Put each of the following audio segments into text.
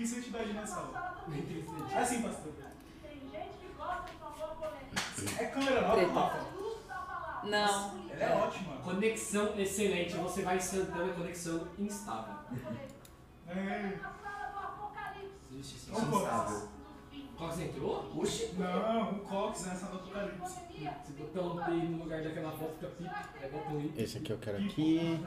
tem santidade na sala. Nem tem frente. É assim, pastor. Tem gente que gosta de uma boa polêmica. É câmera nova, Treta. Rafa. Da palavra. Não. Ela é ótima. Conexão excelente, você vai instantânea, conexão instável. É. Na sala do Apocalipse. Existe sim. Ô, Cox. Instável. Você entrou? Oxi. Não, o Cox é a sala do Apocalipse. Se botar um P no lugar daquela foto, fica bota um I. Esse aqui eu quero aqui.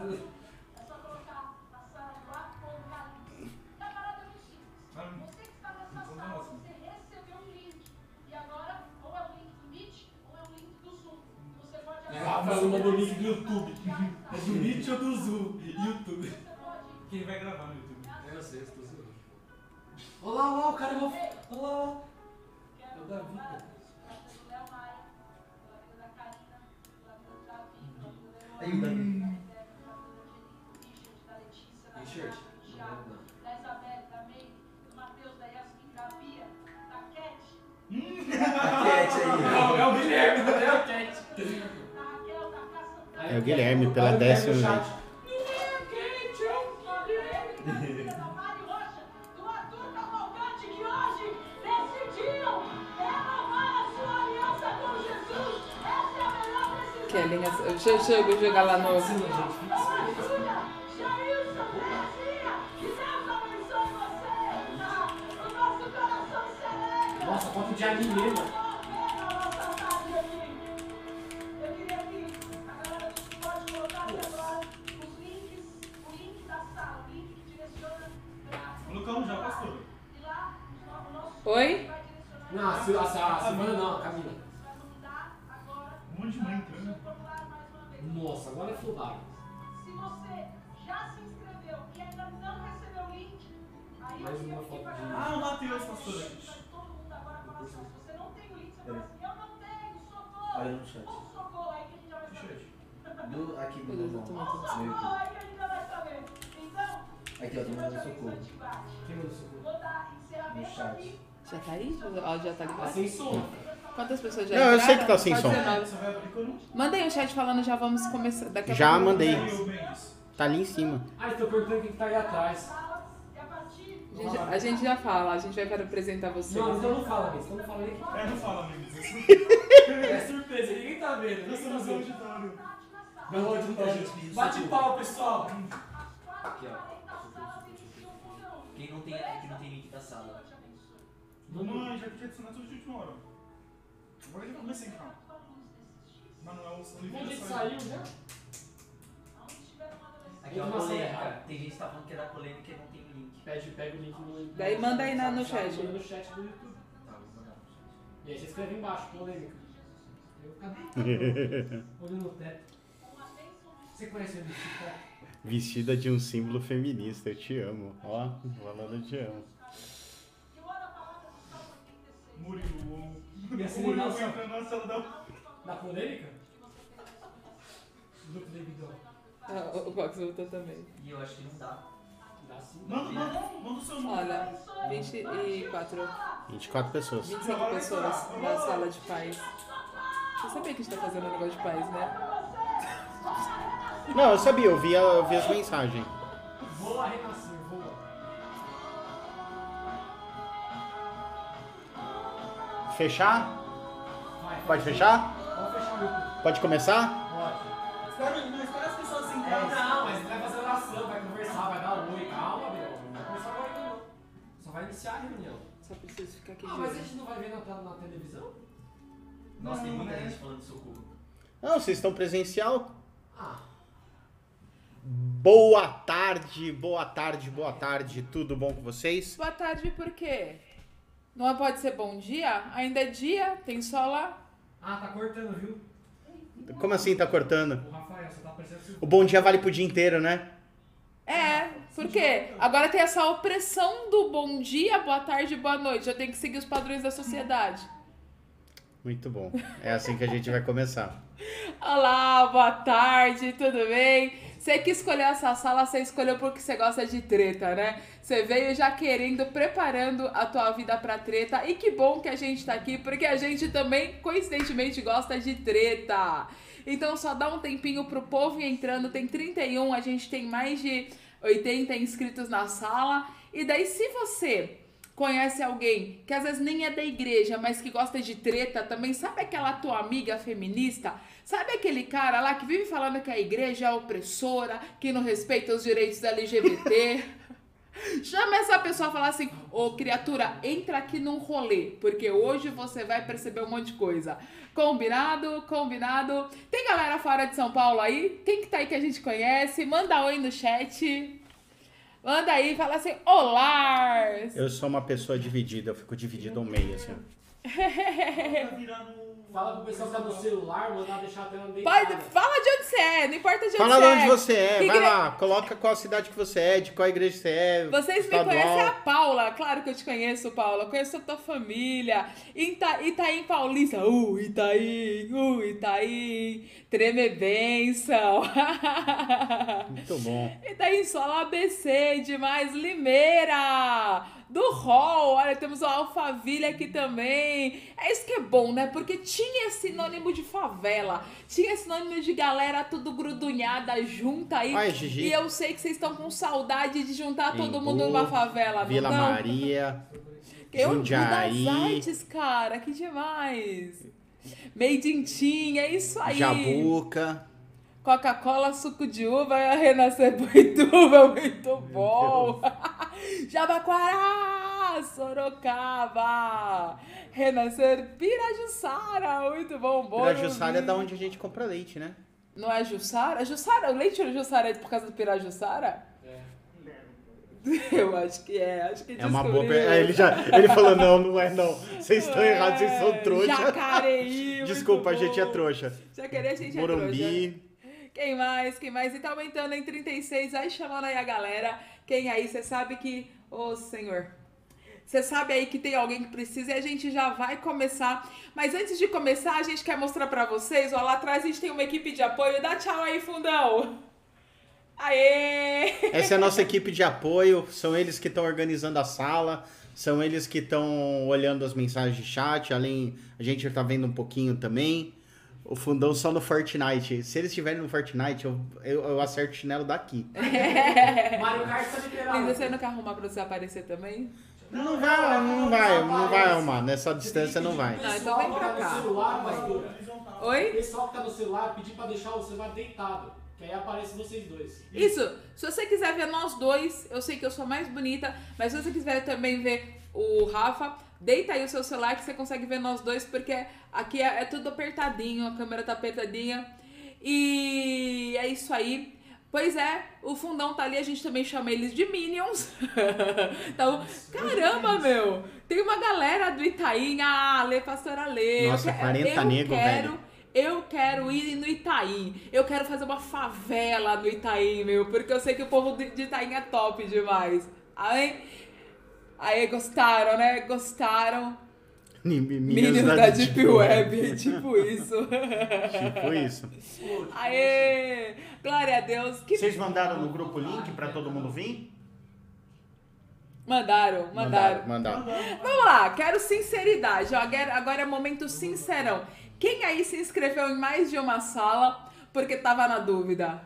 Rafael mandou o link do YouTube. É do Meet ou do Zoom? YouTube. Quem vai gravar no YouTube? É, eu sei, eu tô zoando. Olha lá, olha lá, o cara vou. Olha lá. É o Davi, pô. Aí o Davi. Arthur Cavalcante, que hoje decidiram renovar a sua aliança com Jesus. Essa é a melhor decisão. Kelly, deixa, eu jogar lá no. Sim, gente! Jailson, Terezinha, que Deus Não, a, Sil- a, a, a Silvana não, a Camila. Você vai mandar agora Um monte de mãe o entrando. seu formulário mais uma vez. Nossa, agora é fludado. Se você já se inscreveu e ainda não recebeu o link, aí Mais eu uma foto de-. Ah, o Matheus, pastor. Todo mundo agora fala assim, se você não tem o link, você fala assim, eu não tenho, socorro. Olha no chat. Ou socorro aí que a gente já vai saber. Do, aqui do Meu irmão. No Socorro aí que a gente já vai saber. Então, Aqui, ó, tem já socorro. Quem mandou socorro? Vou dar encerramento aqui. Já tá aí? Ó, já tá Tá ligado? sem som. Quantas pessoas já Não, eu sei que tá sem som. aí um chat falando, já vamos começar. Daqui a Já pouco. mandei. Mendes. Tá ali em cima. Ah, estou perguntando quem que tá aí atrás. A gente, a gente já fala, a gente vai para apresentar vocês. Não, então não fala mesmo, então não fala nem que É, não fala, Mendes. É surpresa, ninguém tá vendo. Nós Ninguém estamos tá vendo. auditório. Não, Muita gente auditório. pediu Bate pau, pessoal. Aqui, ó. Quem não tem, aqui não tem link da sala. Mamãe, já pedi adicionar tudo de última hora. Agora já comecei então. Manuel Um Oliveira monte de saiu. né? Aqui, ó, Nossa, polêmica. Tem gente que tá falando que é da polêmica e não tem link. Pede, pega o link no. Daí manda aí na- no chat. Manda no chat do YouTube. Tá, vou mandar no chat. E aí você escreve embaixo, polêmica. Eu cadê? Olho no teto. Você conhece o Pop? Vestida de um símbolo feminista, eu te amo. Ó, falando eu te amo. Murilo. Ia ser Murilo legal foi só. entrando na sala da. Da polêmica? Do Davidão. Ah, o Box voltou também. E eu acho que não dá. Dá sim. Manda, manda, manda o seu número. Olha, 24, 24 pessoas. 25 pessoas na sala de paz. Você sabia que a gente tá fazendo um negócio de paz, né? Não, eu sabia, eu vi, eu vi as mensagens. Voa renascer, Fechar? Vai, Pode fechar? Pode fechar o YouTube. Pode começar? Pode. Espera, não espera as pessoas se Não, mas ele vai fazer oração, vai conversar, vai dar oi, calma, meu. Não vai começar agora não. Só vai iniciar a reunião. Só preciso ficar aqui Ah, mas a gente não vai ver na, na televisão? Nossa, tem muita né? gente falando de socorro. Não, vocês estão presencial? Ah, Boa tarde, boa tarde, boa tarde. Tudo bom com vocês? Boa tarde, por quê? Não pode ser bom dia? Ainda é dia, tem sol lá. ah, tá cortando, viu? Como assim tá cortando? O Rafael, você tá parecendo assim. O bom dia vale pro dia inteiro, né? É, por quê? Agora tem essa opressão do bom dia, boa tarde, boa noite. Eu tenho que seguir os padrões da sociedade. Muito bom. É assim que a gente vai começar. Olá, boa tarde, tudo bem? Você que escolheu essa sala, você escolheu porque você gosta de treta, né? Você veio já querendo, preparando a tua vida pra treta. E que bom que a gente tá aqui, porque a gente também, coincidentemente, gosta de treta. Então só dá um tempinho pro povo ir entrando. Tem 31, a gente tem mais de 80 inscritos na sala. E daí, se você conhece alguém que às vezes nem é da igreja, mas que gosta de treta também, sabe aquela tua amiga feminista? Sabe aquele cara lá que vive falando que a igreja é opressora, que não respeita os direitos da LGBT? Chama essa pessoa e fala assim: Ô criatura, entra aqui num rolê, porque hoje você vai perceber um monte de coisa. Combinado? Combinado. Tem galera fora de São Paulo aí? Quem que tá aí que a gente conhece? Manda oi no chat. Manda aí, fala assim: Olá! Eu sou uma pessoa dividida, eu fico dividido ao meio, assim. No. Fala pro pessoal que tá no celular, mandar deixar a tela Pode, deitada. fala de onde você é, não importa de onde Fala você de é. onde você é, Que vai igre- lá, coloca qual cidade que você é, de qual igreja você é. Vocês me conhecem a Paula, claro que eu te conheço, Paula. Conheço a tua família. Ita, Itaim Paulista. Uh, Itaim, uh, Itaim. Treme benção. Muito bom. Itaim Sola ABC, demais. Limeira. Do Hall, olha, temos o Alphaville aqui também. É isso que é bom, né? Porque tinha sinônimo de favela. Tinha sinônimo de galera tudo grudunhada junta aí. Ai, Gigi. E eu sei que vocês estão com saudade de juntar todo mundo numa favela, Vila não? Maria. Eu Jundiaí. das artes, cara, que demais. In Team, é isso aí. Jabuca. Coca-Cola, suco de uva, Renascer Boituva, muito bom. Jabaquara, Sorocaba, Renascer Pirajussara, muito bom. bom Pirajussara é da onde a gente compra leite, né? Não é Jussara? Jussara, o leite de Jussara é por causa do Pirajussara? É. Eu acho que é, acho que É uma boa é, ele já Ele falou, não, não é não. Vocês estão errados, vocês são trouxa. Jacareí, Desculpa, a gente é trouxa. Jacareí, a gente é trouxa. Morumbi. Quem mais? Quem mais? E tá aumentando em 36, vai chamando aí a galera. Quem aí? Você sabe que. Ô, senhor. Você sabe aí que tem alguém que precisa e a gente já vai começar. Mas antes de começar, a gente quer mostrar pra vocês. Ó, lá atrás a gente tem uma equipe de apoio. Dá tchau aí, fundão. Aê! Essa é a nossa equipe de apoio. São eles que estão organizando a sala. São eles que estão olhando as mensagens de chat. Além, a gente tá vendo um pouquinho também. O fundão só no Fortnite. Se eles estiverem no Fortnite, eu, eu, eu acerto o chinelo daqui. Mario Kart tá liberado. Linda, você não quer arrumar pra você aparecer também? Não vai, não vai, não vai arrumar. Nessa distância não vai. Não, então vem pra cá. Celular. O Oi? pessoal que tá no celular pedir pra deixar o celular deitado. Que aí aparece vocês dois. Isso, se você quiser ver nós dois, eu sei que eu sou mais bonita, mas se você quiser também ver o Rafa, deita aí o seu celular que você consegue ver nós dois, porque aqui é, é tudo apertadinho, a câmera tá apertadinha. E é isso aí. Pois é, o fundão tá ali, a gente também chama eles de Minions. então, caramba, meu! Tem uma galera do Itaim, a Lê, pastora Lê. Nossa, eu que- 40 eu nego, quero, velho. Eu quero ir no Itaim. Eu quero fazer uma favela no Itaim, meu. Porque eu sei que o povo de Itaim é top demais. Aí, aí gostaram, né? Gostaram. Minions da Deep Web. Tipo isso. Tipo isso. Aê! Glória a Deus. Que Vocês mandaram no grupo o link pra todo mundo vir? Mandaram, mandaram. Mandaram. Vamos lá, quero sinceridade. Agora agora é momento sincerão. Quem aí se inscreveu em mais de uma sala porque tava na dúvida?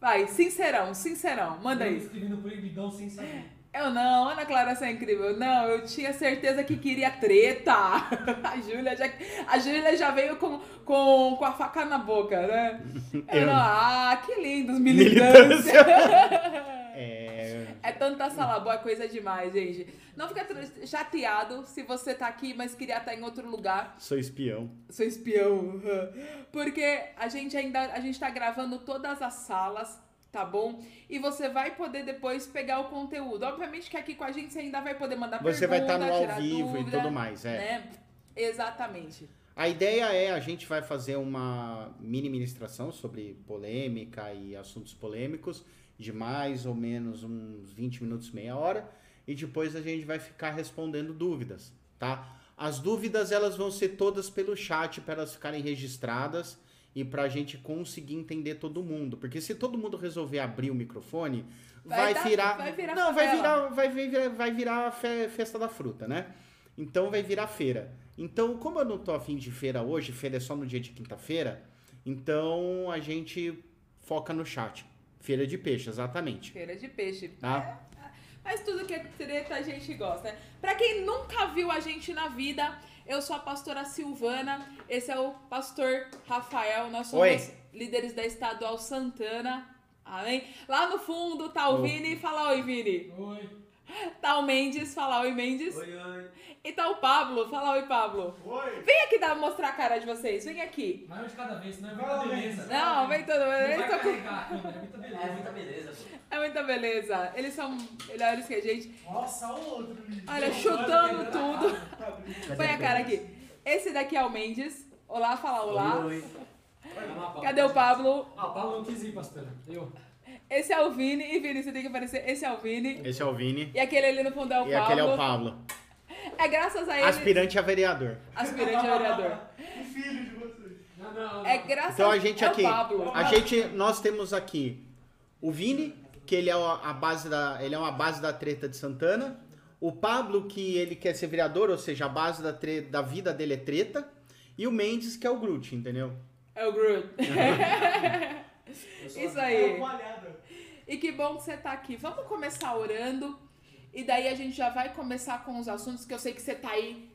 Vai, sincerão, sincerão. Manda Eu aí. me inscrevi no proibidão sem saber. Eu não, Ana Clara, você é incrível. Não, eu tinha certeza que queria treta. A Júlia já, a Júlia já veio com, com, com a faca na boca, né? Eu, Eu- não, ah, que lindos, militância. É, É tanta sala boa, é coisa demais, gente. Não fica chateado se você tá aqui, mas queria estar em outro lugar. sou espião. Sou espião. Porque a gente ainda a gente tá gravando todas as salas, tá bom? E você vai poder depois pegar o conteúdo. Obviamente que aqui com a gente você ainda vai poder mandar Você vai pergunta, estar no ao vivo e dúvida, tudo mais, é. Né? Exatamente. A ideia é a gente vai fazer uma mini ministração sobre polêmica e assuntos polêmicos de mais ou menos uns 20 minutos, meia hora, e depois a gente vai ficar respondendo dúvidas, tá? As dúvidas elas vão ser todas pelo chat para elas ficarem registradas e para a gente conseguir entender todo mundo, porque se todo mundo resolver abrir o microfone, vai, Vai dar- virar, vai virar não, vai virar, vai virar, vai virar fe- festa da fruta, né? Então vai virar feira. Então, como eu não tô afim de feira hoje, feira é só no dia de quinta-feira, então a gente foca no chat. Feira de peixe, exatamente. Feira de peixe. Tá? Mas tudo que é treta a gente gosta, né? Pra quem nunca viu a gente na vida, eu sou a pastora Silvana, esse é o pastor Rafael, nós somos Oi. líderes da Estadual Santana. Amém? Lá no fundo tá o. Vini, fala oi, Vini. Oi. Tá o Mendes, fala oi, Mendes. Oi, oi. E tá o Pablo, fala oi, Pablo. Oi! Vem aqui dar, mostrar a cara de vocês, vem aqui. Vai um de cada vez, senão é muita beleza. Não, vem todo mundo. é muita beleza. É muita beleza, pô. É muita beleza. Eles são melhores que a gente. Nossa, o outro. Olha, chutando tudo. Tá. Põe a cara aqui. Esse daqui é o Mendes. Olá, fala olá. Oi, oi. Cadê o Pablo? Ah, o Pablo não quis ir, pastora. Eu. Esse é o Vini. E Vini, você tem que aparecer. Esse é o Vini. Esse é o Vini. E aquele ali no fundo é o E Pablo. aquele é o Pablo. É graças a ele. Aspirante a vereador. Aspirante a vereador. O filho de vocês. Não, não, não. É graças Então a gente é o aqui, Pablo. a gente, nós temos aqui o Vini, que ele é a base da, ele é uma base da treta de Santana. O Pablo, que ele quer ser vereador, ou seja, a base da, tre- da vida dele é treta. E o Mendes, que é o Groot, entendeu? É o Groot. Sou Isso aí. É. E que bom que você tá aqui. Vamos começar orando. E daí a gente já vai começar com os assuntos que eu sei que você tá aí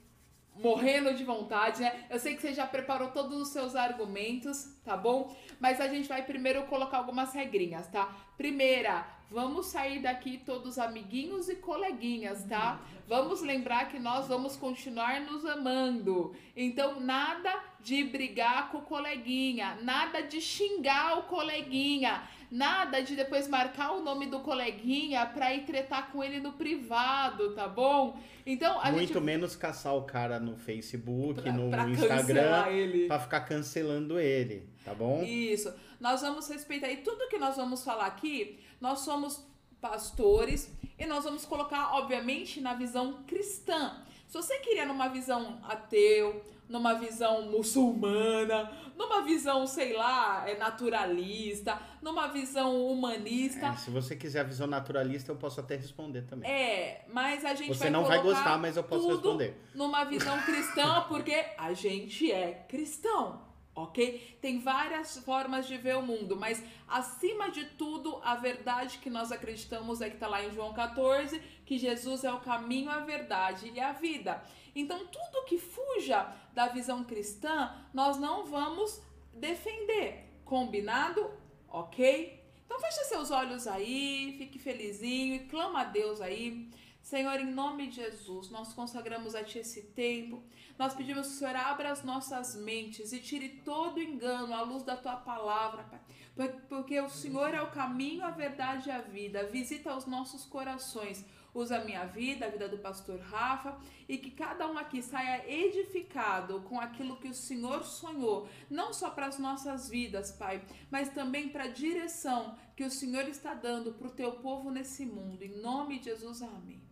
morrendo de vontade, né? Eu sei que você já preparou todos os seus argumentos, tá bom? Mas a gente vai primeiro colocar algumas regrinhas, tá? Primeira, vamos sair daqui todos amiguinhos e coleguinhas, tá? Vamos lembrar que nós vamos continuar nos amando. Então, nada de brigar com o coleguinha, nada de xingar o coleguinha, nada de depois marcar o nome do coleguinha pra ir tretar com ele no privado, tá bom? Então, a Muito gente menos caçar o cara no Facebook, pra, no pra Instagram, ele. pra ficar cancelando ele, tá bom? Isso. Nós vamos respeitar. E tudo que nós vamos falar aqui, nós somos pastores e nós vamos colocar, obviamente, na visão cristã. Se você queria numa visão ateu, numa visão muçulmana, numa visão, sei lá, é, naturalista, numa visão humanista. É, se você quiser a visão naturalista, eu posso até responder também. É, mas a gente Você vai não vai gostar, mas eu posso responder. numa visão cristã, porque a gente é cristão, ok? Tem várias formas de ver o mundo, mas acima de tudo, a verdade que nós acreditamos é que está lá em João 14, que Jesus é o caminho, a verdade e a vida. Então, tudo que fuja da visão cristã, nós não vamos defender, combinado? Ok? Então, feche seus olhos aí, fique felizinho e clama a Deus aí. Senhor, em nome de Jesus, nós consagramos a Ti esse tempo. Nós pedimos que o Senhor abra as nossas mentes e tire todo engano à luz da Tua palavra, Pai. Por- Porque o Senhor é o caminho, a verdade e a vida. Visita os nossos corações. Usa a minha vida, a vida do pastor Rafa, e que cada um aqui saia edificado com aquilo que o Senhor sonhou, não só para as nossas vidas, Pai, mas também para a direção que o Senhor está dando para o teu povo nesse mundo. Em nome de Jesus, amém.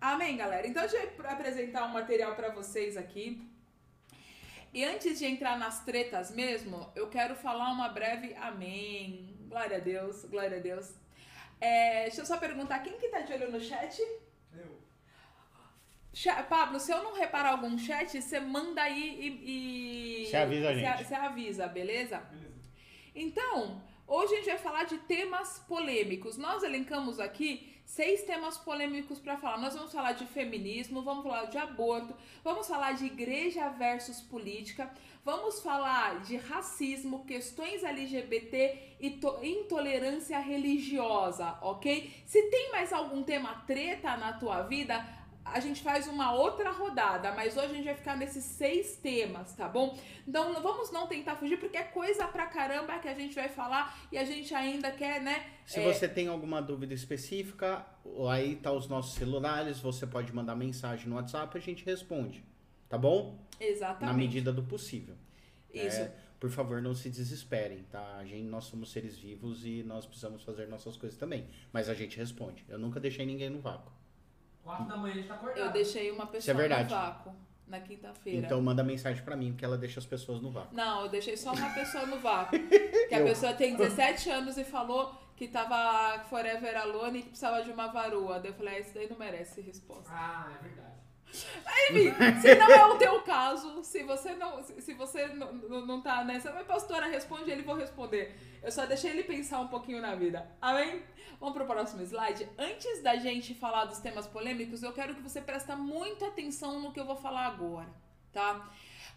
Amém, galera. Então, deixa eu apresentar um material para vocês aqui. E antes de entrar nas tretas mesmo, eu quero falar uma breve amém. Glória a Deus, glória a Deus. É, deixa eu só perguntar, quem que tá de olho no chat? Eu. Cha- Pablo, se eu não reparar algum chat, você manda aí e... e- Você avisa a Você gente. Você avisa, beleza? Beleza. Então, hoje a gente vai falar de temas polêmicos. Nós elencamos aqui seis temas polêmicos para falar. Nós vamos falar de feminismo, vamos falar de aborto, vamos falar de igreja versus política, vamos falar de racismo, questões LGBT e to- intolerância religiosa, ok? Se tem mais algum tema treta na tua vida, a gente faz uma outra rodada, mas hoje a gente vai ficar nesses seis temas, tá bom? Então vamos não tentar fugir, porque é coisa pra caramba que a gente vai falar e a gente ainda quer, né? Se é, você tem alguma dúvida específica, aí tá os nossos celulares, você pode mandar mensagem no WhatsApp e a gente responde. Tá bom? Exatamente. Na medida do possível. Isso. É, por favor, não se desesperem, tá? A gente, nós somos seres vivos e nós precisamos fazer nossas coisas também. Mas a gente responde. Eu nunca deixei ninguém no vácuo. Quatro da manhã a gente tá acordado. Eu deixei uma pessoa verdade. no vácuo na quinta-feira. Então manda mensagem pra mim, porque ela deixa as pessoas no vácuo. Não, eu deixei só uma pessoa no vácuo. Que a Eu. pessoa tem 17 anos e falou que tava forever alone e que precisava de uma varoa. Daí eu falei, ah, esse daí não merece resposta. Ah, é verdade. Enfim, se não é o teu caso, se você não, se você não, não, não tá nessa, mas pastora, responde ele, vou responder. Eu só deixei ele pensar um pouquinho na vida. Amém? Vamos pro próximo slide. Antes da gente falar dos temas polêmicos, eu quero que você preste muita atenção no que eu vou falar agora, tá?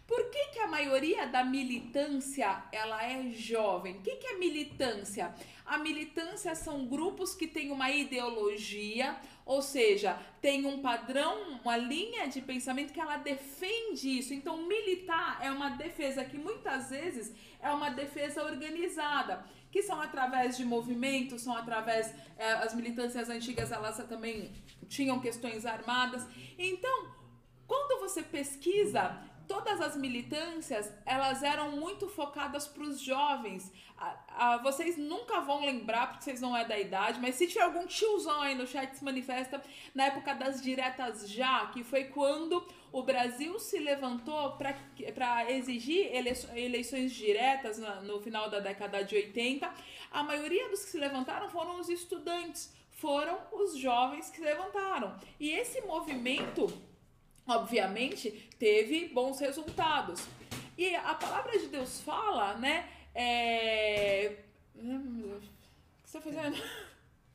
Por que, que a maioria da militância ela é jovem? O que, que é militância? A militância são grupos que têm uma ideologia, ou seja, tem um padrão, uma linha de pensamento que ela defende isso. Então, militar é uma defesa que muitas vezes é uma defesa organizada, que são através de movimentos, são através eh, as militâncias antigas elas também tinham questões armadas. Então, quando você pesquisa todas as militâncias elas eram muito focadas para os jovens. Ah, ah, vocês nunca vão lembrar, porque vocês não é da idade, mas se tiver algum tiozão aí no chat se manifesta, na época das diretas já, que foi quando o Brasil se levantou para exigir eleições diretas no final da década de 80. A maioria dos que se levantaram foram os estudantes, foram os jovens que se levantaram. E esse movimento obviamente, teve bons resultados. E a palavra de Deus fala, né? É... O que você está fazendo?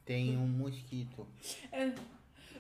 Tem um mosquito. É...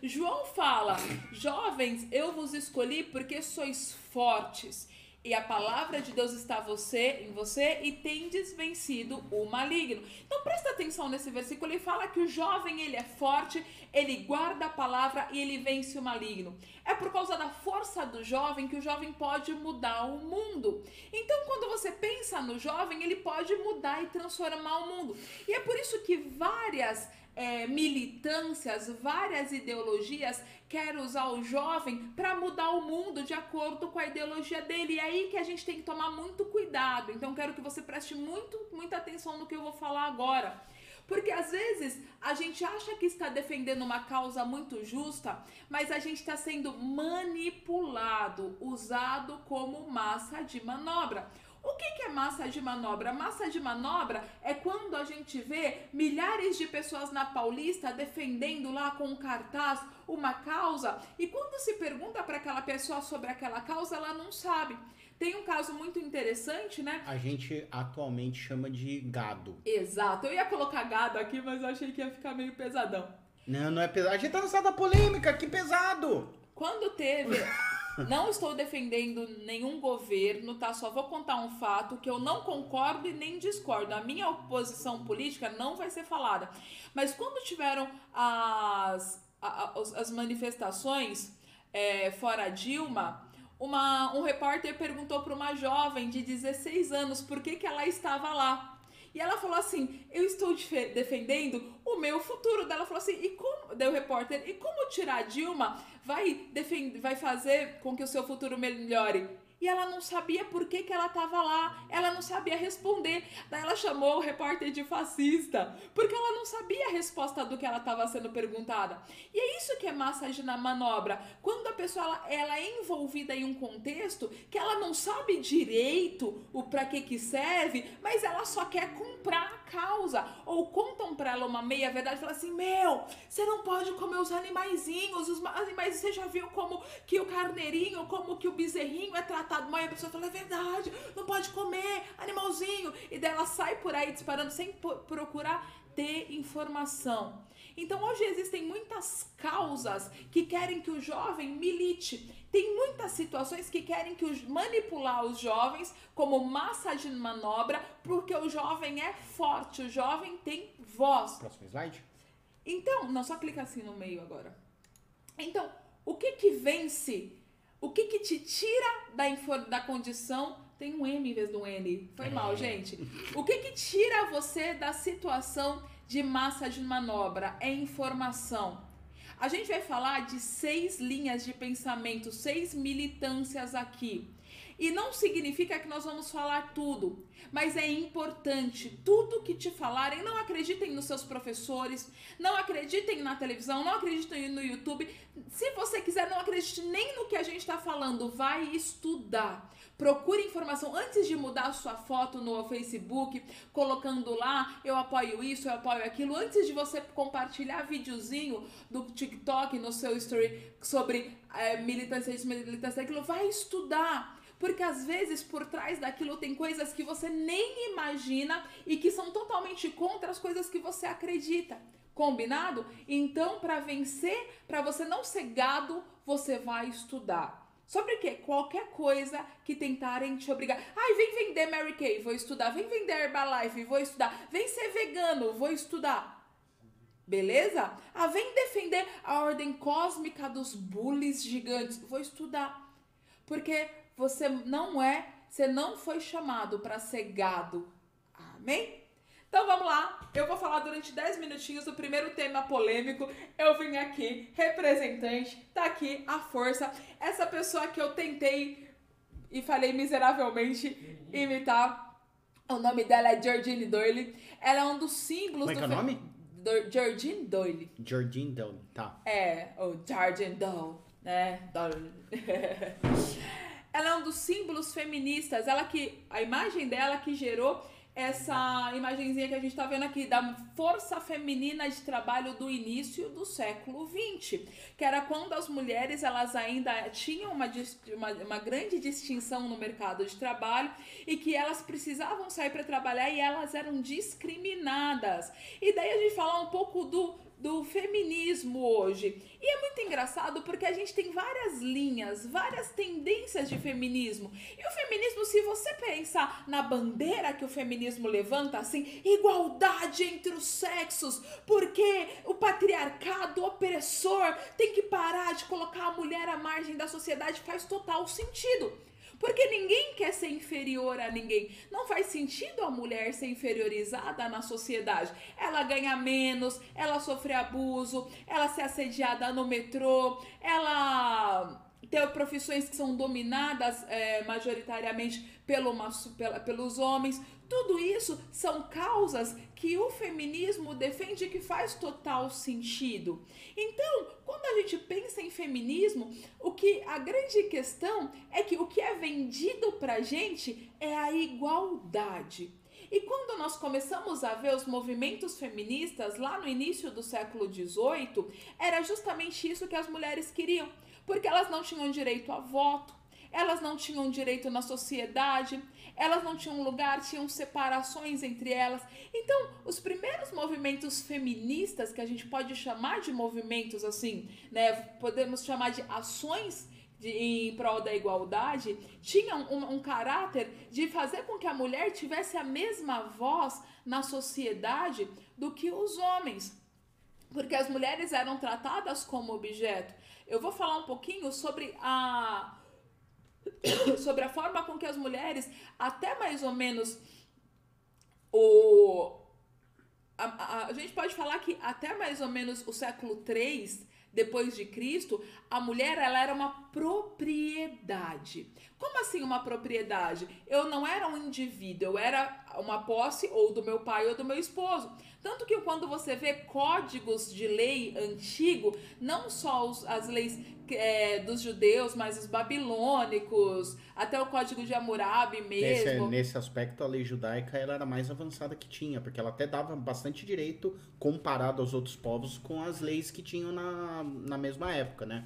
João fala: Jovens, eu vos escolhi porque sois fortes e a palavra de Deus está você, em você e tendes vencido o maligno. Então presta atenção nesse versículo, ele fala que o jovem ele é forte, ele guarda a palavra e ele vence o maligno. É por causa da força do jovem que o jovem pode mudar o mundo. Então quando você pensa no jovem, ele pode mudar e transformar o mundo. E é por isso que várias é, militâncias, várias ideologias querem usar o jovem para mudar o mundo de acordo com a ideologia dele. E é aí que a gente tem que tomar muito cuidado. Então, quero que você preste muito, muita atenção no que eu vou falar agora. Porque às vezes a gente acha que está defendendo uma causa muito justa, mas a gente está sendo manipulado, usado como massa de manobra. O que, que é massa de manobra? Massa de manobra é quando a gente vê milhares de pessoas na Paulista defendendo lá com um cartaz uma causa e quando se pergunta para aquela pessoa sobre aquela causa, ela não sabe. Tem um caso muito interessante, né? A gente atualmente chama de gado. Exato. Eu ia colocar gado aqui, mas eu achei que ia ficar meio pesadão. Não, não é pesado. A gente tá no da polêmica, que pesado! Quando teve Não estou defendendo nenhum governo, tá? Só vou contar um fato que eu não concordo e nem discordo. A minha oposição política não vai ser falada. Mas quando tiveram as, as, as manifestações é, fora Dilma, uma, um repórter perguntou para uma jovem de 16 anos por que, que ela estava lá. E ela falou assim: Eu estou defendendo o meu futuro. Ela falou assim: E como. Daí o repórter: E como tirar Dilma vai, defend, vai fazer com que o seu futuro melhore? E ela não sabia por que, que ela estava lá, ela não sabia responder. Daí ela chamou o repórter de fascista, porque ela não sabia a resposta do que ela estava sendo perguntada. E é isso que é massagem na manobra. Quando a pessoa ela, ela, é envolvida em um contexto que ela não sabe direito o para que que serve, mas ela só quer comprar causa. Ou contam para ela uma meia verdade, fala assim: "Meu, você não pode comer os animaizinhos, os animais, você já viu como que o carneirinho, como que o bezerrinho é tratado tratado mal e a pessoa fala, é verdade, não pode comer, animalzinho. E daí ela sai por aí disparando sem procurar ter informação. Então hoje existem muitas causas que querem que o jovem milite. Tem muitas situações que querem que os, manipular os jovens como massa de manobra, porque o jovem é forte, o jovem tem voz. Próximo slide. Então, não só clica assim no meio agora. Então, o que que vence o que, que te tira da, da condição. Tem um M em vez do N. Foi mal, gente. O que, que tira você da situação de massa de manobra? É informação. A gente vai falar de seis linhas de pensamento, seis militâncias aqui. E não significa que nós vamos falar tudo, mas é importante. Tudo que te falarem, não acreditem nos seus professores, não acreditem na televisão, não acreditem no YouTube. Se você quiser, não acredite nem no que a gente está falando, vai estudar. Procure informação antes de mudar sua foto no Facebook, colocando lá eu apoio isso, eu apoio aquilo. Antes de você compartilhar videozinho do TikTok no seu story sobre é, militância isso, militância aquilo, vai estudar. Porque às vezes por trás daquilo tem coisas que você nem imagina e que são totalmente contra as coisas que você acredita. Combinado? Então, para vencer, para você não ser gado, você vai estudar. Sobre o quê? Qualquer coisa que tentarem te obrigar. Ai, vem vender Mary Kay, vou estudar. Vem vender Herbalife, vou estudar. Vem ser vegano, vou estudar. Beleza? Ah, vem defender a ordem cósmica dos bullies gigantes. Vou estudar. Porque você não é, você não foi chamado para ser gado. Amém? Então vamos lá, eu vou falar durante 10 minutinhos do primeiro tema polêmico. Eu vim aqui, representante, tá aqui a força. Essa pessoa que eu tentei e falei miseravelmente imitar. O nome dela é Georgine Doyle. Ela é um dos símbolos Como é que é o nome? Do- Georgine Doyle. Jardine Down, tá. É, o Georgine Doyle, né? Doyle. ela é um dos símbolos feministas. Ela que a imagem dela que gerou essa imagenzinha que a gente tá vendo aqui da força feminina de trabalho do início do século XX, que era quando as mulheres elas ainda tinham uma, uma, uma grande distinção no mercado de trabalho e que elas precisavam sair para trabalhar e elas eram discriminadas. E daí a gente falar um pouco do do feminismo hoje. E é muito engraçado porque a gente tem várias linhas, várias tendências de feminismo. E o feminismo, se você pensar na bandeira que o feminismo levanta, assim, igualdade entre os sexos, porque o patriarcado opressor tem que parar de colocar a mulher à margem da sociedade, faz total sentido. Porque ninguém quer ser inferior a ninguém. Não faz sentido a mulher ser inferiorizada na sociedade. Ela ganha menos, ela sofre abuso, ela ser assediada no metrô, ela ter profissões que são dominadas é, majoritariamente pelo, pela- pelos homens. Tudo isso são causas que o feminismo defende que faz total sentido. Então, quando a gente pensa em feminismo, o que a grande questão é que o que é vendido pra gente é a igualdade. E quando nós começamos a ver os movimentos feministas lá no início do século XVIII, era justamente isso que as mulheres queriam, porque elas não tinham direito a voto, elas não tinham direito na sociedade, elas não tinham lugar, tinham separações entre elas. Então, os primeiros movimentos feministas, que a gente pode chamar de movimentos assim, né, podemos chamar de ações de, em prol da igualdade, tinham um, um caráter de fazer com que a mulher tivesse a mesma voz na sociedade do que os homens. Porque as mulheres eram tratadas como objeto. Eu vou falar um pouquinho sobre a sobre a forma com que as mulheres, até mais ou menos o. A, a- a gente pode falar que até mais ou menos o século 3 depois de Cristo, a mulher ela era uma propriedade. Como assim uma propriedade? Eu não era um indivíduo, eu era uma posse ou do meu pai ou do meu esposo. Tanto que quando você vê códigos de lei antigo, não só os- as leis é, dos judeus, mas os babilônicos, até o código de Hammurabi Nesse, mesmo. nesse aspecto, a lei judaica ela era a mais avançada que tinha, porque ela até dava bastante direito comparado aos outros povos com as leis que tinham na, na mesma época, né?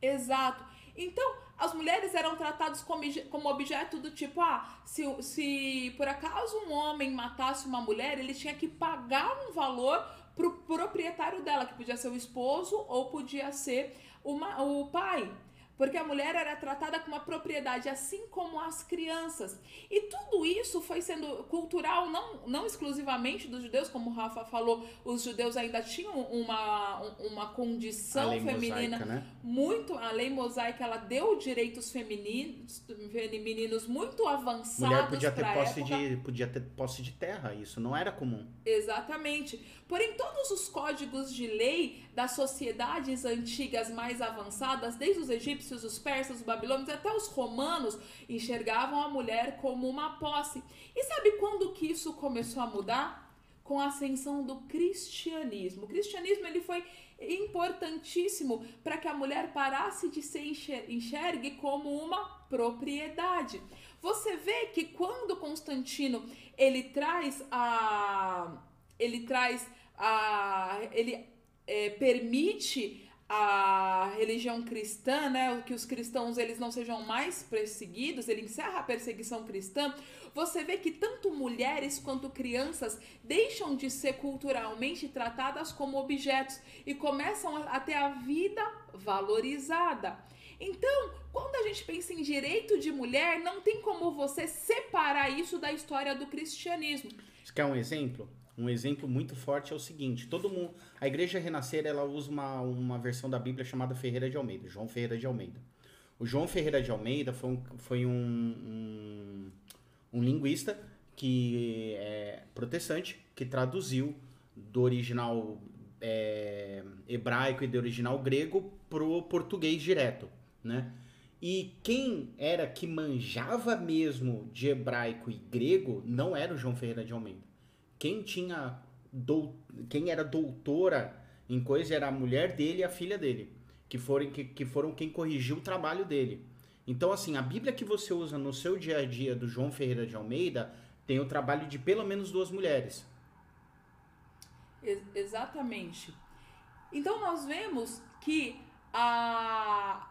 Exato. Então, as mulheres eram tratadas como, como objeto do tipo, ah, se, se por acaso um homem matasse uma mulher, ele tinha que pagar um valor pro proprietário dela, que podia ser o esposo ou podia ser uma, o pai. Porque a mulher era tratada como uma propriedade, assim como as crianças. E tudo isso foi sendo cultural, não, não exclusivamente dos judeus, como o Rafa falou, os judeus ainda tinham uma, uma a condição lei feminina mosaica, né? muito a lei mosaica ela deu direitos femininos femininos muito avançados Mulher podia ter posse época. de podia ter posse de terra, isso não era comum. exatamente porém todos os códigos de lei das sociedades antigas mais avançadas desde os egípcios os persas, os babilônios, até os romanos enxergavam a mulher como uma posse. E sabe quando que isso começou a mudar? Com a ascensão do cristianismo. O cristianismo ele foi importantíssimo para que a mulher parasse de ser enxer- enxergue como uma propriedade. Você vê que quando Constantino ele traz a ele traz a ele é, permite a religião cristã, né, que os cristãos eles não sejam mais perseguidos, ele encerra a perseguição cristã. Você vê que tanto mulheres quanto crianças deixam de ser culturalmente tratadas como objetos e começam a a ter a vida valorizada. Então, quando a gente pensa em direito de mulher, não tem como você separar isso da história do cristianismo. Você quer um exemplo? Um exemplo muito forte é o seguinte: todo mundo, a Igreja Renascer, ela usa uma, uma versão da Bíblia chamada Ferreira de Almeida, João Ferreira de Almeida. O João Ferreira de Almeida foi um, foi um, um, um linguista que é protestante que traduziu do original é, hebraico e do original grego pro português direto, né? E quem era que manjava mesmo de hebraico e grego não era o João Ferreira de Almeida. Quem tinha dou, quem era doutora em coisa era a mulher dele e a filha dele, que foram, que, que foram quem corrigiu o trabalho dele. Então, assim, a Bíblia que você usa no seu dia a dia do João Ferreira de Almeida tem o trabalho de pelo menos duas mulheres. Ex- exatamente. Então nós vemos que a,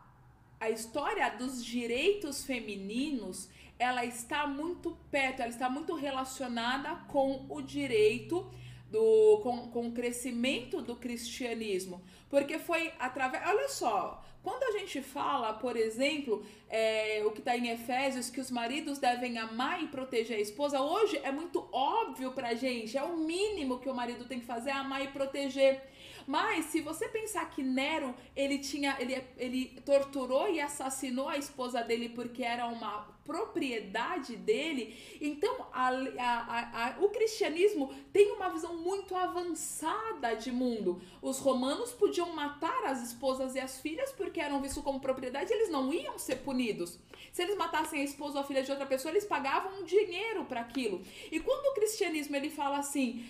a história dos direitos femininos ela está muito perto, ela está muito relacionada com o direito do com, com o crescimento do cristianismo, porque foi através, olha só, quando a gente fala, por exemplo, é, o que está em Efésios, que os maridos devem amar e proteger a esposa, hoje é muito óbvio pra gente, é o mínimo que o marido tem que fazer, é amar e proteger. Mas se você pensar que Nero, ele tinha, ele, ele torturou e assassinou a esposa dele porque era uma propriedade dele, então a, a, a, o cristianismo tem uma visão muito avançada de mundo. Os romanos podiam matar as esposas e as filhas porque eram vistos como propriedade, eles não iam ser punidos. Se eles matassem a esposa ou a filha de outra pessoa, eles pagavam um dinheiro para aquilo. E quando o cristianismo ele fala assim,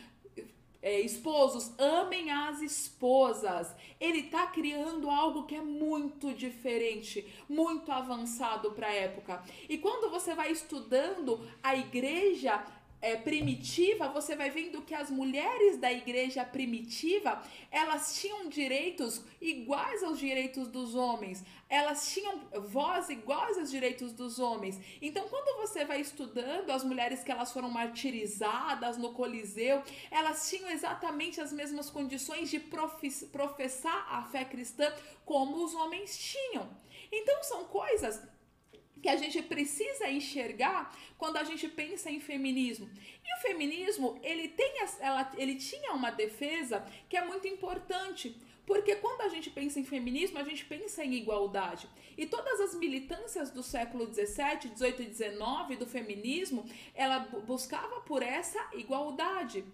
é, esposos, amem as esposas. Ele tá criando algo que é muito diferente, muito avançado para a época. E quando você vai estudando a igreja é, primitiva, você vai vendo que as mulheres da igreja primitiva, elas tinham direitos iguais aos direitos dos homens. Elas tinham voz iguais aos direitos dos homens. Então, quando você vai estudando as mulheres que elas foram martirizadas no Coliseu, elas tinham exatamente as mesmas condições de professar a fé cristã como os homens tinham. Então, são coisas que a gente precisa enxergar quando a gente pensa em feminismo. E o feminismo, ele, tem, ela, ele tinha uma defesa que é muito importante, porque quando a gente pensa em feminismo, a gente pensa em igualdade. E todas as militâncias do século 17, 18 e 19 do feminismo, ela bu- buscava por essa igualdade.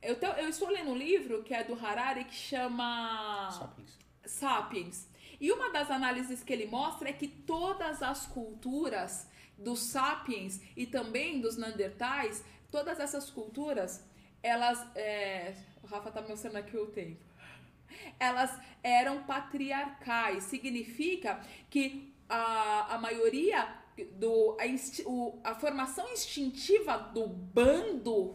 Eu, te- eu estou lendo um livro que é do Harari que chama Sapiens. Sapiens. E uma das análises que ele mostra é que todas as culturas dos sapiens e também dos neandertais, todas essas culturas, elas. é, O Rafa tá mostrando aqui o tempo. Elas eram patriarcais. Significa que a, a maioria do. A, insti- o- a formação instintiva do bando.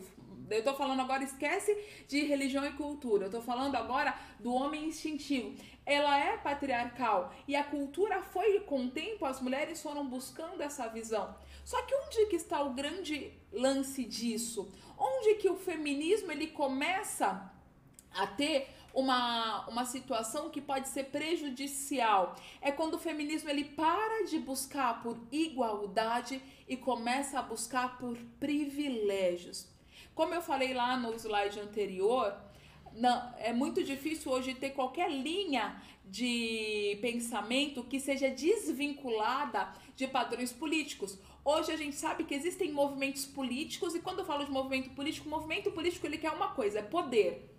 Eu tô falando agora, esquece de religião e cultura. Eu tô falando agora do homem instintivo ela é patriarcal e a cultura foi com o tempo as mulheres foram buscando essa visão. Só que onde que está o grande lance disso? Onde que o feminismo ele começa a ter uma, uma situação que pode ser prejudicial. É quando o feminismo ele para de buscar por igualdade e começa a buscar por privilégios. Como eu falei lá no slide anterior, não, é muito difícil hoje ter qualquer linha de pensamento que seja desvinculada de padrões políticos. Hoje a gente sabe que existem movimentos políticos e quando eu falo de movimento político, o movimento político ele quer uma coisa, é poder.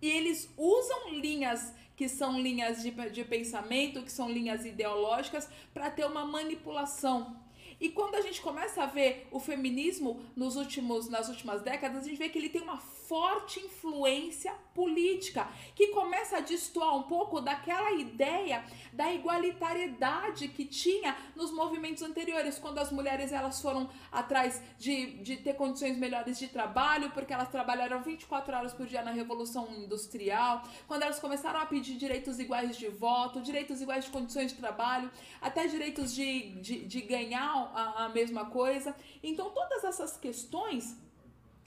E eles usam linhas que são linhas de, de pensamento, que são linhas ideológicas, para ter uma manipulação. E quando a gente começa a ver o feminismo nos últimos, nas últimas décadas, a gente vê que ele tem uma forte influência política, que começa a destoar um pouco daquela ideia da igualitariedade que tinha nos movimentos anteriores, quando as mulheres elas foram atrás de, de ter condições melhores de trabalho, porque elas trabalharam 24 horas por dia na Revolução Industrial, quando elas começaram a pedir direitos iguais de voto, direitos iguais de condições de trabalho, até direitos de, de, de ganhar a, a mesma coisa. Então, todas essas questões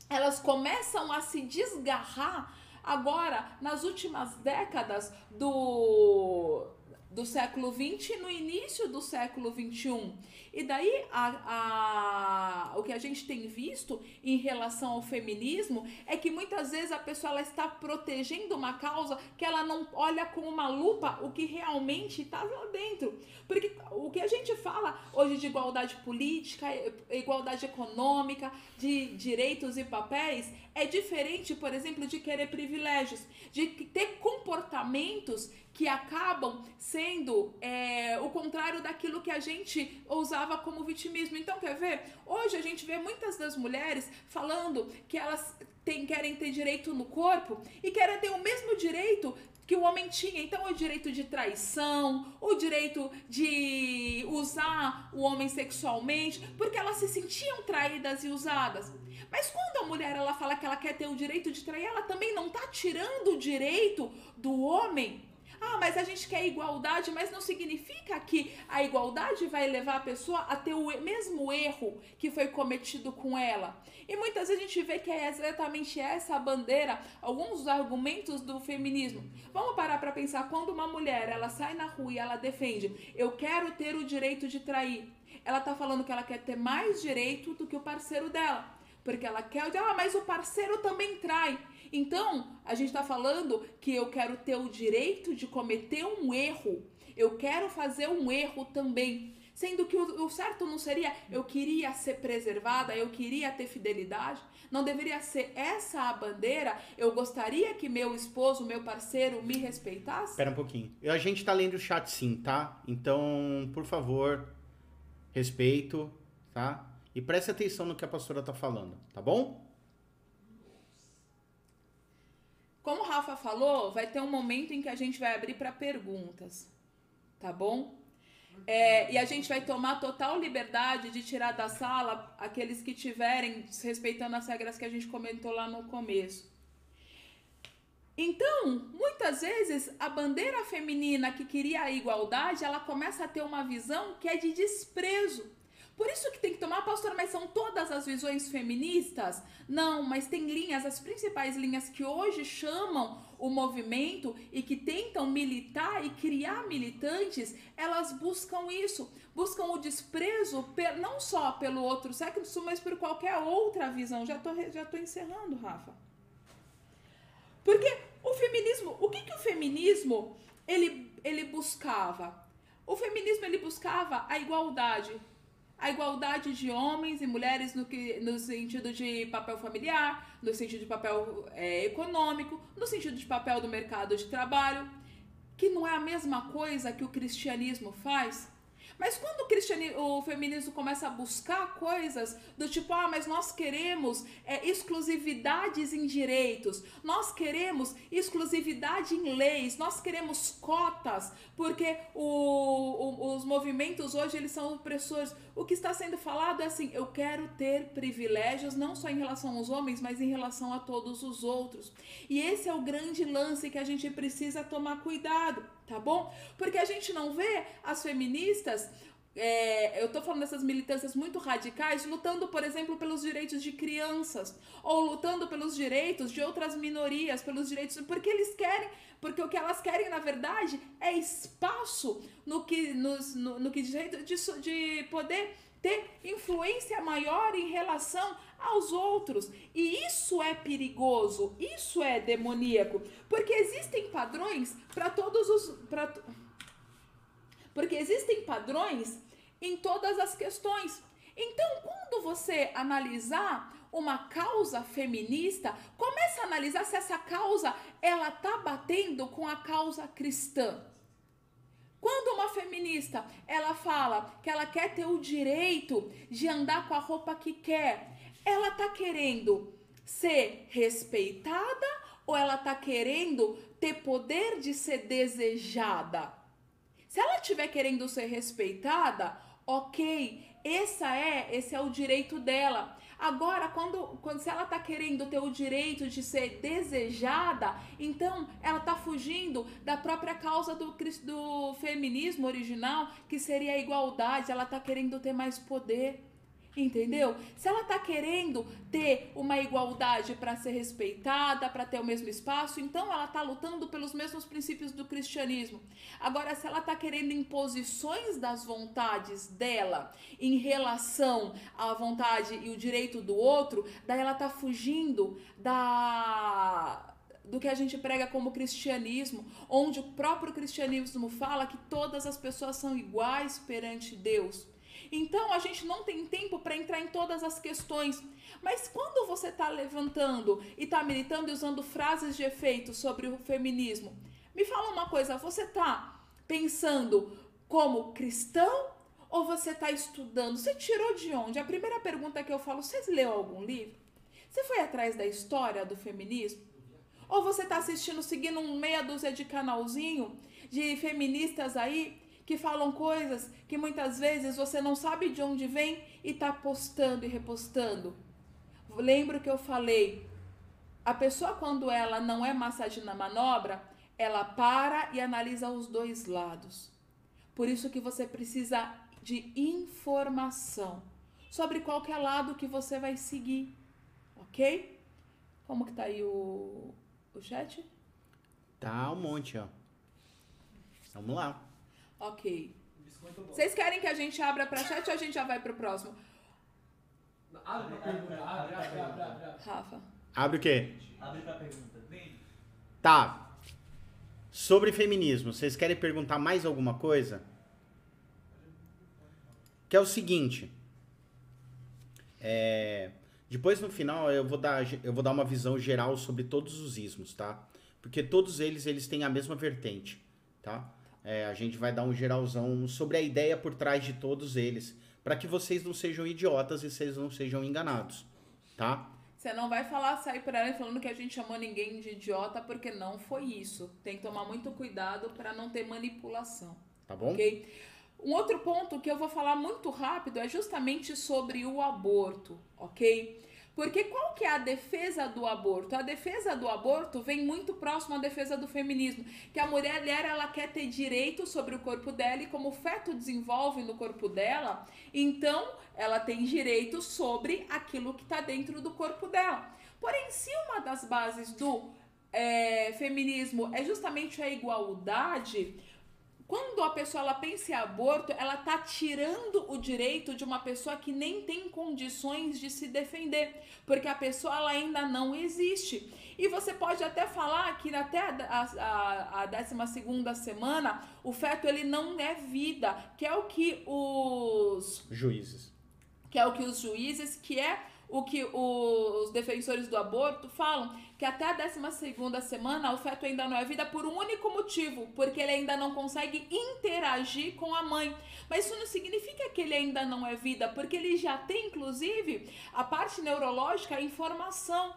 elas começam a se desgarrar agora nas últimas décadas do do século XX no início do século XXI. E daí a, a, o que a gente tem visto em relação ao feminismo é que muitas vezes a pessoa ela está protegendo uma causa que ela não olha com uma lupa o que realmente está lá dentro. Porque o que a gente fala hoje de igualdade política, igualdade econômica, de direitos e papéis, é diferente, por exemplo, de querer privilégios, de ter comportamentos que acabam sendo é, o contrário daquilo que a gente usava como vitimismo. Então, quer ver? Hoje a gente vê muitas das mulheres falando que elas têm, querem ter direito no corpo e querem ter o mesmo direito que o homem tinha. Então, o direito de traição, o direito de usar o homem sexualmente, porque elas se sentiam traídas e usadas. Mas quando a mulher ela fala que ela quer ter o direito de trair, ela também não está tirando o direito do homem ah, mas a gente quer igualdade, mas não significa que a igualdade vai levar a pessoa a ter o mesmo erro que foi cometido com ela. E muitas vezes a gente vê que é exatamente essa a bandeira, alguns dos argumentos do feminismo. Vamos parar para pensar quando uma mulher, ela sai na rua e ela defende, eu quero ter o direito de trair. Ela tá falando que ela quer ter mais direito do que o parceiro dela. Porque ela quer, ah, mas o parceiro também trai. Então, a gente está falando que eu quero ter o direito de cometer um erro. Eu quero fazer um erro também. Sendo que o, o, certo não seria eu queria ser preservada, eu queria ter fidelidade. Não deveria ser essa a bandeira. Eu gostaria que meu esposo, meu parceiro me respeitasse. Espera um pouquinho. A gente tá lendo o chat sim, tá? Então, por favor, respeito, tá? E preste atenção no que a pastora tá falando, tá bom? Como o Rafa falou, vai ter um momento em que a gente vai abrir para perguntas, tá bom? É, e a gente vai tomar total liberdade de tirar da sala aqueles que tiverem respeitando as regras que a gente comentou lá no começo. Então, muitas vezes a bandeira feminina que queria a igualdade, ela começa a ter uma visão que é de desprezo. Por isso que tem que tomar, pastor, mas são todas as visões feministas? Não, mas tem linhas, as principais linhas que hoje chamam o movimento e que tentam militar e criar militantes, elas buscam isso, buscam o desprezo não só pelo outro sexo, mas por qualquer outra visão. Já tô, já tô encerrando, Rafa. Porque o feminismo, o que, que o feminismo ele, ele buscava? O feminismo ele buscava a igualdade a igualdade de homens e mulheres no, que, no sentido de papel familiar, no sentido de papel é, econômico, no sentido de papel do mercado de trabalho, que não é a mesma coisa que o cristianismo faz. Mas quando o, o feminismo começa a buscar coisas do tipo, ah, mas nós queremos é, exclusividades em direitos, nós queremos exclusividade em leis, nós queremos cotas, porque o, o, os movimentos hoje eles são opressores. O que está sendo falado é assim: eu quero ter privilégios não só em relação aos homens, mas em relação a todos os outros. E esse é o grande lance que a gente precisa tomar cuidado tá bom? Porque a gente não vê as feministas é, eu tô falando dessas militâncias muito radicais, lutando, por exemplo, pelos direitos de crianças, ou lutando pelos direitos de outras minorias, pelos direitos. Porque eles querem, porque o que elas querem, na verdade, é espaço no que, nos, no, no que diz de, de poder ter influência maior em relação aos outros. E isso é perigoso, isso é demoníaco, porque existem padrões para todos os. Pra, porque existem padrões em todas as questões. Então, quando você analisar uma causa feminista, comece a analisar se essa causa ela tá batendo com a causa cristã. Quando uma feminista ela fala que ela quer ter o direito de andar com a roupa que quer, ela tá querendo ser respeitada ou ela tá querendo ter poder de ser desejada? Se ela estiver querendo ser respeitada, ok, essa é, esse é o direito dela. Agora, quando, quando se ela tá querendo ter o direito de ser desejada, então ela tá fugindo da própria causa do, do feminismo original, que seria a igualdade. Ela tá querendo ter mais poder. Entendeu? Se ela tá querendo ter uma igualdade para ser respeitada, para ter o mesmo espaço, então ela tá lutando pelos mesmos princípios do cristianismo. Agora, se ela tá querendo imposições das vontades dela em relação à vontade e o direito do outro, daí ela tá fugindo da do que a gente prega como cristianismo, onde o próprio cristianismo fala que todas as pessoas são iguais perante Deus. Então a gente não tem tempo para entrar em todas as questões. Mas quando você está levantando e está militando e usando frases de efeito sobre o feminismo, me fala uma coisa: você está pensando como cristão ou você está estudando? Você tirou de onde? A primeira pergunta que eu falo: você leu algum livro? Você foi atrás da história do feminismo? Ou você está assistindo, seguindo um meia dúzia de canalzinho de feministas aí que falam coisas que muitas vezes você não sabe de onde vem e tá postando e repostando. Lembro que eu falei, a pessoa quando ela não é massagem na manobra, ela para e analisa os dois lados. Por isso que você precisa de informação sobre qualquer lado que você vai seguir, ok? Como que tá aí o, o chat? Tá um monte, ó. Vamos lá. Ok. Vocês querem que a gente abra pra chat ou a gente já vai pro próximo? Abre pra pergunta. Abre, abre, abre. Rafa. Abre o quê? Abre pra pergunta. Tá. Sobre feminismo, vocês querem perguntar mais alguma coisa? Que é o seguinte. É, depois no final eu vou dar eu vou dar uma visão geral sobre todos os ismos, tá? Porque todos eles eles têm a mesma vertente, tá? É, a gente vai dar um geralzão sobre a ideia por trás de todos eles, para que vocês não sejam idiotas e vocês não sejam enganados, tá? Você não vai falar, sair por aí falando que a gente chamou ninguém de idiota, porque não foi isso. Tem que tomar muito cuidado pra não ter manipulação, Tá bom? ok? Um outro ponto que eu vou falar muito rápido é justamente sobre o aborto, ok? Porque qual que é a defesa do aborto? A defesa do aborto vem muito próximo à defesa do feminismo, que a mulher ela quer ter direito sobre o corpo dela e como o feto desenvolve no corpo dela, então ela tem direito sobre aquilo que está dentro do corpo dela. Porém, se uma das bases do é, feminismo é justamente a igualdade, quando a pessoa ela pensa em aborto, ela tá tirando o direito de uma pessoa que nem tem condições de se defender, porque a pessoa ela ainda não existe. E você pode até falar que até a, a, a 12 semana o feto ele não é vida, que é o que os Juízes. que é o que os juízes, que é o que os defensores do aborto falam, que até a 12 semana o feto ainda não é vida por um único motivo, porque ele ainda não consegue interagir com a mãe. Mas isso não significa que ele ainda não é vida, porque ele já tem, inclusive, a parte neurológica, a informação.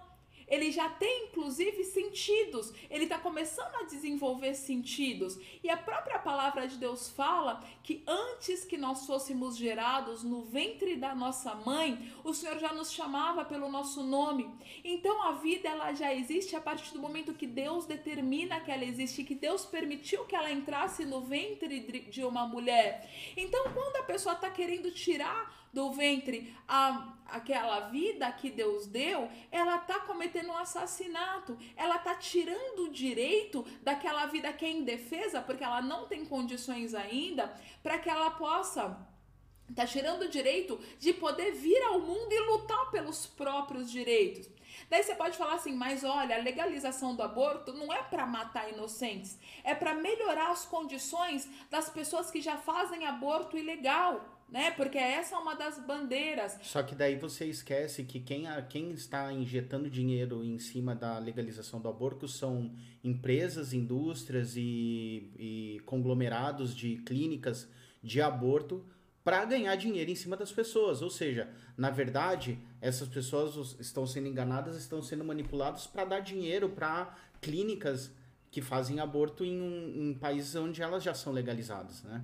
Ele já tem, inclusive, sentidos. Ele está começando a desenvolver sentidos. E a própria palavra de Deus fala que antes que nós fôssemos gerados no ventre da nossa mãe, o Senhor já nos chamava pelo nosso nome. Então a vida ela já existe a partir do momento que Deus determina que ela existe, que Deus permitiu que ela entrasse no ventre de uma mulher. Então quando a pessoa está querendo tirar do ventre a, aquela vida que Deus deu, ela tá cometendo um assassinato. Ela tá tirando o direito daquela vida que é indefesa, porque ela não tem condições ainda, para que ela possa tá tirando o direito de poder vir ao mundo e lutar pelos próprios direitos. Daí você pode falar assim, mas olha, a legalização do aborto não é para matar inocentes, é para melhorar as condições das pessoas que já fazem aborto ilegal, né? Porque essa é uma das bandeiras. Só que daí você esquece que quem, a- quem está injetando dinheiro em cima da legalização do aborto são empresas, indústrias e, e conglomerados de clínicas de aborto para ganhar dinheiro em cima das pessoas. Ou seja, na verdade, essas pessoas estão sendo enganadas, estão sendo manipuladas para dar dinheiro para clínicas que fazem aborto em, um- em países onde elas já são legalizadas, né?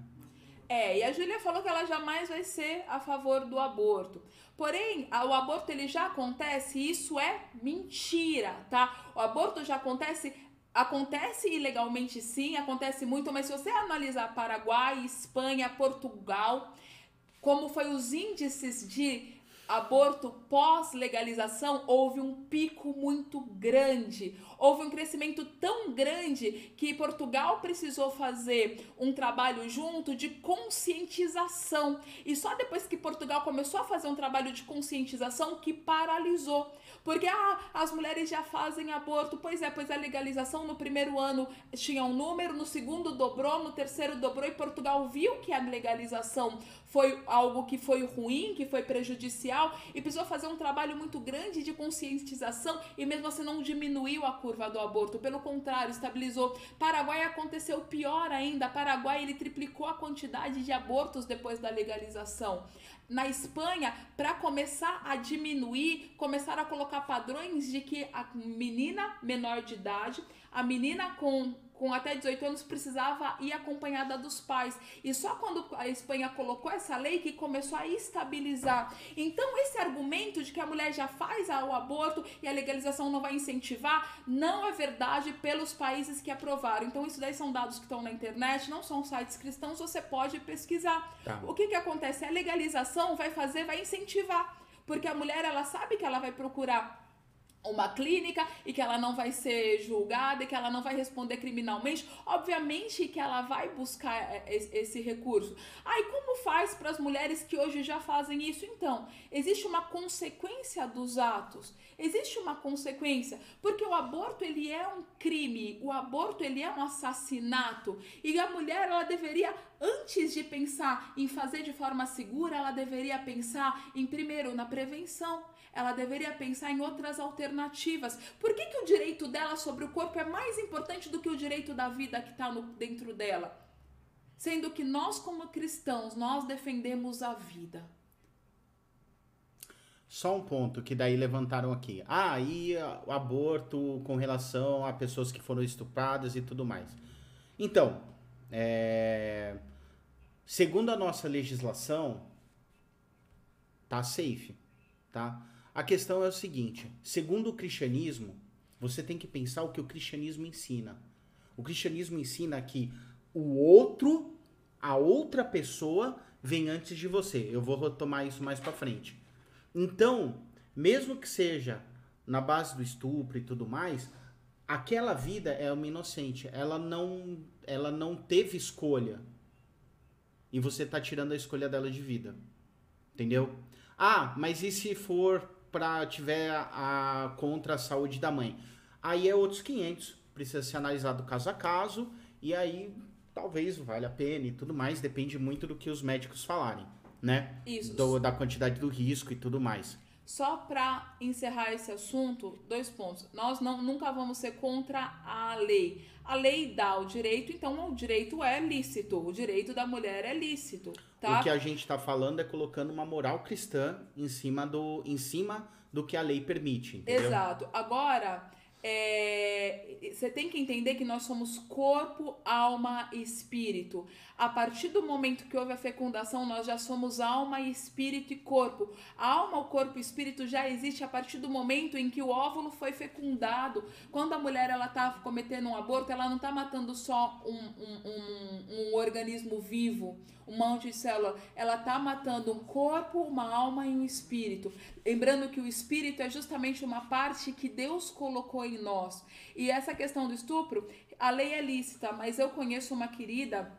É, e a Júlia falou que ela jamais vai ser a favor do aborto. Porém, o aborto ele já acontece e isso é mentira, tá? O aborto já acontece Acontece ilegalmente sim, acontece muito, mas se você analisar Paraguai, Espanha, Portugal, como foi os índices de aborto pós-legalização, houve um pico muito grande. Houve um crescimento tão grande que Portugal precisou fazer um trabalho junto de conscientização. E só depois que Portugal começou a fazer um trabalho de conscientização que paralisou. Porque ah, as mulheres já fazem aborto. Pois é, pois a legalização no primeiro ano tinha um número, no segundo dobrou, no terceiro dobrou e Portugal viu que a legalização foi algo que foi ruim, que foi prejudicial e precisou fazer um trabalho muito grande de conscientização e mesmo assim não diminuiu a curva do aborto, pelo contrário, estabilizou. Paraguai aconteceu pior ainda. Paraguai ele triplicou a quantidade de abortos depois da legalização. Na Espanha, para começar a diminuir, começaram a colocar padrões de que a menina menor de idade, a menina com, com até 18 anos precisava ir acompanhada dos pais. E só quando a Espanha colocou essa lei que começou a estabilizar. Então, esse argumento de que a mulher já faz o aborto e a legalização não vai incentivar, não é verdade pelos países que aprovaram. Então, isso daí são dados que estão na internet, não são sites cristãos, você pode pesquisar. Tá. O que que acontece? A legalização vai fazer, vai incentivar. Porque a mulher, ela sabe que ela vai procurar uma clínica e que ela não vai ser julgada e que ela não vai responder criminalmente, obviamente que ela vai buscar é, es- esse recurso. Aí como faz para as mulheres que hoje já fazem isso? Então, existe uma consequência dos atos. Existe uma consequência, porque o aborto ele é um crime, o aborto ele é um assassinato e a mulher ela deveria antes de pensar em fazer de forma segura, ela deveria pensar em primeiro na prevenção, ela deveria pensar em outras alternativas. Por que, que o direito dela sobre o corpo é mais importante do que o direito da vida que está dentro dela? Sendo que nós, como cristãos, nós defendemos a vida. Só um ponto que daí levantaram aqui. Ah, e o aborto com relação a pessoas que foram estupradas e tudo mais. Então, é, segundo a nossa legislação, tá safe, tá? A questão é o seguinte: segundo o cristianismo, você tem que pensar o que o cristianismo ensina. O cristianismo ensina que o outro, a outra pessoa, vem antes de você. Eu vou retomar isso mais pra frente. Então, mesmo que seja na base do estupro e tudo mais, aquela vida é uma inocente. Ela não, ela não teve escolha. E você tá tirando a escolha dela de vida. Entendeu? Ah, mas e se for pra tiver a, a- contra a saúde da mãe? Aí é outros 500. Precisa ser analisado caso a caso e aí talvez valha a pena e tudo mais, depende muito do que os médicos falarem, né? Isso. Do- da quantidade do risco e tudo mais. Só para encerrar esse assunto, dois pontos. Nós não, nunca vamos ser contra a lei. A lei dá o direito, então o direito é lícito. O direito da mulher é lícito, tá? O que a gente tá falando é colocando uma moral cristã em cima do, em cima do que a lei permite, entendeu? Exato. Agora, é, você tem que entender que nós somos corpo, alma e espírito. A partir do momento que houve a fecundação, nós já somos alma, espírito e corpo. A alma, o corpo e o espírito já existe a partir do momento em que o óvulo foi fecundado. Quando a mulher ela tá cometendo um aborto, ela não tá matando só um, um, um, um organismo vivo, um monte de célula. Ela tá matando um corpo, uma alma e um espírito. Lembrando que o espírito é justamente uma parte que Deus colocou em nós. E essa questão do estupro, a lei é lícita, mas eu conheço uma querida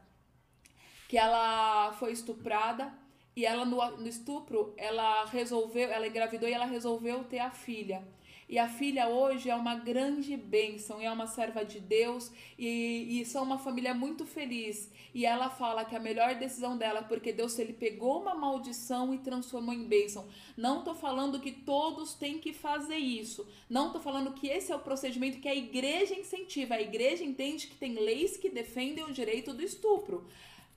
que ela foi estuprada e ela no, no estupro, ela resolveu, ela engravidou e ela resolveu ter a filha. E a filha hoje é uma grande bênção, e é uma serva de Deus e, e são uma família muito feliz. E ela fala que a melhor decisão dela, porque Deus ele pegou uma maldição e transformou em bênção. Não tô falando que todos têm que fazer isso. Não tô falando que esse é o procedimento que a igreja incentiva. A igreja entende que tem leis que defendem o direito do estupro.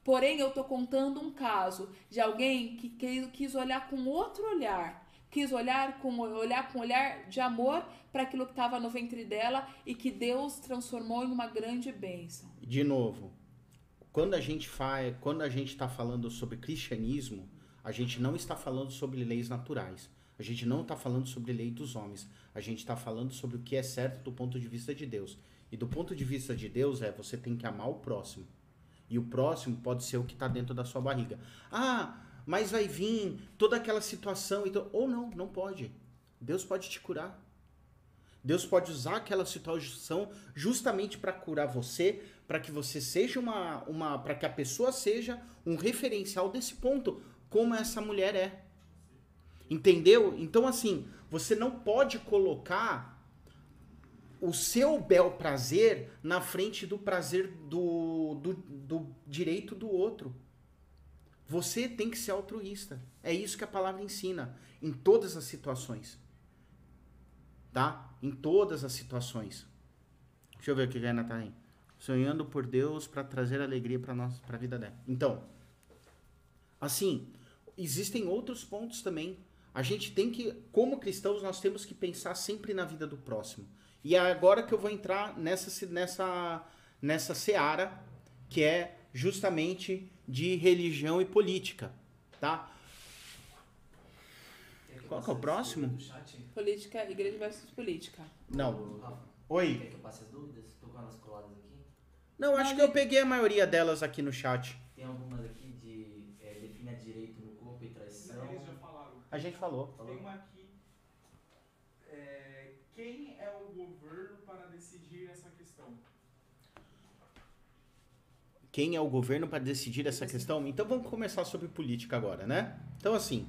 Porém, eu tô contando um caso de alguém que quis olhar com outro olhar. Quis olhar com olhar com olhar de amor para aquilo que estava no ventre dela e que Deus transformou em uma grande bênção. De novo, quando a gente faz, quando a gente está falando sobre cristianismo, a gente não está falando sobre leis naturais. A gente não está falando sobre lei dos homens. A gente está falando sobre o que é certo do ponto de vista de Deus. E do ponto de vista de Deus é você tem que amar o próximo. E o próximo pode ser o que está dentro da sua barriga. Ah, mas vai vir toda aquela situação. Então, ou não, não pode. Deus pode te curar. Deus pode usar aquela situação justamente para curar você, para que você seja uma, uma para que a pessoa seja um referencial desse ponto, como essa mulher é. Entendeu? Então assim, você não pode colocar o seu bel prazer na frente do prazer do, do, do direito do outro. Você tem que ser altruísta. É isso que a palavra ensina em todas as situações tá? Em todas as situações. Deixa eu ver o que a Ana tá aí. Sonhando por Deus para trazer alegria para nós, para a vida dela. Então, assim, existem outros pontos também. A gente tem que, como cristãos, nós temos que pensar sempre na vida do próximo. E é agora que eu vou entrar nessa nessa nessa seara que é justamente de religião e política, tá? Qual que é o próximo? Política, igreja versus política. Não. Oi. Quer que eu passe as dúvidas? Tô com elas coladas aqui. Não, acho que eu peguei a maioria delas aqui no chat. Tem algumas aqui de é, define direito no corpo e traição. Eles já falaram. A gente falou. Tem uma aqui. É, quem é o governo para decidir essa questão? Quem é o governo para decidir essa questão? Então vamos começar sobre política agora, né? Então assim,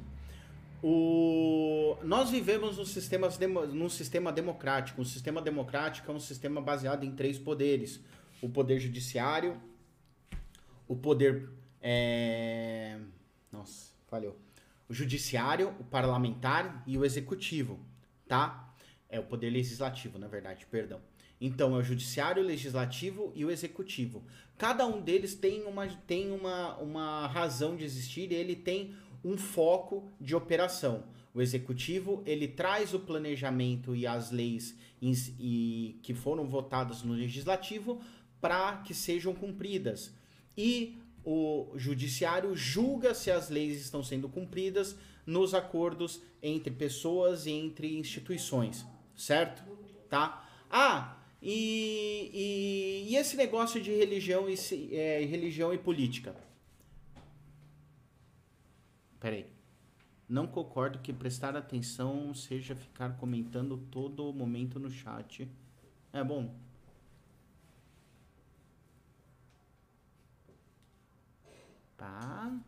o... nós vivemos num sistema, num sistema democrático. Um sistema democrático é um sistema baseado em três poderes: o poder judiciário, o poder, é... nossa, falhou, o judiciário, o parlamentar e o executivo, tá? É o poder legislativo, na verdade, perdão. Então, é o judiciário, o legislativo e o executivo. Cada um deles tem uma, tem uma, uma razão de existir e ele tem um foco de operação. O executivo, ele traz o planejamento e as leis e, que foram votadas no legislativo para que sejam cumpridas. E o judiciário julga se as leis estão sendo cumpridas nos acordos entre pessoas e entre instituições, certo? Tá? Ah, e, e, e esse negócio de religião e, é, religião e política? Peraí. Não concordo que prestar atenção seja ficar comentando todo momento no chat. É bom. Tá.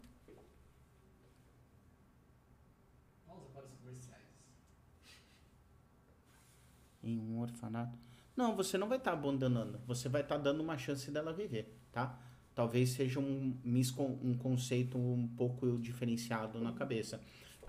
Pausa para os comerciais. Em um orfanato. Não, você não vai estar abandonando. Você vai estar dando uma chance dela viver, tá? Talvez seja um, um conceito um pouco diferenciado na cabeça.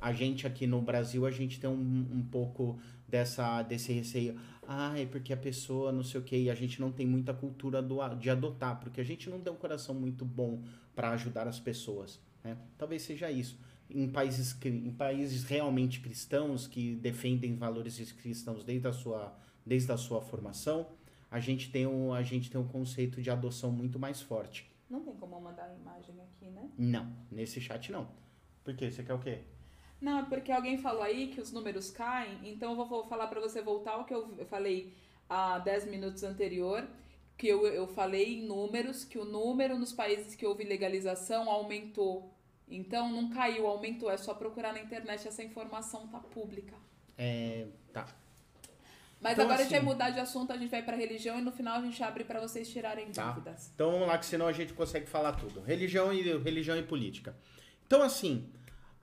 A gente aqui no Brasil, a gente tem um, um pouco dessa, desse receio. Ah, é porque a pessoa não sei o que. E a gente não tem muita cultura do, de adotar. Porque a gente não tem um coração muito bom para ajudar as pessoas. Né? Talvez seja isso. Em países, em países realmente cristãos, que defendem valores cristãos desde a sua desde a sua formação, a gente tem um, a gente tem um conceito de adoção muito mais forte. Não tem como mandar a imagem aqui, né? Não, nesse chat não. Por quê? Você quer o quê? Não, é porque alguém falou aí que os números caem, então eu vou- falar pra você voltar ao que eu eu falei há 10 minutos anterior, que eu, eu falei em números, que o número nos países que houve legalização aumentou. Então não caiu, aumentou. É só procurar na internet, essa informação tá pública. É, tá. Mas Então, agora a gente vai assim- mudar de assunto, a gente vai pra religião e no final a gente abre pra vocês tirarem Tá. dúvidas. Então vamos lá, que senão a gente consegue falar tudo. Religião e religião e política. Então assim,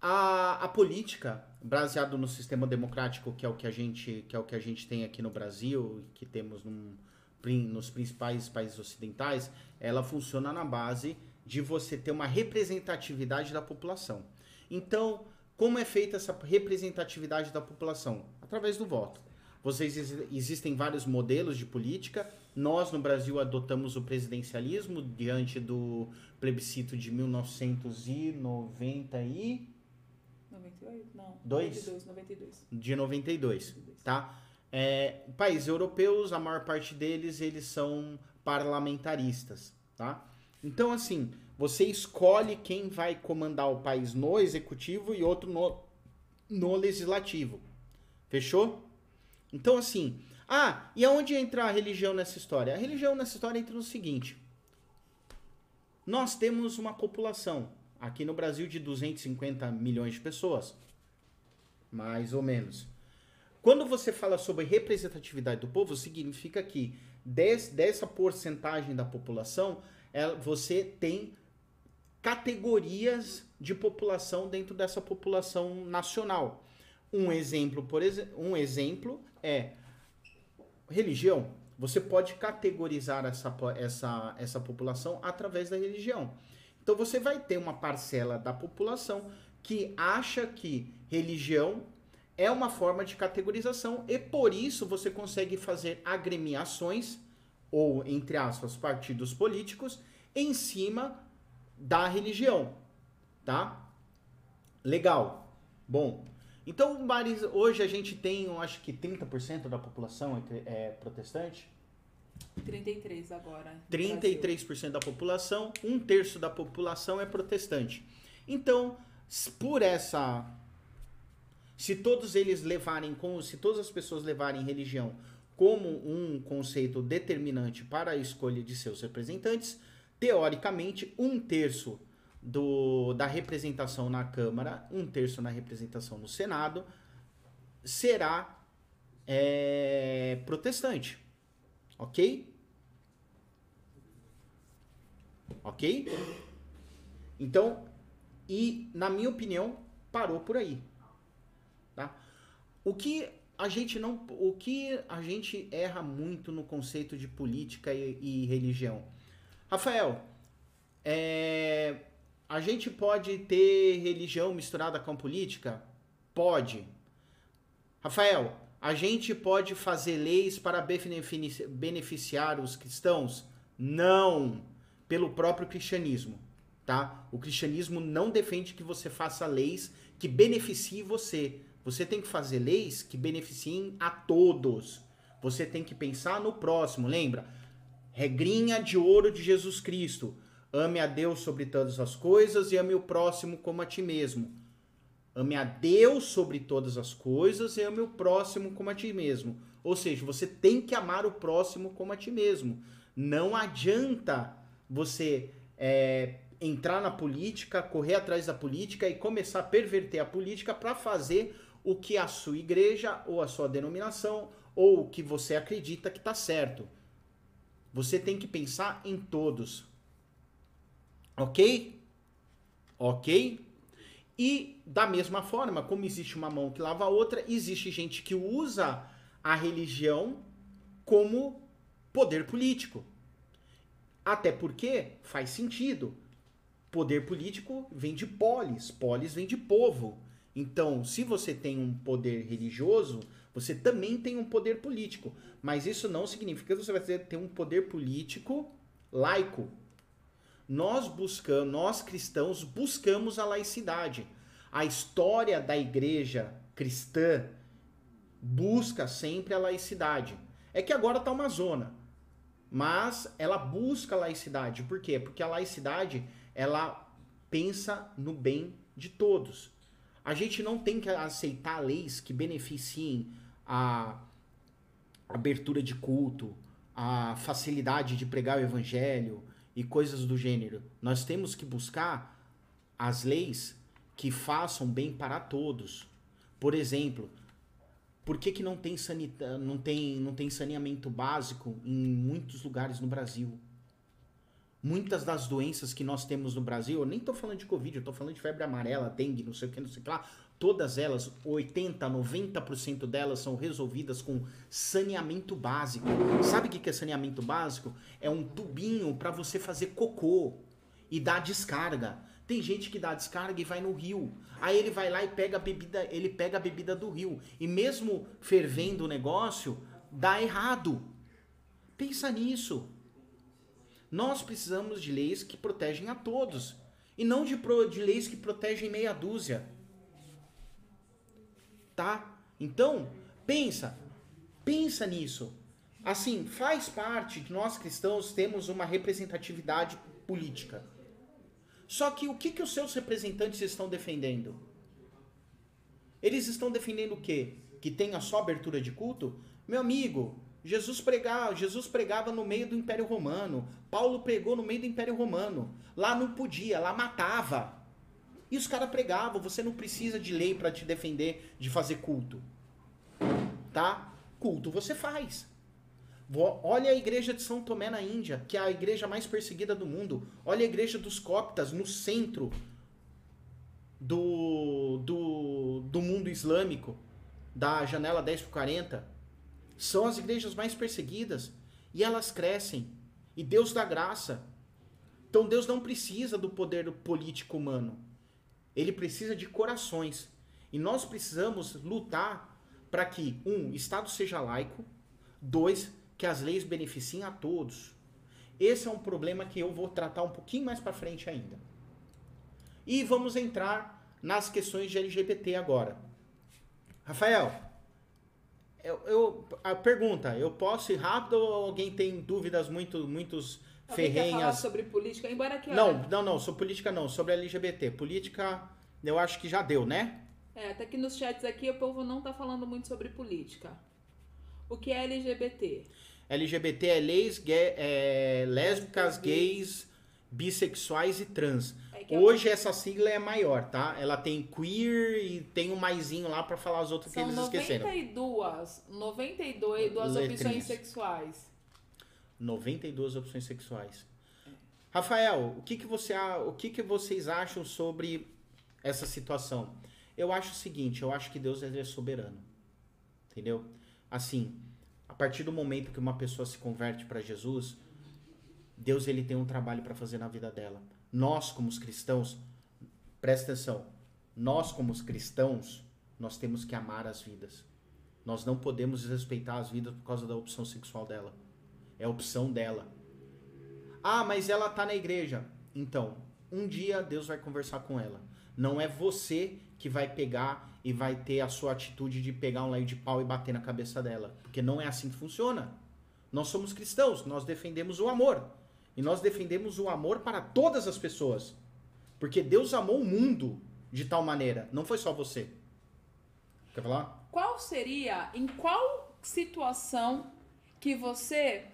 A, a política, baseado no sistema democrático, que é o que a gente, que é o que a gente tem aqui no Brasil, e que temos num- nos principais países ocidentais, ela funciona na base de você ter uma representatividade da população. Então, como é feita essa representatividade da população? Através do voto. Vocês exi- existem vários modelos de política. Nós no Brasil adotamos o presidencialismo diante do plebiscito de 1990 e 98? Não. Dois? 92, 92. de 92, tá? É, países europeus, a maior parte deles, eles são parlamentaristas, tá? Então, assim, você escolhe quem vai comandar o país no executivo e outro no, no legislativo. Fechou? Então, assim, ah, e aonde entra a religião nessa história? A religião nessa história entra no seguinte: nós temos uma população aqui no Brasil de 250 milhões de pessoas, mais ou menos. Quando você fala sobre representatividade do povo, significa que des- dessa porcentagem da população, ela- você tem categorias de população dentro dessa população nacional. Um exemplo, por exe- um exemplo é religião. Você pode categorizar essa, essa, essa população através da religião. Então você vai ter uma parcela da população que acha que religião é uma forma de categorização e por isso você consegue fazer agremiações ou entre aspas partidos políticos em cima da religião, tá? Legal. Bom, então Maris, hoje a gente tem, eu acho que 30% da população é, protestante. 33 agora. no Brasil. 33% da população, um terço da população é protestante. Então, por essa. Se todos eles levarem, como se todas as pessoas levarem religião como um conceito determinante para a escolha de seus representantes, teoricamente, um terço do, da representação na Câmara, um terço na representação no Senado, será é, protestante. Ok? Ok? Então, e na minha opinião, parou por aí. Tá? O que a gente não, o que a gente erra muito no conceito de política e, e religião. Rafael, é, a gente pode ter religião misturada com política? Pode. Rafael, a gente pode fazer leis para benefici- beneficiar os cristãos? Não, pelo próprio cristianismo, tá? O cristianismo não defende que você faça leis que beneficiem você. Você tem que fazer leis que beneficiem a todos. Você tem que pensar no próximo, lembra? Regrinha de ouro de Jesus Cristo. Ame a Deus sobre todas as coisas e ame o próximo como a ti mesmo. Ame a Deus sobre todas as coisas e ame o próximo como a ti mesmo. Ou seja, você tem que amar o próximo como a ti mesmo. Não adianta você é, entrar na política, correr atrás da política e começar a perverter a política para fazer o que a sua igreja ou a sua denominação ou o que você acredita que está certo. Você tem que pensar em todos. Ok? Ok? E da mesma forma, como existe uma mão que lava a outra, existe gente que usa a religião como poder político. Até porque faz sentido. Poder político vem de polis, polis vem de povo. Então, se você tem um poder religioso, você também tem um poder político. Mas isso não significa que você vai ter um poder político laico. Nós buscamos, nós cristãos buscamos a laicidade. A história da igreja cristã busca sempre a laicidade. É que agora tá uma zona, mas ela busca a laicidade. Por quê? Porque a laicidade, ela pensa no bem de todos. A gente não tem que aceitar leis que beneficiem a abertura de culto, a facilidade de pregar o evangelho e coisas do gênero. Nós temos que buscar as leis que façam bem para todos. Por exemplo, por que, que não, tem sanita, não, tem, não tem saneamento básico em muitos lugares no Brasil? Muitas das doenças que nós temos no Brasil, eu nem tô falando de Covid, eu tô falando de febre amarela, dengue, não sei o que, não sei o que lá. Todas elas, 80, 90% delas são resolvidas com saneamento básico. Sabe o que é saneamento básico? É um tubinho para você fazer cocô e dar descarga. Tem gente que dá descarga e vai no rio. Aí ele vai lá e pega a bebida, ele pega a bebida do rio. E mesmo fervendo o negócio, dá errado. Pensa nisso. Nós precisamos de leis que protegem a todos. E não de, pro- de leis que protegem meia dúzia. Tá? Então, pensa. Pensa nisso. Assim, faz parte que nós cristãos temos uma representatividade política. Só que o que, que os seus representantes estão defendendo? Eles estão defendendo o quê? Que tenha só abertura de culto? Meu amigo, Jesus pregava, Jesus pregava no meio do Império Romano. Paulo pregou no meio do Império Romano. Lá não podia, lá matava. E os caras pregavam, você não precisa de lei para te defender de fazer culto. Tá? Culto você faz. Olha a igreja de São Tomé na Índia, que é a igreja mais perseguida do mundo. Olha a igreja dos coptas no centro do, do, do mundo islâmico, da janela 10 por 40. São as igrejas mais perseguidas e elas crescem. E Deus dá graça. Então Deus não precisa do poder político humano. Ele precisa de corações. E nós precisamos lutar para que, um, o Estado seja laico, dois, que as leis beneficiem a todos. Esse é um problema que eu vou tratar um pouquinho mais para frente ainda. E vamos entrar nas questões de LGBT agora. Rafael, eu, eu- a pergunta, eu posso ir rápido ou alguém tem dúvidas muito, muitos Alguém quer falar ferrenhas? sobre política? Embora que... Não, não, não, sobre política não, sobre LGBT. Política, eu acho que já deu, né? É, até que nos chats aqui o povo não tá falando muito sobre política. O que é LGBT? LGBT é leis, gay- é, lésbicas, gays, bissexuais e trans. É que Hoje essa sigla é maior, tá? Ela tem queer e tem um maisinho lá pra falar as outras que São eles esqueceram. 92, 92 duas Letrinhas. opções sexuais. 92 opções sexuais. Rafael, o que, que você o que, que vocês acham sobre essa situação? Eu acho o seguinte, eu acho que Deus é soberano. Entendeu? Assim, a partir do momento que uma pessoa se converte para Jesus, Deus ele tem um trabalho para fazer na vida dela. Nós como os cristãos, presta atenção. Nós como os cristãos, nós temos que amar as vidas. Nós não podemos desrespeitar as vidas por causa da opção sexual dela. É opção dela. Ah, mas ela tá na igreja. Então, um dia Deus vai conversar com ela. Não é você que vai pegar e vai ter a sua atitude de pegar um leio de pau e bater na cabeça dela. Porque não é assim que funciona. Nós somos cristãos, nós defendemos o amor. E nós defendemos o amor para todas as pessoas. Porque Deus amou o mundo de tal maneira. Não foi só você. Quer falar? Qual seria, em qual situação que você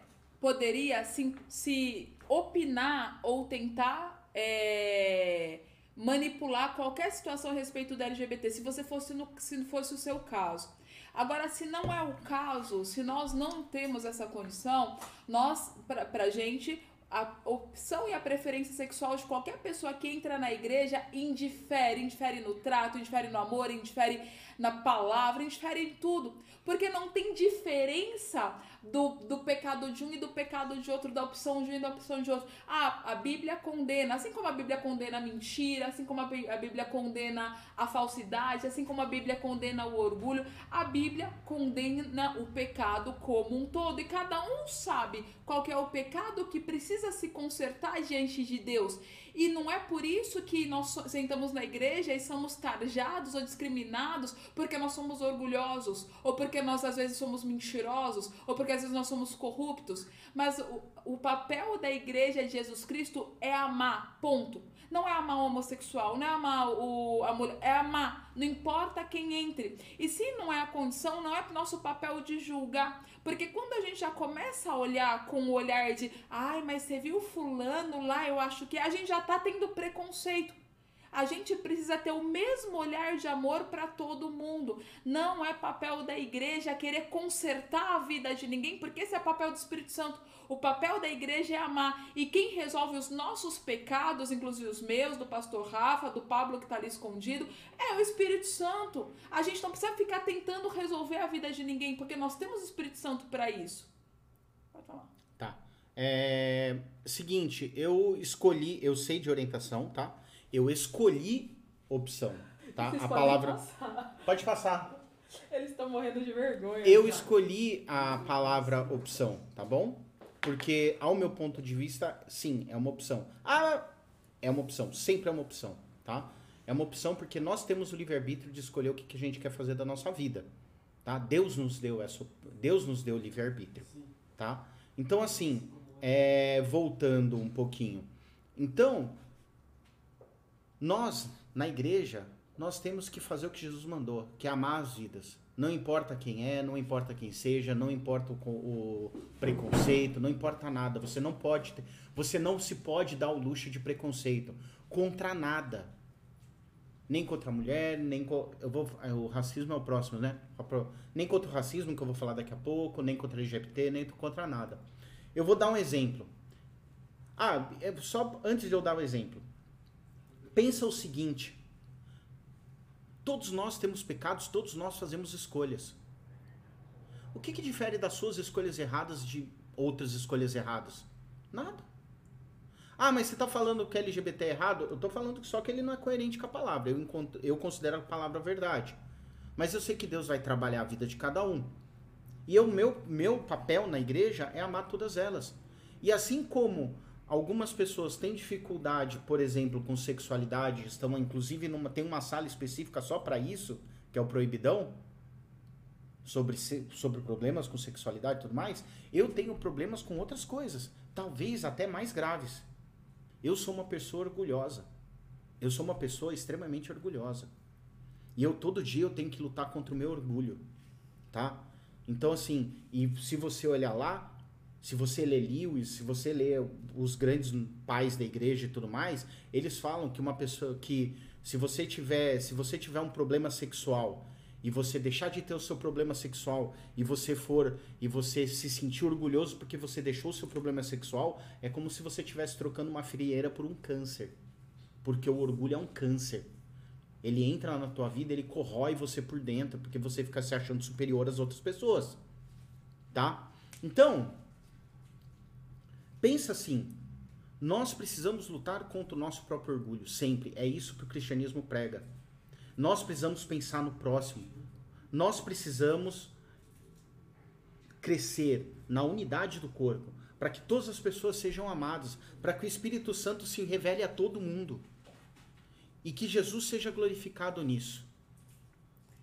poderia se, se opinar ou tentar é, manipular qualquer situação a respeito da LGBT, se você fosse no, se fosse o seu caso. Agora, se não é o caso, se nós não temos essa condição, nós, pra, pra gente, a opção e a preferência sexual de qualquer pessoa que entra na igreja indifere, indifere no trato, indifere no amor, indifere na palavra, indifere em tudo. Porque não tem diferença do, do pecado de um e do pecado de outro, da opção de um e da opção de outro. Ah, a Bíblia condena, assim como a Bíblia condena a mentira, assim como a Bí- a Bíblia condena a falsidade, assim como a Bíblia condena o orgulho, a Bíblia condena o pecado como um todo. E cada um sabe qual é o pecado que precisa se consertar diante de Deus. E não é por isso que nós sentamos na igreja e somos tarjados ou discriminados porque nós somos orgulhosos, ou porque nós às vezes somos mentirosos, ou porque às vezes nós somos corruptos. Mas o, o papel da igreja de Jesus Cristo é amar, ponto. Não é amar o homossexual, não é amar o, a mulher, é amar. Não importa quem entre. E se não é a condição, não é nosso papel de julgar. Porque quando a gente já começa a olhar com o olhar de ai, mas você viu fulano lá, eu acho que a gente já tá tendo preconceito. A gente precisa ter o mesmo olhar de amor para todo mundo. Não é papel da igreja querer consertar a vida de ninguém, porque esse é papel do Espírito Santo. O papel da igreja é amar. E quem resolve os nossos pecados, inclusive os meus, do pastor Rafa, do Pablo que está ali escondido, é o Espírito Santo. A gente não precisa ficar tentando resolver a vida de ninguém, porque nós temos o Espírito Santo para isso. Pode falar. Tá. É, seguinte, eu escolhi, eu sei de orientação, tá? Eu escolhi opção, tá? A palavra. passar. Pode passar. Eles estão morrendo de vergonha. Eu já. escolhi a palavra opção, tá bom? Porque, ao meu ponto de vista, sim, é uma opção. Ah, é uma opção, sempre é uma opção, tá? É uma opção porque nós temos o livre-arbítrio de escolher o que, que a gente quer fazer da nossa vida, tá? Deus nos deu essa, Deus nos deu o livre-arbítrio, tá? Então, assim, é, voltando um pouquinho. Então, nós, na igreja, nós temos que fazer o que Jesus mandou, que é amar as vidas. Não importa quem é, não importa quem seja, não importa o, o preconceito, não importa nada. Você não pode, ter- você não se pode dar o luxo de preconceito contra nada. Nem contra a mulher, nem co- eu vou, é, o racismo é o próximo, né? A Nem contra o racismo que eu vou falar daqui a pouco, nem contra LGBT, nem contra nada. Eu vou dar um exemplo. Ah, é só antes de eu dar o exemplo. Pensa o seguinte: todos nós temos pecados, todos nós fazemos escolhas. O que, que difere das suas escolhas erradas de outras escolhas erradas? Nada. Ah, mas você está falando que LGBT é errado? Eu estou falando só que ele não é coerente com a palavra. Eu, encontro- eu considero a palavra verdade. Mas eu sei que Deus vai trabalhar a vida de cada um. E o meu, meu papel na igreja é amar todas elas. E assim como algumas pessoas têm dificuldade, por exemplo, com sexualidade, estão inclusive numa tem uma sala específica só para isso, que é o proibidão, sobre sobre problemas com sexualidade e tudo mais, eu tenho problemas com outras coisas, talvez até mais graves. Eu sou uma pessoa orgulhosa. Eu sou uma pessoa extremamente orgulhosa. E eu todo dia eu tenho que lutar contra o meu orgulho, tá? Então assim, e se você olhar lá, se você lê Lewis, se você lê os grandes pais da igreja e tudo mais, eles falam que uma pessoa que se você tiver, se você tiver um problema sexual e você deixar de ter o seu problema sexual e você for e você se sentir orgulhoso porque você deixou o seu problema sexual, é como se você estivesse trocando uma frieira por um câncer. Porque o orgulho é um câncer. Ele entra na tua vida, ele corrói você por dentro, porque você fica se achando superior às outras pessoas. Tá? Então, pensa assim, nós precisamos lutar contra o nosso próprio orgulho, sempre. É isso que o cristianismo prega. Nós precisamos pensar no próximo. Nós precisamos crescer na unidade do corpo, para que todas as pessoas sejam amadas, para que o Espírito Santo se revele a todo mundo e que Jesus seja glorificado nisso.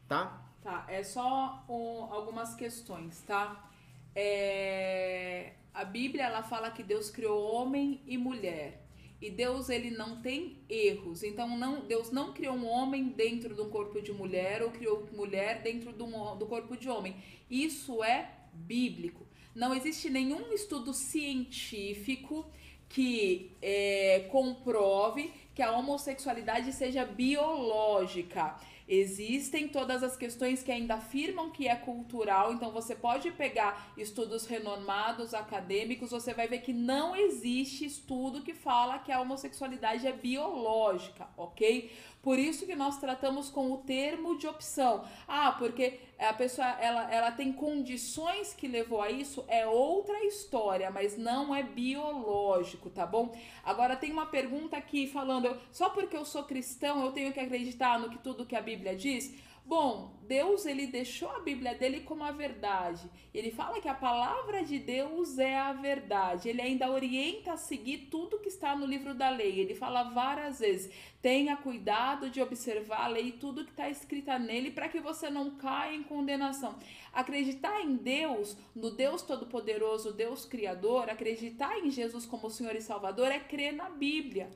Tá? Tá, é só um- algumas questões, tá? É, a Bíblia ela fala que Deus criou homem e mulher. E Deus ele não tem erros. Então não, Deus não criou um homem dentro de um corpo de mulher ou criou mulher dentro de um, do corpo de homem. Isso é bíblico. Não existe nenhum estudo científico que é, comprove que a homossexualidade seja biológica. Existem todas as questões que ainda afirmam que é cultural, então você pode pegar estudos renomados acadêmicos, você vai ver que não existe estudo que fala que a homossexualidade é biológica, ok? Por isso que nós tratamos com o termo de opção. Ah, porque a pessoa ela, ela tem condições que levou a isso, é outra história, mas não é biológico, tá bom? Agora tem uma pergunta aqui falando, só porque eu sou cristão eu tenho que acreditar no que tudo que a Bíblia diz? Bom, Deus ele deixou a Bíblia dele como a verdade. Ele fala que a palavra de Deus é a verdade. Ele ainda orienta a seguir tudo que está no livro da lei. Ele fala várias vezes: tenha cuidado de observar a lei e tudo que está escrita nele para que você não caia em condenação. Acreditar em Deus, no Deus Todo-Poderoso, Deus Criador, acreditar em Jesus como Senhor e Salvador é crer na Bíblia.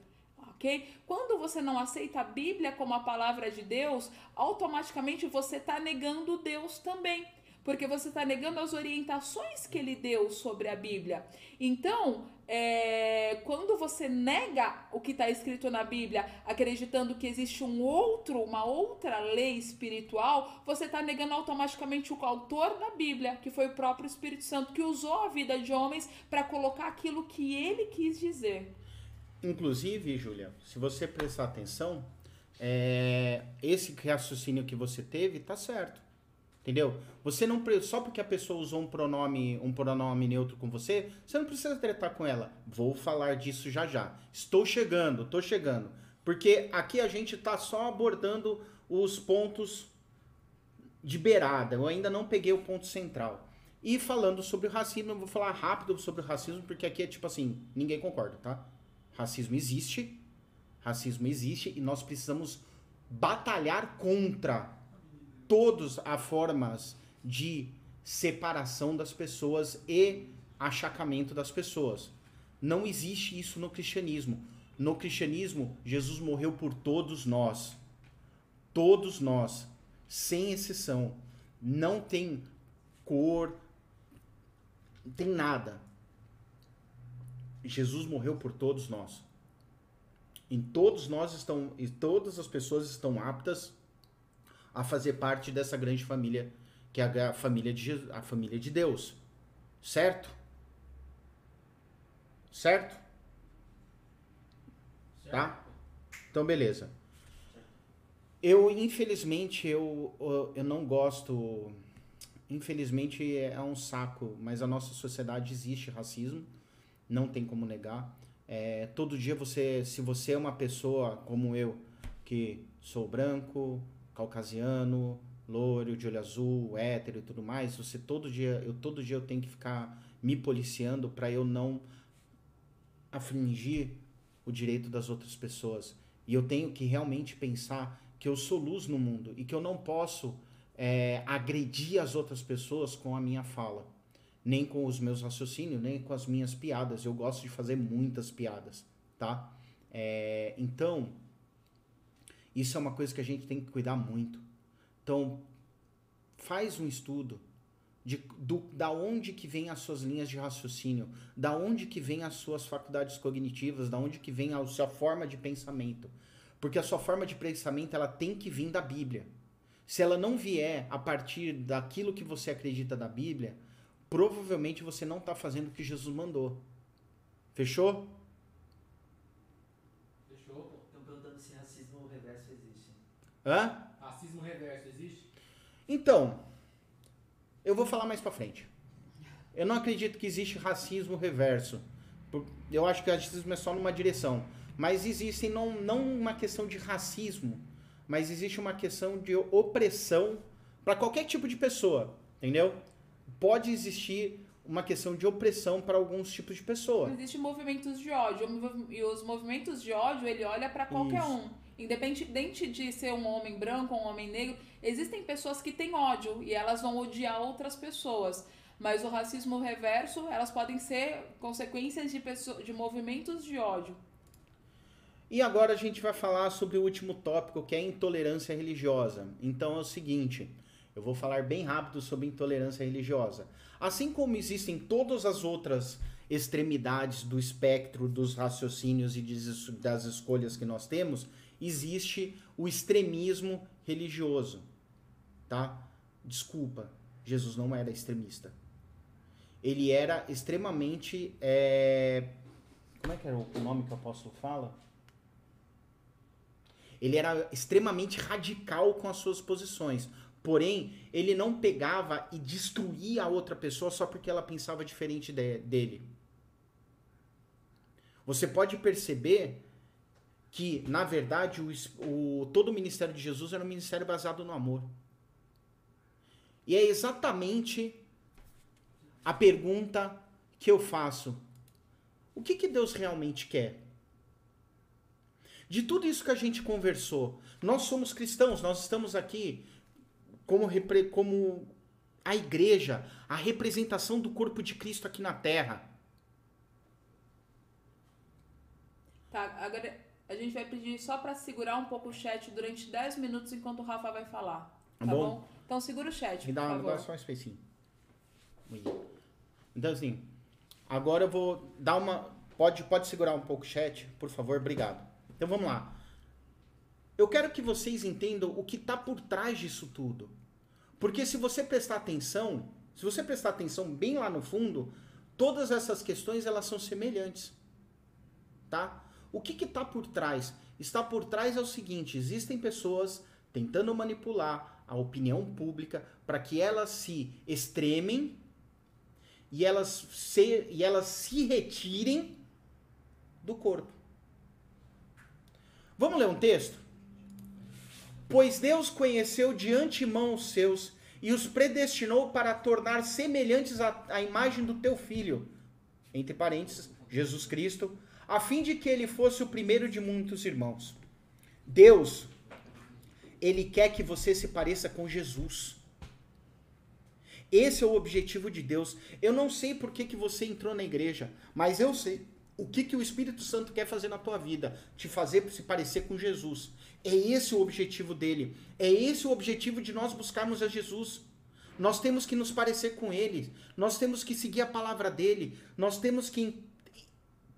Ok? Quando você não aceita a Bíblia como a palavra de Deus, automaticamente você está negando Deus também. Porque você está negando as orientações que ele deu sobre a Bíblia. Então, é, quando você nega o que está escrito na Bíblia, acreditando que existe um outro, uma outra lei espiritual, você está negando automaticamente o autor da Bíblia, que foi o próprio Espírito Santo, que usou a vida de homens para colocar aquilo que ele quis dizer. Inclusive, Júlia, se você prestar atenção, é, esse raciocínio que você teve tá certo. Entendeu? Você não só porque a pessoa usou um pronome, um pronome neutro com você, você não precisa tretar com ela. Vou falar disso já já. Estou chegando, estou chegando. Porque aqui a gente tá só abordando os pontos de beirada. Eu ainda não peguei o ponto central. E falando sobre o racismo, eu vou falar rápido sobre o racismo, porque aqui é tipo assim, ninguém concorda, tá? Racismo existe, racismo existe e nós precisamos batalhar contra todas as formas de separação das pessoas e achacamento das pessoas. Não existe isso no cristianismo. No cristianismo, Jesus morreu por todos nós. Todos nós, sem exceção. Não tem cor, não tem nada. Jesus morreu por todos nós. E todos nós estão, e todas as pessoas estão aptas a fazer parte dessa grande família, que é a família de Jesus, a família de Deus. Certo? Certo? Tá? Então beleza. Eu infelizmente eu- eu não gosto infelizmente é um saco, mas a nossa sociedade existe racismo, não tem como negar. É, todo dia você, se você é uma pessoa como eu, que sou branco, caucasiano, loiro, de olho azul, hétero e tudo mais, você todo dia, eu todo dia eu tenho que ficar me policiando para eu não afligir o direito das outras pessoas. E eu tenho que realmente pensar que eu sou luz no mundo e que eu não posso é, agredir as outras pessoas com a minha fala, nem com os meus raciocínios, nem com as minhas piadas. Eu gosto de fazer muitas piadas, tá? É, então, isso é uma coisa que a gente tem que cuidar muito. Então, faz um estudo de do, da onde que vem as suas linhas de raciocínio, da onde que vem as suas faculdades cognitivas, da onde que vem a sua forma de pensamento. Porque a sua forma de pensamento ela tem que vir da Bíblia. Se ela não vier a partir daquilo que você acredita da Bíblia, provavelmente você não está fazendo o que Jesus mandou. Fechou? Fechou? Estão perguntando se racismo reverso existe. Hã? Racismo reverso existe? Então, eu vou falar mais pra frente. Eu não acredito que existe racismo reverso. Eu acho que o racismo é só numa direção. Mas existe não, não uma questão de racismo, mas existe uma questão de opressão para qualquer tipo de pessoa, entendeu? Pode existir uma questão de opressão para alguns tipos de pessoa. Existem movimentos de ódio. E os movimentos de ódio, ele olha pra qualquer Isso. um. Independente de ser um homem branco ou um homem negro, existem pessoas que têm ódio e elas vão odiar outras pessoas. Mas o racismo reverso, elas podem ser consequências de, pesso- de movimentos de ódio. E agora a gente vai falar sobre o último tópico, que é a intolerância religiosa. Então é o seguinte, eu vou falar bem rápido sobre intolerância religiosa. Assim como existem todas as outras extremidades do espectro dos raciocínios e das escolhas que nós temos, existe o extremismo religioso, tá? Desculpa, Jesus não era extremista. Ele era extremamente, é, como é que era o nome que o apóstolo fala? Ele era extremamente radical com as suas posições. Porém, ele não pegava e destruía a outra pessoa só porque ela pensava diferente de- dele. Você pode perceber que, na verdade, o, o- todo o ministério de Jesus era um ministério baseado no amor. E é exatamente a pergunta que eu faço: o que, que Deus realmente quer? De tudo isso que a gente conversou, nós somos cristãos, nós estamos aqui como, repre- como a igreja, a representação do corpo de Cristo aqui na terra. Tá, agora a gente vai pedir só pra segurar um pouco o chat durante 10 minutos enquanto o Rafa vai falar. Tá Tá, bom? bom? Então segura o chat, Me por dá, me favor. dá só um espacinho. Então, assim, agora eu vou dar uma. Pode, pode segurar um pouco o chat, por favor, obrigado. Então vamos lá. Eu quero que vocês entendam o que está por trás disso tudo. Porque se você prestar atenção, se você prestar atenção bem lá no fundo, todas essas questões elas são semelhantes. Tá? O que está por trás? Está por trás é o seguinte: existem pessoas tentando manipular a opinião pública para que elas se extremem e elas se, e elas se retirem do corpo. Vamos ler um texto? Pois Deus conheceu de antemão os seus e os predestinou para tornar semelhantes à, imagem do teu filho, entre parênteses, Jesus Cristo, a fim de que ele fosse o primeiro de muitos irmãos. Deus, ele quer que você se pareça com Jesus. Esse é o objetivo de Deus. Eu não sei por que, que você entrou na igreja, mas eu sei o que, que o Espírito Santo quer fazer na tua vida. Te fazer se parecer com Jesus. É esse o objetivo dele. É esse o objetivo de nós buscarmos a Jesus. Nós temos que nos parecer com ele. Nós temos que seguir a palavra dele. Nós temos que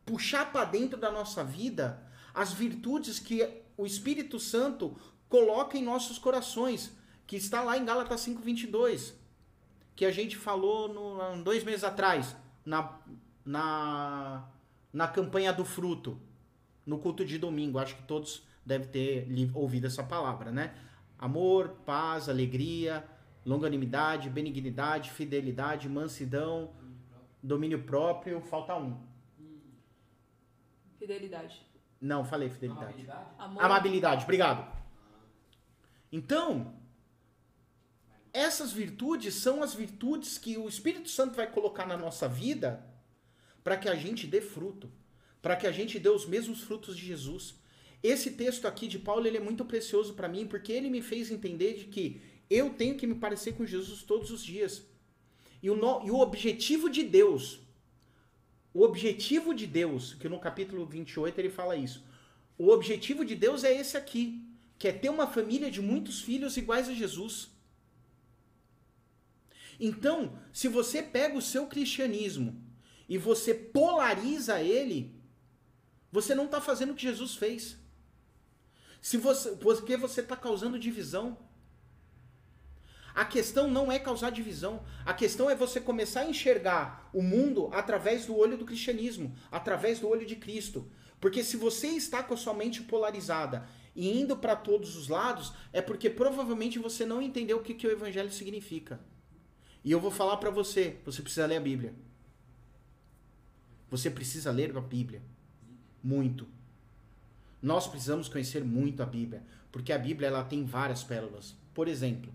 puxar para dentro da nossa vida as virtudes que o Espírito Santo coloca em nossos corações, que está lá em Gálatas 5:22 que a gente falou no, dois meses atrás, na, na, na campanha do fruto, no culto de domingo. Acho que todos devem ter ouvido essa palavra, né? Amor, paz, alegria, longanimidade, benignidade, fidelidade, mansidão, domínio próprio. Falta um. Fidelidade. Não, falei fidelidade. Amabilidade? Amor. Amabilidade, obrigado. Então, essas virtudes são as virtudes que o Espírito Santo vai colocar na nossa vida para que a gente dê fruto, para que a gente dê os mesmos frutos de Jesus. Esse texto aqui de Paulo ele é muito precioso para mim porque ele me fez entender de que eu tenho que me parecer com Jesus todos os dias. E o, no, e o objetivo de Deus, o objetivo de Deus, que no capítulo 28 ele fala isso, o objetivo de Deus é esse aqui, que é ter uma família de muitos filhos iguais a Jesus. Então, se você pega o seu cristianismo e você polariza ele, você não está fazendo o que Jesus fez. Se você, porque você está causando divisão. A questão não é causar divisão. A questão é você começar a enxergar o mundo através do olho do cristianismo, através do olho de Cristo. Porque se você está com a sua mente polarizada e indo para todos os lados, é porque provavelmente você não entendeu o que, que o evangelho significa. E eu vou falar para você, você precisa ler a Bíblia. Você precisa ler a Bíblia. Muito. Nós precisamos conhecer muito a Bíblia, porque a Bíblia ela tem várias pérolas. Por exemplo,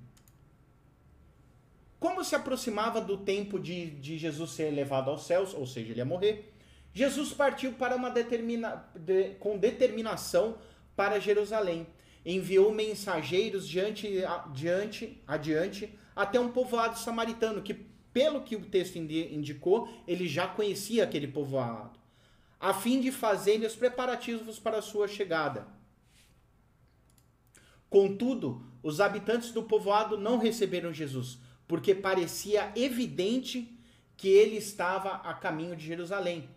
como se aproximava do tempo de, de Jesus ser levado aos céus, ou seja, ele ia morrer, Jesus partiu para uma determina, de, com determinação para Jerusalém. Enviou mensageiros diante, diante, adiante até um povoado samaritano, que, pelo que o texto indicou, ele já conhecia aquele povoado, a fim de fazer os preparativos para a sua chegada. Contudo, os habitantes do povoado não receberam Jesus, porque parecia evidente que ele estava a caminho de Jerusalém.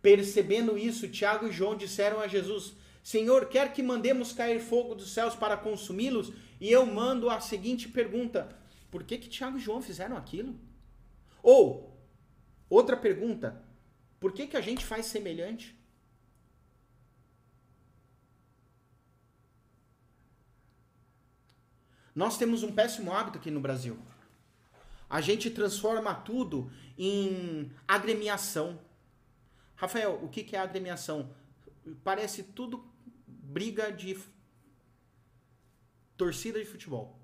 Percebendo isso, Tiago e João disseram a Jesus: Senhor, quer que mandemos cair fogo dos céus para consumi-los? E eu mando a seguinte pergunta: por que, que Tiago e João fizeram aquilo? Ou, outra pergunta, por que, que a gente faz semelhante? Nós temos um péssimo hábito aqui no Brasil. A gente transforma tudo em agremiação. Rafael, o que, que é agremiação? Parece tudo briga de torcida de futebol.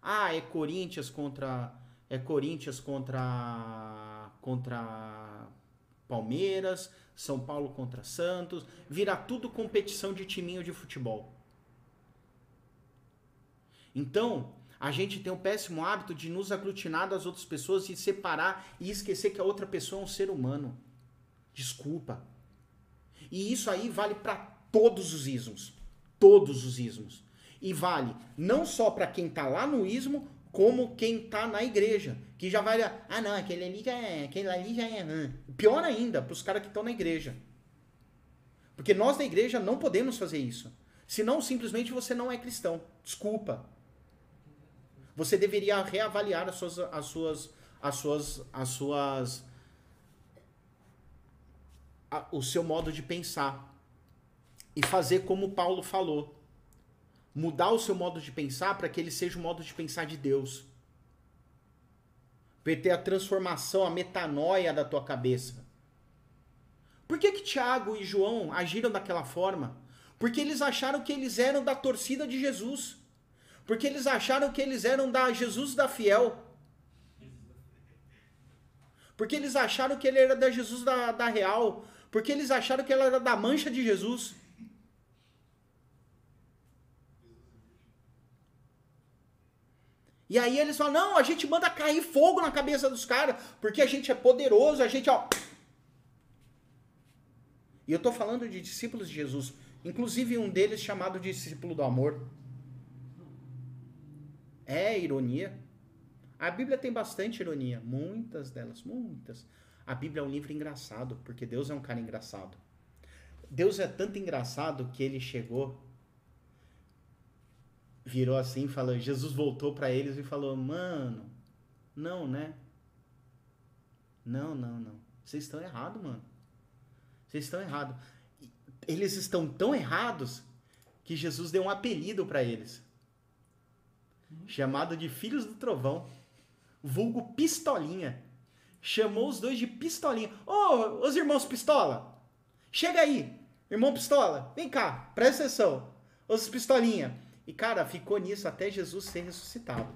Ah, é Corinthians contra é Corinthians contra contra Palmeiras, São Paulo contra Santos, vira tudo competição de timinho de futebol. Então, a gente tem o péssimo hábito de nos aglutinar das outras pessoas e separar e esquecer que a outra pessoa é um ser humano. Desculpa. E isso aí vale para todos os ismos. Todos os ismos. E vale não só para quem está lá no ismo, como quem tá na igreja, que já vai, ah não, aquele ali já é, aquele ali já é, pior ainda para os caras que estão na igreja. Porque nós da igreja não podemos fazer isso. Senão simplesmente você não é cristão. Desculpa. Você deveria reavaliar as suas as suas as suas as suas a, o seu modo de pensar e fazer como Paulo falou mudar o seu modo de pensar para que ele seja o modo de pensar de Deus. Para a transformação, a metanoia da tua cabeça. Por que que Tiago e João agiram daquela forma? Porque eles acharam que eles eram da torcida de Jesus. Porque eles acharam que eles eram da Jesus da fiel. Porque eles acharam que ele era da Jesus da, da real. Porque eles acharam que ele era da mancha de Jesus. E aí eles falam: não, a gente manda cair fogo na cabeça dos caras, porque a gente é poderoso, a gente, ó. E eu tô falando de discípulos de Jesus, inclusive um deles chamado discípulo do amor. É ironia. A Bíblia tem bastante ironia, muitas delas, muitas. A Bíblia é um livro engraçado, porque Deus é um cara engraçado. Deus é tanto engraçado que ele chegou virou assim, falou, Jesus voltou para eles e falou: "Mano, não, né? Não, não, não. Vocês estão errados, mano. Vocês estão errados. Eles estão tão errados que Jesus deu um apelido para eles. Chamado de filhos do trovão. Vulgo pistolinha. Chamou os dois de pistolinha. Ô, oh, os irmãos pistola. Chega aí. Irmão pistola, vem cá, presta atenção. Os pistolinha. E, cara, ficou nisso até Jesus ser ressuscitado.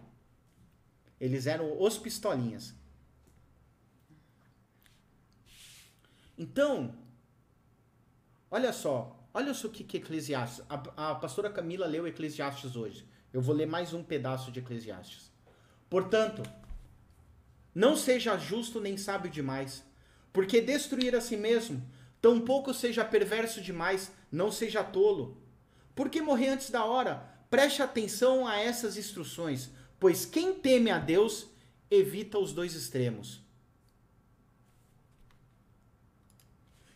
Eles eram os pistolinhas. Então, olha só, olha só o que, que Eclesiastes. A, a pastora Camila leu Eclesiastes hoje. Eu vou ler mais um pedaço de Eclesiastes. Portanto, não seja justo nem sábio demais, porque destruir a si mesmo, tampouco seja perverso demais, não seja tolo. Porque morrer antes da hora, Preste atenção a essas instruções, pois quem teme a Deus evita os dois extremos.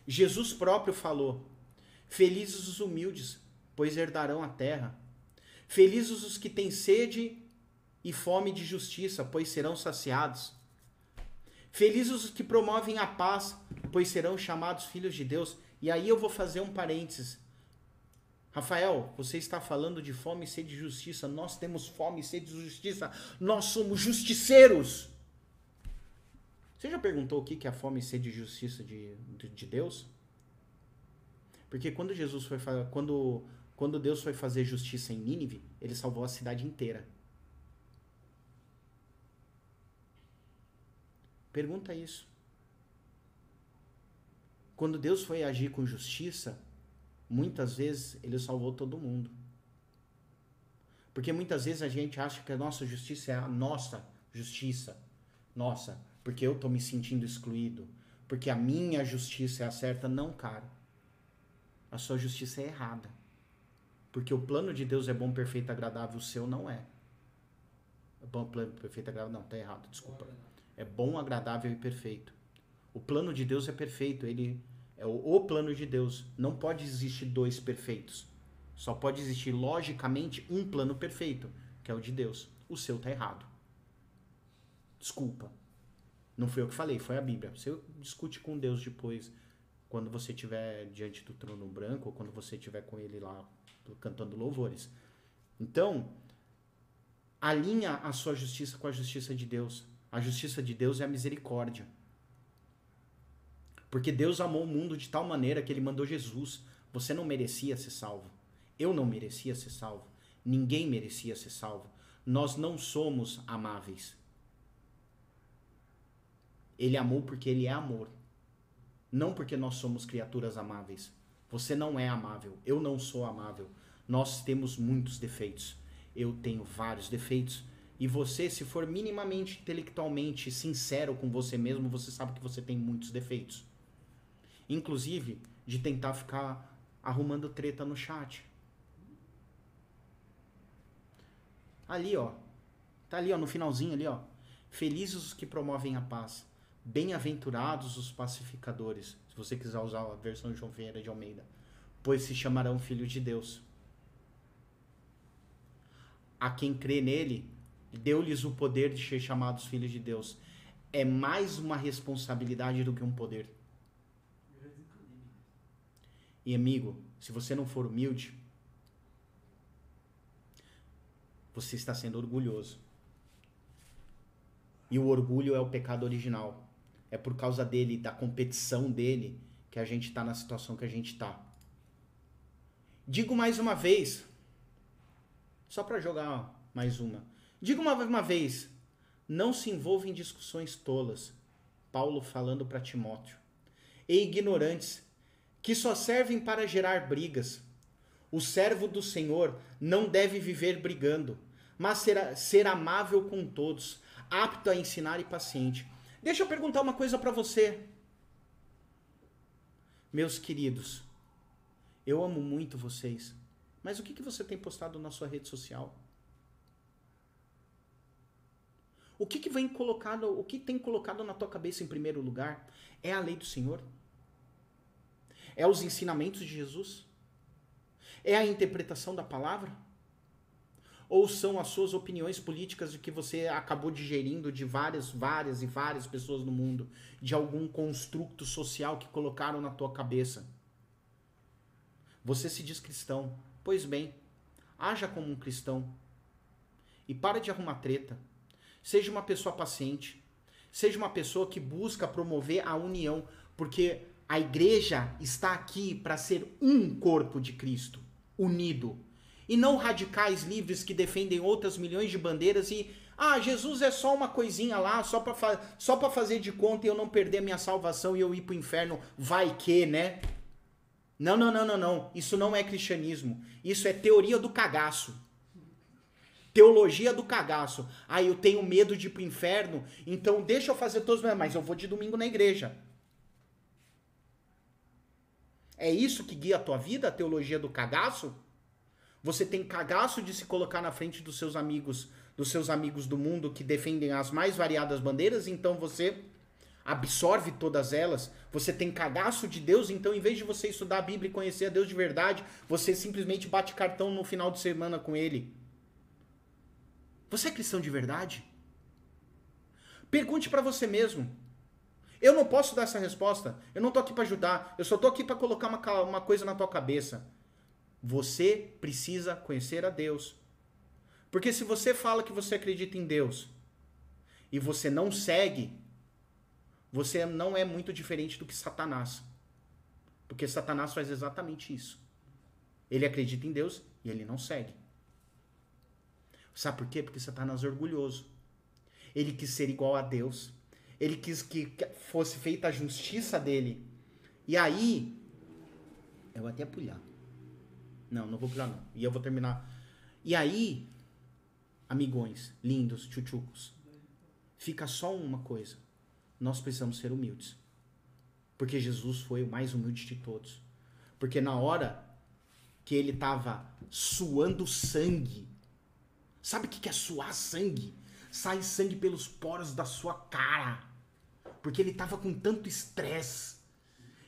Jesus próprio falou: Felizes os humildes, pois herdarão a terra. Felizes os que têm sede e fome de justiça, pois serão saciados. Felizes os que promovem a paz, pois serão chamados filhos de Deus. E aí eu vou fazer um parênteses. Rafael, você está falando de fome e sede de justiça. Nós temos fome e sede de justiça. Nós somos justiceiros. Você já perguntou o que é a fome e sede de justiça de, de, de Deus? Porque quando Jesus foi quando quando Deus foi fazer justiça em Nínive, ele salvou a cidade inteira. Pergunta isso. Quando Deus foi agir com justiça, muitas vezes ele salvou todo mundo. Porque muitas vezes a gente acha que a nossa justiça é a nossa justiça. Nossa, porque eu estou me sentindo excluído. Porque a minha justiça é a certa. Não, cara. A sua justiça é errada. Porque o plano de Deus é bom, perfeito, agradável. O seu não é. é bom, plano, perfeito, agradável. Não, tá errado, desculpa. É bom, agradável e perfeito. O plano de Deus é perfeito. Ele é o, o plano de Deus. Não pode existir dois perfeitos. Só pode existir logicamente um plano perfeito, que é o de Deus. O seu tá errado. Desculpa. Não foi eu que falei, foi a Bíblia. Você discute com Deus depois, quando você estiver diante do trono branco, ou quando você estiver com ele lá cantando louvores. Então, alinha a sua justiça com a justiça de Deus. A justiça de Deus é a misericórdia. Porque Deus amou o mundo de tal maneira que ele mandou Jesus. Você não merecia ser salvo. Eu não merecia ser salvo. Ninguém merecia ser salvo. Nós não somos amáveis. Ele amou porque ele é amor. Não porque nós somos criaturas amáveis. Você não é amável. Eu não sou amável. Nós temos muitos defeitos. Eu tenho vários defeitos. E você, se for minimamente intelectualmente sincero com você mesmo, você sabe que você tem muitos defeitos. Inclusive, de tentar ficar arrumando treta no chat. Ali, ó. Tá ali, ó, no finalzinho ali, ó. Felizes os que promovem a paz. Bem-aventurados os pacificadores. Se você quiser usar a versão de João Vieira de Almeida. Pois se chamarão filhos de Deus. A quem crê nele, deu-lhes o poder de ser chamados filhos de Deus. É mais uma responsabilidade do que um poder. E amigo, se você não for humilde, você está sendo orgulhoso. E o orgulho é o pecado original. É por causa dele, da competição dele, que a gente está na situação que a gente está. Digo mais uma vez, só para jogar mais uma. Digo uma, uma vez, não se envolva em discussões tolas. Paulo falando para Timóteo. E ignorantes, que só servem para gerar brigas. O servo do Senhor não deve viver brigando, mas ser, ser amável com todos, apto a ensinar e paciente. Deixa eu perguntar uma coisa para você. Meus queridos, eu amo muito vocês, mas o que, que você tem postado na sua rede social? O que, que vem colocado, o que tem colocado na tua cabeça em primeiro lugar? É a lei do Senhor? É os ensinamentos de Jesus? É a interpretação da palavra? Ou são as suas opiniões políticas de que você acabou digerindo de várias, várias e várias pessoas no mundo, de algum construto social que colocaram na tua cabeça? Você se diz cristão. Pois bem, haja como um cristão. E para de arrumar treta. Seja uma pessoa paciente. Seja uma pessoa que busca promover a união, porque a igreja está aqui para ser um corpo de Cristo, unido. E não radicais livres que defendem outras milhões de bandeiras e ah, Jesus é só uma coisinha lá, só para fa só para fazer de conta e eu não perder minha salvação e eu ir pro inferno, vai que, né? Não, não, não, não, não. Isso não é cristianismo. Isso é teoria do cagaço. Teologia do cagaço. Ah, eu tenho medo de ir pro inferno, então deixa eu fazer todos, mas eu vou de domingo na igreja. É isso que guia a tua vida, a teologia do cagaço? Você tem cagaço de se colocar na frente dos seus amigos, dos seus amigos do mundo que defendem as mais variadas bandeiras, então você absorve todas elas. Você tem cagaço de Deus, então em vez de você estudar a Bíblia e conhecer a Deus de verdade, você simplesmente bate cartão no final de semana com ele. Você é cristão de verdade? Pergunte para você mesmo. Eu não posso dar essa resposta. Eu não tô aqui para ajudar. Eu só tô aqui para colocar uma, uma coisa na tua cabeça. Você precisa conhecer a Deus. Porque se você fala que você acredita em Deus e você não segue, você não é muito diferente do que Satanás. Porque Satanás faz exatamente isso. Ele acredita em Deus e ele não segue. Sabe por quê? Porque Satanás é orgulhoso. Ele quis ser igual a Deus. Ele quis que fosse feita a justiça dele. E aí, eu vou até pulhar. Não, não vou pular não. E eu vou terminar. E aí, amigões, lindos, tchutchucos, fica só uma coisa. Nós precisamos ser humildes. Porque Jesus foi o mais humilde de todos. Porque na hora que ele estava suando sangue, sabe o que é suar sangue? Sai sangue pelos poros da sua cara. Porque ele estava com tanto estresse.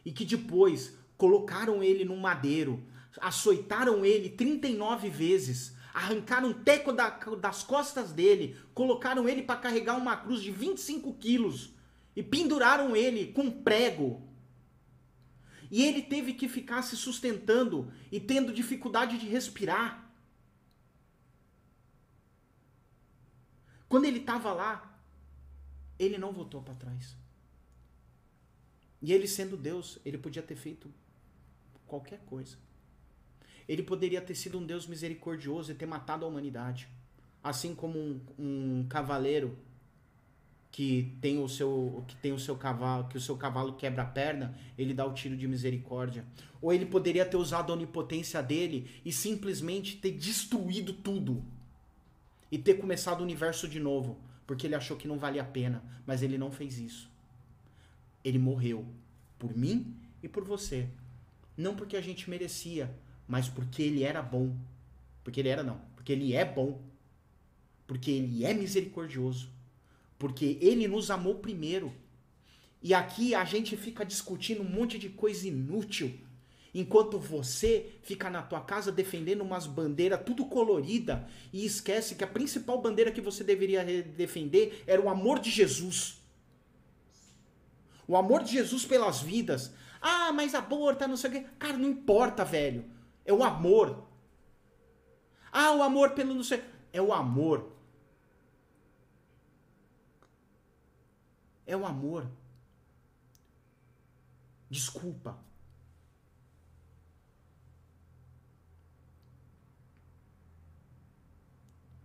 E que depois colocaram ele num madeiro, açoitaram ele 39 vezes, arrancaram o teco da, das costas dele, colocaram ele para carregar uma cruz de 25 quilos e penduraram ele com prego. E ele teve que ficar se sustentando e tendo dificuldade de respirar. Quando ele estava lá, ele não voltou para trás. E ele sendo Deus, ele podia ter feito qualquer coisa. Ele poderia ter sido um Deus misericordioso e ter matado a humanidade. Assim como um, um cavaleiro que tem o seu que tem o seu cavalo, que o seu cavalo quebra a perna, ele dá o tiro de misericórdia. Ou ele poderia ter usado a onipotência dele e simplesmente ter destruído tudo. E ter começado o universo de novo, porque ele achou que não valia a pena, mas ele não fez isso. Ele morreu por mim e por você. Não porque a gente merecia, mas porque ele era bom. Porque ele era não, porque ele é bom. porque ele é misericordioso, porque ele nos amou primeiro. E aqui a gente fica discutindo um monte de coisa inútil, enquanto você fica na tua casa defendendo umas bandeiras tudo colorida e esquece que a principal bandeira que você deveria defender era o amor de Jesus. O amor de Jesus pelas vidas. Ah, mas aborta, não sei o quê. Cara, não importa, velho. É o amor. Ah, o amor pelo não sei. É o amor. É o amor. Desculpa.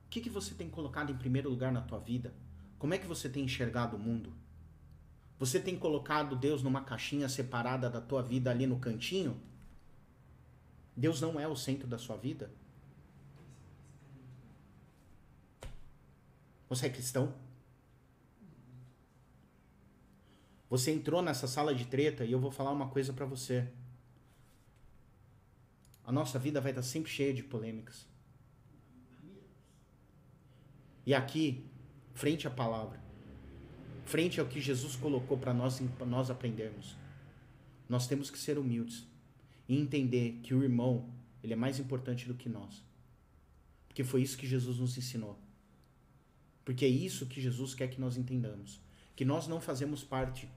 O que, que você tem colocado em primeiro lugar na tua vida? Como é que você tem enxergado o mundo? Você tem colocado Deus numa caixinha separada da tua vida ali no cantinho? Deus não é o centro da sua vida? Você é cristão? Você entrou nessa sala de treta e eu vou falar uma coisa pra você. A nossa vida vai estar sempre cheia de polêmicas. E aqui, frente à palavra, frente ao que Jesus colocou para nós, nós aprendermos, nós temos que ser humildes e entender que o irmão, ele é mais importante do que nós. Porque foi isso que Jesus nos ensinou. Porque é isso que Jesus quer que nós entendamos. Que nós não fazemos parte,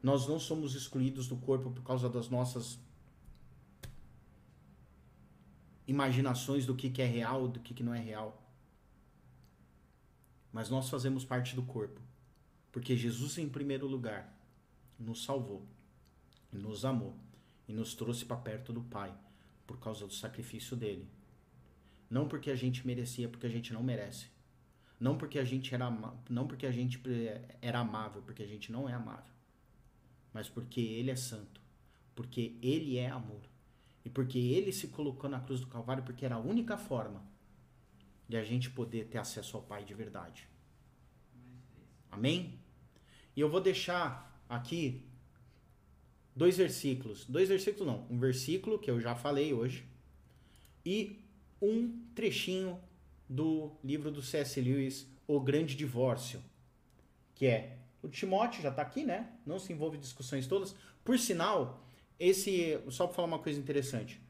nós não somos excluídos do corpo por causa das nossas imaginações do que, que é real, do que, que não é real. Mas nós fazemos parte do corpo. Porque Jesus, em primeiro lugar, nos salvou, nos amou e nos trouxe para perto do Pai por causa do sacrifício dele. Não porque a gente merecia, porque a gente não merece. Não porque a gente era, não porque a gente era amável, porque a gente não é amável. Mas porque ele é santo, porque ele é amor. E porque ele se colocou na cruz do Calvário porque era a única forma de a gente poder ter acesso ao Pai de verdade. Amém? E eu vou deixar aqui dois versículos. Dois versículos não. Um versículo que eu já falei hoje. E um trechinho do livro do C.S. Lewis, O Grande Divórcio. Que é. O Timóteo já está aqui, né? Não se envolve em discussões todas. Por sinal, esse. Só para falar uma coisa interessante.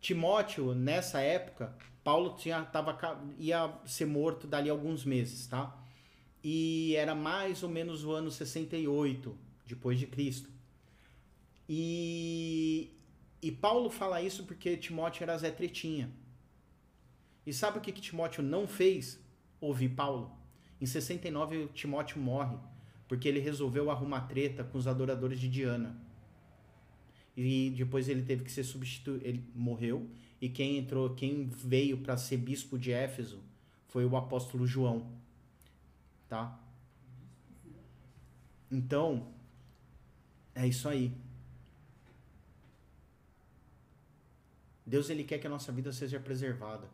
Timóteo, nessa época, Paulo tinha, tava, ia ser morto dali alguns meses, tá? E era mais ou menos o ano 68 depois de Cristo. E, e Paulo fala isso porque Timóteo era Zé Tretinha. E sabe o que, que Timóteo não fez? Ouvir Paulo. Em 69, Timóteo morre porque ele resolveu arrumar treta com os adoradores de Diana. E depois ele teve que ser substituído, ele morreu e quem entrou, quem veio para ser bispo de Éfeso foi o apóstolo João, tá? Então, é isso aí. Deus ele quer que a nossa vida seja preservada.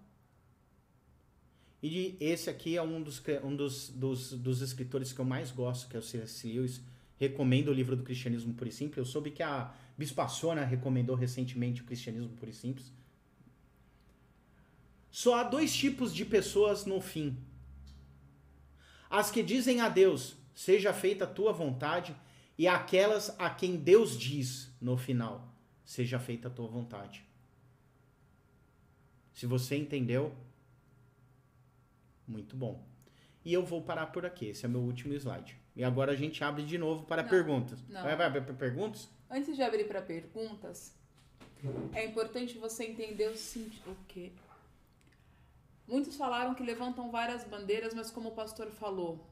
E esse aqui é um dos, um dos, dos, dos escritores que eu mais gosto, que é o C.S. Lewis. Recomendo o livro do Cristianismo Puro e Simples. Eu soube que a Bispa recomendou recentemente o Cristianismo Puro e Simples. Só há dois tipos de pessoas no fim. As que dizem a Deus, seja feita a tua vontade, e aquelas a quem Deus diz no final, seja feita a tua vontade. Se você entendeu, muito bom. E eu vou parar por aqui. Esse é meu último slide. E agora a gente abre de novo para Não, perguntas. não. Vai, vai, vai para perguntas? Antes de abrir para perguntas, é importante você entender o sentido. O quê? Muitos falaram que levantam várias bandeiras, mas como o pastor falou,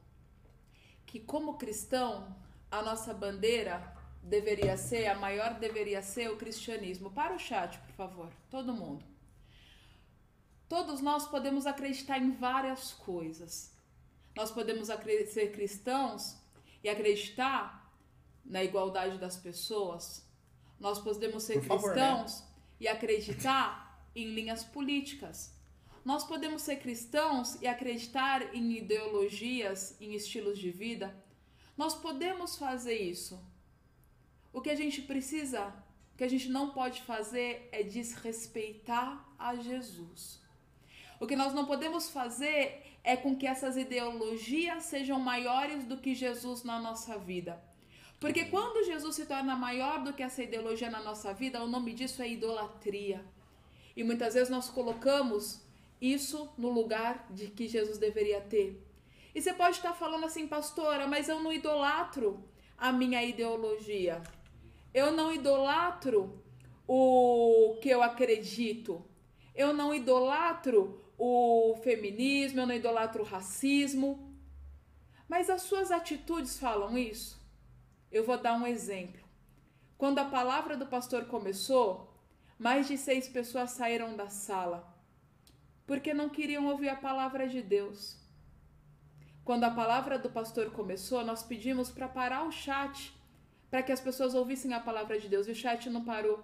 que como cristão, a nossa bandeira deveria ser, a maior deveria ser o cristianismo. Para o chat, por favor, todo mundo. Todos nós podemos acreditar em várias coisas. Nós podemos ser cristãos e acreditar na igualdade das pessoas. Nós podemos ser favor, né? cristãos e acreditar em linhas políticas. Nós podemos ser cristãos e acreditar em ideologias, em estilos de vida. Nós podemos fazer isso. O que a gente precisa, o que a gente não pode fazer é desrespeitar a Jesus. O que nós não podemos fazer é com que essas ideologias sejam maiores do que Jesus na nossa vida. Porque quando Jesus se torna maior do que essa ideologia na nossa vida, o nome disso é idolatria. E muitas vezes nós colocamos isso no lugar de que Jesus deveria ter. E você pode estar falando assim, pastora, mas eu não idolatro a minha ideologia. Eu não idolatro o que eu acredito. Eu não idolatro o feminismo, eu não idolatro o racismo. Mas as suas atitudes falam isso? Eu vou dar um exemplo. Quando a palavra do pastor começou, mais de seis pessoas saíram da sala porque não queriam ouvir a palavra de Deus. Quando a palavra do pastor começou, nós pedimos para parar o chat, para que as pessoas ouvissem a palavra de Deus, e o chat não parou.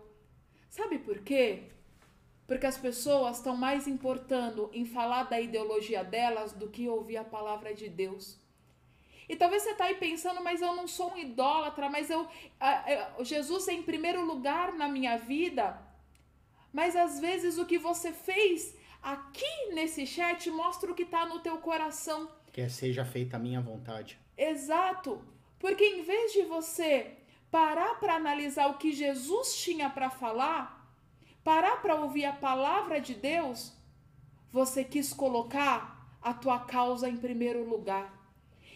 Sabe por quê? Porque as pessoas estão mais importando em falar da ideologia delas do que ouvir a palavra de Deus. E talvez você está aí pensando, mas eu não sou um idólatra, mas eu, Jesus é em primeiro lugar na minha vida. Mas às vezes o que você fez aqui nesse chat mostra o que está no teu coração. Que seja feita a minha vontade. Exato. Porque em vez de você parar para analisar o que Jesus tinha para falar, parar para ouvir a palavra de Deus, você quis colocar a tua causa em primeiro lugar.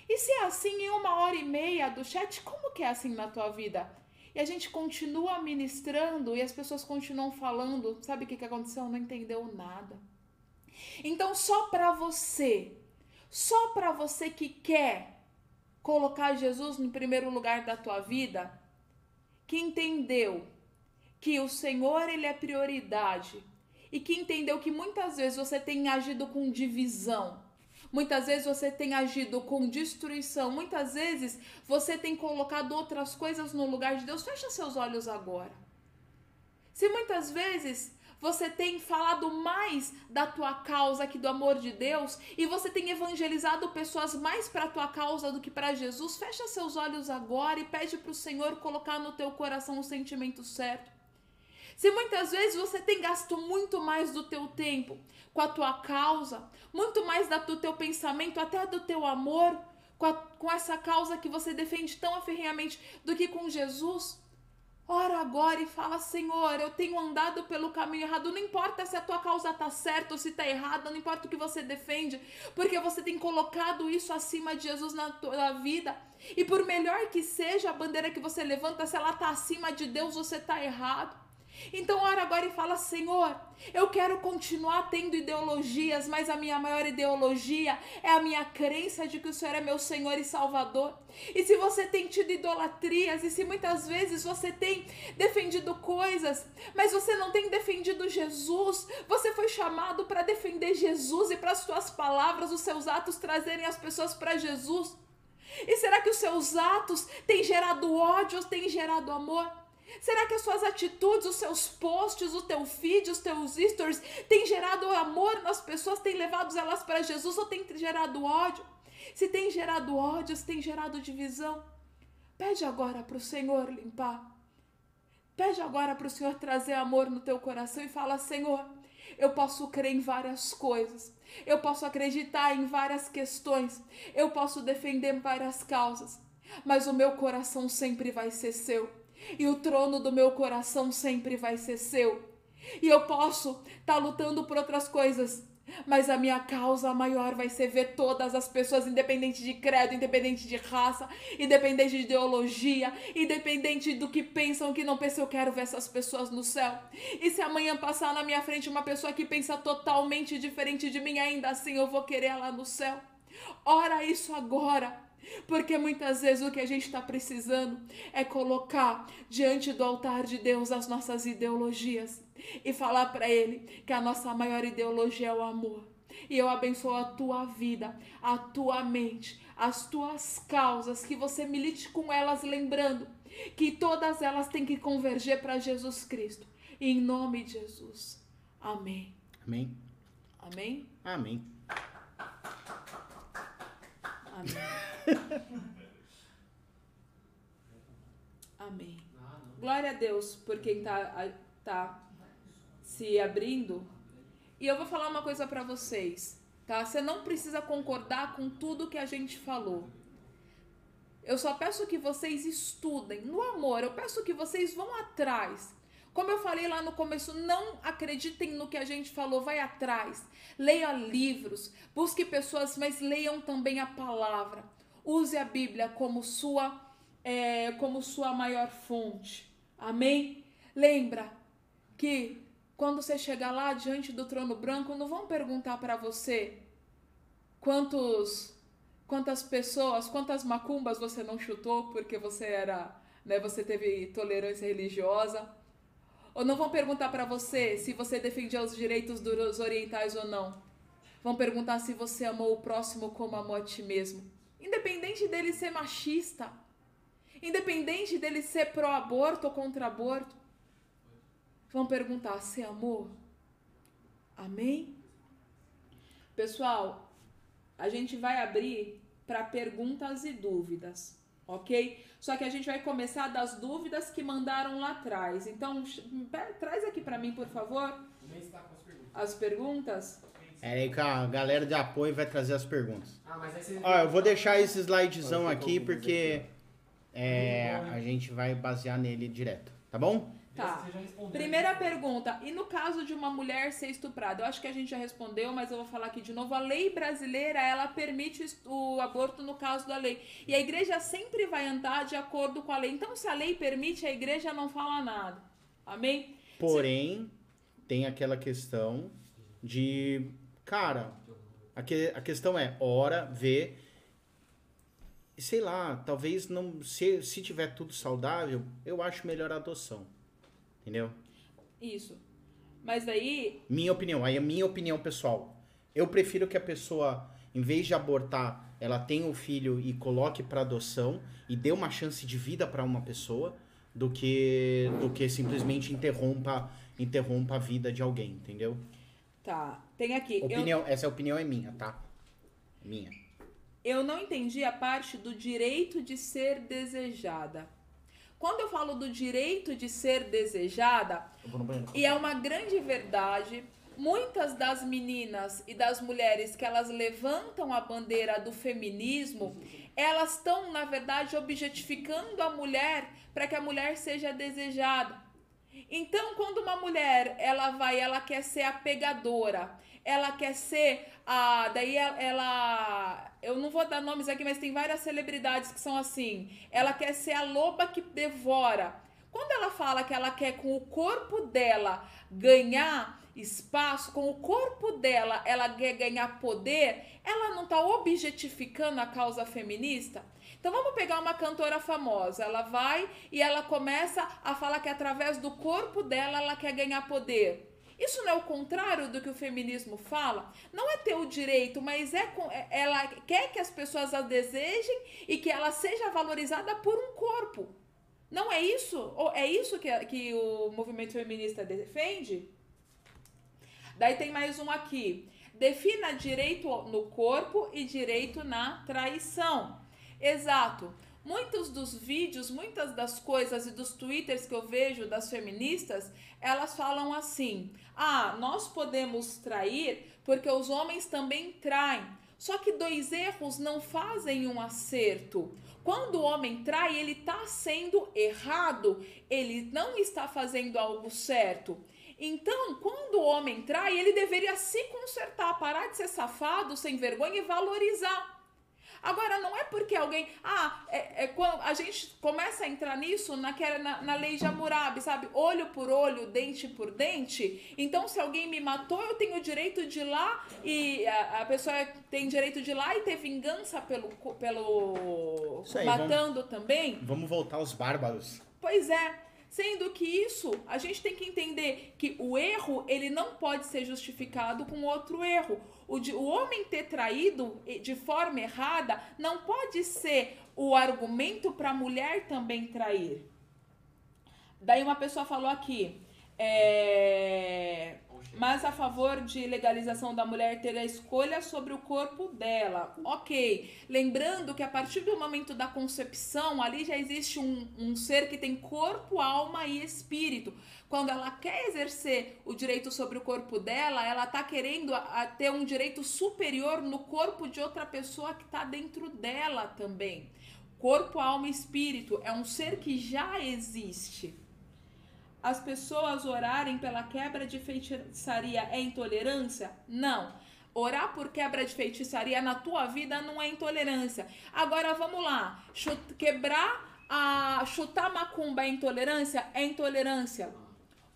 E se é assim em uma hora e meia do chat, como que é assim na tua vida? E a gente continua ministrando e as pessoas continuam falando. Sabe o que, que aconteceu? Não entendeu nada. Então, só para você, só para você que quer colocar Jesus em primeiro lugar da tua vida, que entendeu que o Senhor ele é prioridade e que entendeu que muitas vezes você tem agido com divisão, muitas vezes você tem agido com destruição, muitas vezes você tem colocado outras coisas no lugar de Deus. Fecha seus olhos agora. Se muitas vezes você tem falado mais da tua causa que do amor de Deus e você tem evangelizado pessoas mais para a tua causa do que para Jesus, fecha seus olhos agora e pede para o Senhor colocar no teu coração o sentimento certo. Se muitas vezes você tem gasto muito mais do teu tempo com a tua causa, muito mais do teu pensamento, até do teu amor, com, a, com essa causa que você defende tão aferrenhamente do que com Jesus, Ora agora e fala, Senhor, eu tenho andado pelo caminho errado. Não importa se a tua causa está certa ou se está errada, não importa o que você defende, porque você tem colocado isso acima de Jesus na tua vida. E por melhor que seja a bandeira que você levanta, se ela está acima de Deus, você está errado. Então ora agora e fala: Senhor, eu quero continuar tendo ideologias, mas a minha maior ideologia é a minha crença de que o Senhor é meu Senhor e Salvador. E se você tem tido idolatrias, e se muitas vezes você tem defendido coisas, mas você não tem defendido Jesus, você foi chamado para defender Jesus e para as suas palavras, os seus atos trazerem as pessoas para Jesus. E será que os seus atos têm gerado ódio ou têm gerado amor? Será que as suas atitudes, os seus posts, o teu feed, os teus stories têm gerado amor nas pessoas, têm levado elas para Jesus ou têm gerado ódio? Se tem gerado ódio, se tem gerado divisão, pede agora para o Senhor limpar. Pede agora para o Senhor trazer amor no teu coração e fala: Senhor, eu posso crer em várias coisas, eu posso acreditar em várias questões, eu posso defender várias causas, mas o meu coração sempre vai ser seu e o trono do meu coração sempre vai ser seu. E eu posso estar tá lutando por outras coisas, mas a minha causa maior vai ser ver todas as pessoas, independente de credo, independente de raça, independente de ideologia, independente do que pensam, que não pensam, eu quero ver essas pessoas no céu. E se amanhã passar na minha frente uma pessoa que pensa totalmente diferente de mim, ainda assim eu vou querer ela no céu. Ora isso agora. Porque muitas vezes o que a gente está precisando é colocar diante do altar de Deus as nossas ideologias e falar para Ele que a nossa maior ideologia é o amor. E eu abençoo a tua vida, a tua mente, as tuas causas, que você milite com elas, lembrando que todas elas têm que converger para Jesus Cristo. Em nome de Jesus. Amém. Amém. Amém. Amém. Amém. Amém. Glória a Deus por quem está tá se abrindo E eu vou falar uma coisa pra vocês, tá? Você não precisa concordar com tudo que a gente falou. Eu só peço que vocês estudem no amor. Eu peço que vocês vão atrás. Como eu falei lá no começo, não acreditem no que a gente falou, vai atrás. Leia livros, busque pessoas, mas leiam também a palavra. Use a Bíblia como sua, é, como sua maior fonte. Amém? Lembra que quando você chegar lá diante do trono branco, não vão perguntar para você quantos quantas pessoas, quantas macumbas você não chutou porque você era, né, você teve tolerância religiosa. Ou não vão perguntar para você se você defendia os direitos dos orientais ou não. Vão perguntar se você amou o próximo como amou a ti mesmo. Independente dele ser machista, independente dele ser pró-aborto ou contra aborto, vão perguntar: se amou? Amém? Pessoal, a gente vai abrir para perguntas e dúvidas, ok? Só que a gente vai começar das dúvidas que mandaram lá atrás. Então, traz aqui para mim, por favor, tá com as perguntas. as perguntas. É aí que a galera de apoio vai trazer as perguntas. Ah, mas aí. Ó, eu vou deixar esse slidezão aqui porque é, a gente vai basear nele direto, tá bom? Tá. Você já respondeu. Primeira pergunta, e no caso de uma mulher ser estuprada? Eu acho que a gente já respondeu, mas eu vou falar aqui de novo. A lei brasileira, ela permite o aborto no caso da lei. E a igreja sempre vai andar de acordo com a lei. Então, se a lei permite, a igreja não fala nada. Amém? Porém, tem aquela questão de. Cara, a, que- a questão é, ora, vê. e Sei lá, talvez não. Se, se tiver tudo saudável, eu acho melhor a adoção. Entendeu? Isso. Mas daí, Minha opinião, aí é minha opinião pessoal. Eu prefiro que a pessoa, em vez de abortar, ela tenha o filho e coloque para adoção e dê uma chance de vida para uma pessoa, do que do que simplesmente interrompa interrompa a vida de alguém, entendeu? tá. Tem aqui. Eu, Opinião, essa opinião é minha, tá? Minha. eu não entendi a parte do direito de ser desejada. Quando eu falo do direito de ser desejada. E é uma grande verdade. Muitas das meninas e das mulheres que elas levantam a bandeira do feminismo, elas estão, na verdade, objetificando a mulher para que a mulher seja desejada. Então, quando uma mulher, ela vai, ela quer ser a pegadora, ela quer ser a, daí ela, eu não vou dar nomes aqui, mas tem várias celebridades que são assim. Ela quer ser a loba que devora. Quando ela fala que ela quer com o corpo dela ganhar espaço, com o corpo dela ela quer ganhar poder, ela não está objetificando a causa feminista? Então vamos pegar uma cantora famosa, ela vai e ela começa a falar que através do corpo dela ela quer ganhar poder. Isso não é o contrário do que o feminismo fala? Não é ter o direito, mas é é- ela quer que as pessoas a desejem e que ela seja valorizada por um corpo. Não é isso? Ou é isso que, que o movimento feminista defende? Daí tem mais um aqui. Defina direito no corpo e direito na traição. Exato. Muitos dos vídeos, muitas das coisas e dos twitters que eu vejo das feministas, elas falam assim: ah, nós podemos trair porque os homens também traem. Só que dois erros não fazem um acerto. Quando o homem trai, ele está sendo errado, ele não está fazendo algo certo. Então, quando o homem trai, ele deveria se consertar, parar de ser safado, sem vergonha e valorizar. Agora, não é porque alguém. Ah, é, é quando a gente começa a entrar nisso naquela, na, na lei de Hammurabi, sabe? Olho por olho, dente por dente. Então, se alguém me matou, eu tenho direito de ir lá e a, a pessoa tem direito de ir lá e ter vingança pelo. pelo aí, matando também. Vamos voltar aos bárbaros. Pois é. Sendo que isso, a gente tem que entender que o erro, ele não pode ser justificado com outro erro. O, de, o homem ter traído de forma errada não pode ser o argumento para a mulher também trair. Daí uma pessoa falou aqui, é... Mas a favor de legalização da mulher ter a escolha sobre o corpo dela. Ok. Lembrando que a partir do momento da concepção, ali já existe um, um ser que tem corpo, alma e espírito. Quando ela quer exercer o direito sobre o corpo dela, ela está querendo a, a ter um direito superior no corpo de outra pessoa que está dentro dela também. Corpo, alma e espírito é um ser que já existe as pessoas orarem pela quebra de feitiçaria é intolerância? Não. Orar por quebra de feitiçaria na tua vida não é intolerância. Agora vamos lá. Quebrar a chutar macumba é intolerância? É intolerância.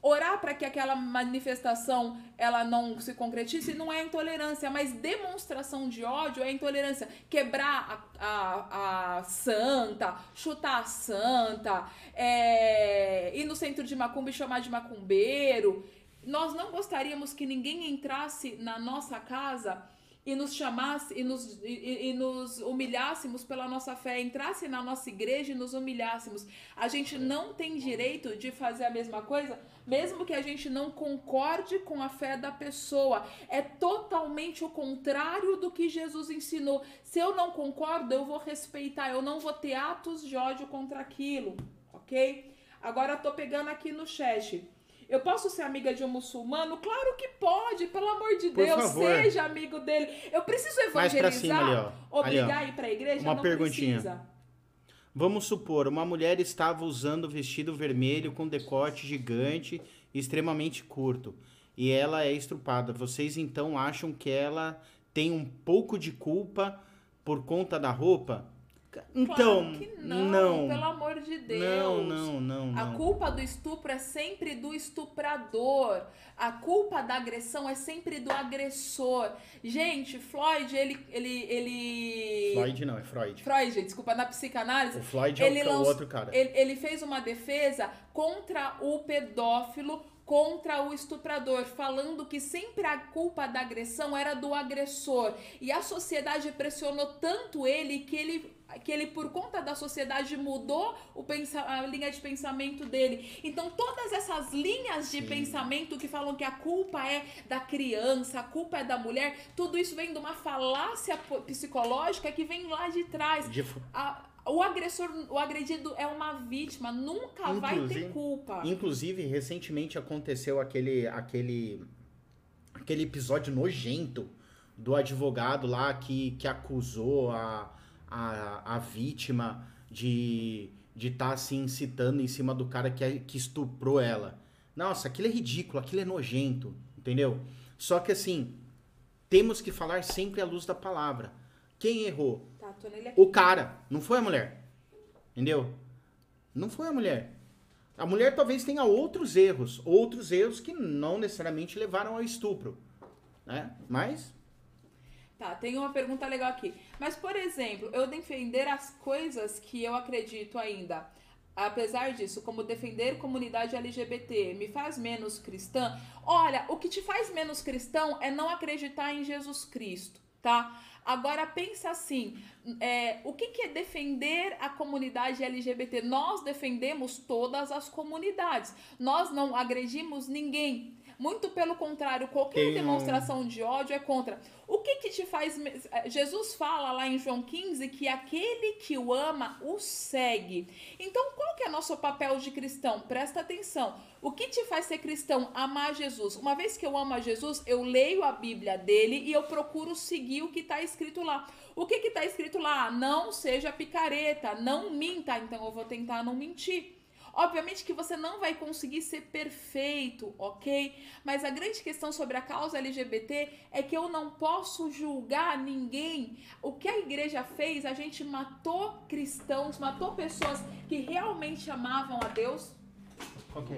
Orar para que aquela manifestação ela não se concretize não é intolerância, mas demonstração de ódio é intolerância. Quebrar a, a, a santa, chutar a santa, é, ir no centro de macumba e chamar de macumbeiro. Nós não gostaríamos que ninguém entrasse na nossa casa e nos chamasse e nos, e, e- nos humilhássemos pela nossa fé, entrasse na nossa igreja e nos humilhássemos. A gente não tem direito de fazer a mesma coisa, mesmo que a gente não concorde com a fé da pessoa. É totalmente o contrário do que Jesus ensinou. Se eu não concordo, eu vou respeitar, eu não vou ter atos de ódio contra aquilo, ok? Agora eu tô pegando aqui no chat. Eu posso ser amiga de um muçulmano? Claro que pode, pelo amor de Por Deus, favor. seja amigo dele. Eu preciso evangelizar, cima ali, ó. Ali, ó. obrigar a ir pra igreja? Uma não perguntinha. precisa. Vamos supor, uma mulher estava usando vestido vermelho com decote gigante extremamente curto. E ela é estrupada. Vocês então acham que ela tem um pouco de culpa por conta da roupa? Então, claro que não, não. pelo amor de Deus. Não, não, não, A não. culpa do estupro é sempre do estuprador. A culpa da agressão é sempre do agressor. Gente, Floyd, ele. ele, ele... Floyd não, é Freud. Freud, desculpa, na psicanálise. O Floyd é ele o, ca- o lanç- outro cara. Ele, ele fez uma defesa contra o pedófilo, contra o estuprador, falando que sempre a culpa da agressão era do agressor. E a sociedade pressionou tanto ele que ele que ele por conta da sociedade mudou o pensa a linha de pensamento dele. Então todas essas linhas de Sim. pensamento que falam que a culpa é da criança, a culpa é da mulher, tudo isso vem de uma falácia psicológica que vem lá de trás. De A- o agressor, o agredido é uma vítima, nunca vai ter Inclusive- culpa. Inclusive, recentemente aconteceu aquele, aquele, aquele episódio nojento do advogado lá que, que acusou a, a, a vítima de de estar assim incitando em cima do cara que, que estuprou ela. Nossa, aquilo é ridículo, aquilo é nojento, entendeu? Só que assim, temos que falar sempre à luz da palavra. Quem errou? Tá. O cara, não foi a mulher. Entendeu? Não foi a mulher. A mulher talvez tenha outros erros, outros erros que não necessariamente levaram ao estupro, né? Mas Tá, tem uma pergunta legal aqui. Mas, por exemplo, eu defender as coisas que eu acredito ainda, apesar disso, como defender comunidade LGBT, me faz menos cristã? Olha, o que te faz menos cristão é não acreditar em Jesus Cristo, tá? Agora pensa assim, é, o que, que é defender a comunidade LGBT? Nós defendemos todas as comunidades. Nós não agredimos ninguém. Muito pelo contrário, qualquer Tem um- demonstração de ódio é contra. O que que te faz. eh, Jesus fala lá em João 15 que aquele que o ama o segue. Então, qual que é nosso papel de cristão? Presta atenção. O que te faz ser cristão? Amar Jesus. Uma vez que eu amo a Jesus, eu leio a Bíblia dele e eu procuro seguir o que está escrito lá. O que está escrito lá? Não seja picareta, não minta. Então, eu vou tentar não mentir. Obviamente que você não vai conseguir ser perfeito, ok? Mas a grande questão sobre a causa LGBT é que eu não posso julgar ninguém. O que a igreja fez, a gente matou cristãos, matou pessoas que realmente amavam a Deus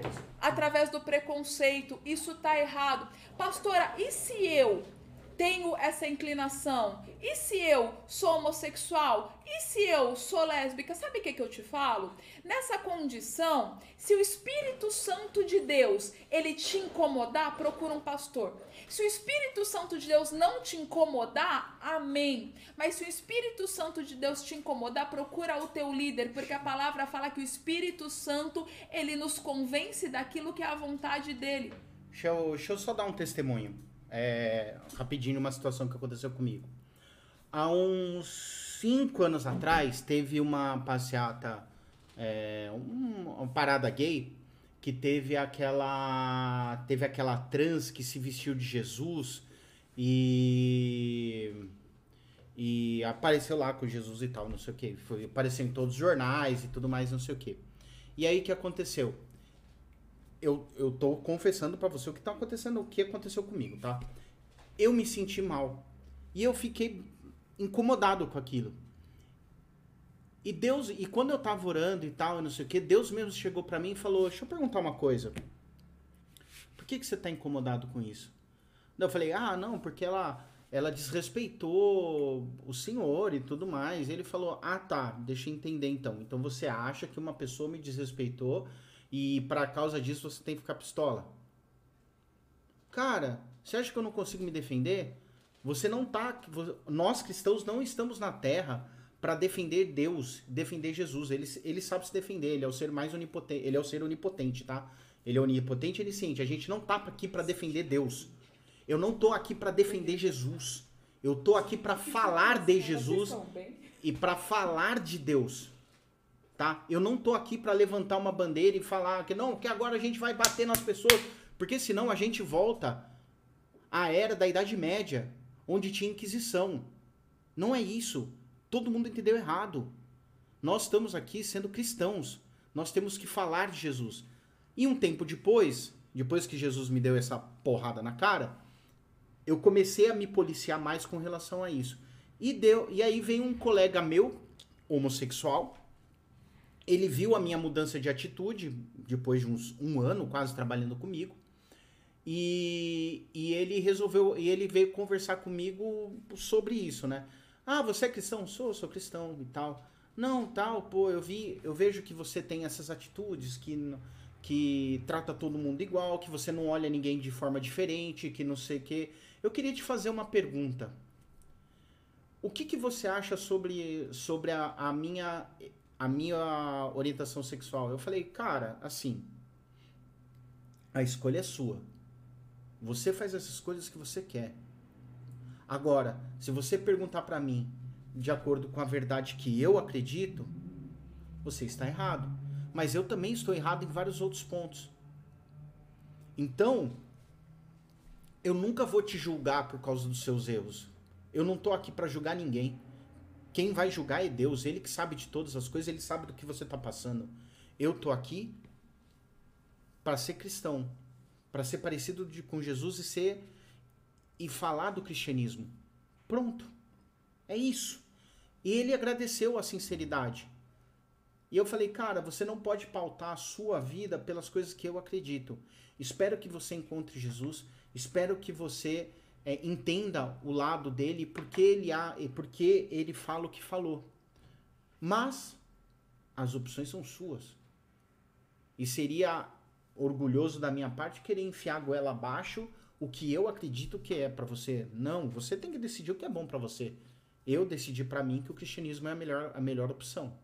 isso? através do preconceito. Isso tá errado. Pastora, e se eu tenho essa inclinação? E se eu sou homossexual? E se eu sou lésbica? Sabe o que, que eu te falo? Nessa condição, se o Espírito Santo de Deus ele te incomodar, procura um pastor. Se o Espírito Santo de Deus não te incomodar, amém. Mas se o Espírito Santo de Deus te incomodar, procura o teu líder, porque a palavra fala que o Espírito Santo ele nos convence daquilo que é a vontade dele. Deixa eu, deixa eu só dar um testemunho. É, rapidinho, uma situação que aconteceu comigo. Há uns cinco anos atrás, teve uma passeata, é, um- uma parada gay, que teve aquela, teve aquela trans que se vestiu de Jesus e e apareceu lá com Jesus e tal, não sei o que. Foi, apareceu em todos os jornais e tudo mais, não sei o que. E aí que aconteceu? Eu, eu tô confessando pra você o que tá acontecendo, o que aconteceu comigo, tá? Eu me senti mal. E eu fiquei incomodado com aquilo. E Deus, e quando eu tava orando e tal, e não sei o que, Deus mesmo chegou pra mim e falou: Deixa eu perguntar uma coisa. Por que, que você tá incomodado com isso? Eu falei: Ah, não, porque ela, ela desrespeitou o senhor e tudo mais. Ele falou: Ah, tá, deixa eu entender então. Então você acha que uma pessoa me desrespeitou e para causa disso você tem que ficar pistola? Cara, você acha que eu não consigo me defender? Você não tá. Nós cristãos não estamos na terra para defender Deus, defender Jesus. Ele, ele sabe se defender, ele é o ser mais onipotente, ele é o ser onipotente, tá? Ele é onipotente e onisciente. A gente não tá aqui para defender Deus. Eu não tô aqui para defender Jesus. Eu tô aqui para falar de Jesus e para falar de Deus. Tá? Eu não tô aqui para levantar uma bandeira e falar que não, que agora a gente vai bater nas pessoas, porque senão a gente volta à era da Idade Média, onde tinha Inquisição. Não é isso. Todo mundo entendeu errado. Nós estamos aqui sendo cristãos. Nós temos que falar de Jesus. E um tempo depois, depois que Jesus me deu essa porrada na cara, eu comecei a me policiar mais com relação a isso. E deu, e aí vem um colega meu, homossexual, ele viu a minha mudança de atitude, depois de uns um ano quase trabalhando comigo, e, e ele resolveu, e ele veio conversar comigo sobre isso, né? Ah, você é cristão? Sou, sou cristão e tal. Não, tal, pô, eu vi, eu vejo que você tem essas atitudes que que trata todo mundo igual, que você não olha ninguém de forma diferente, que não sei o quê. Eu queria te fazer uma pergunta. O que, que você acha sobre, sobre a, a minha a minha orientação sexual? Eu falei, cara, assim, a escolha é sua. Você faz as escolhas que você quer. Agora, se você perguntar pra mim de acordo com a verdade que eu acredito, você está errado. Mas eu também estou errado em vários outros pontos. Então, eu nunca vou te julgar por causa dos seus erros. Eu não tô aqui pra julgar ninguém. Quem vai julgar é Deus, ele que sabe de todas as coisas, ele sabe do que você tá passando. Eu tô aqui para ser cristão, para ser parecido de- com Jesus e ser e falar do cristianismo. Pronto. É isso. E ele agradeceu a sinceridade. E eu falei, cara, você não pode pautar a sua vida pelas coisas que eu acredito. Espero que você encontre Jesus. Espero que você é, entenda o lado dele, porque ele há, porque ele fala o que falou. Mas as opções são suas. E seria orgulhoso da minha parte querer enfiar a goela abaixo o que eu acredito que é pra você. Não, você tem que decidir o que é bom pra você. Eu decidi pra mim que o cristianismo é a melhor, a melhor opção.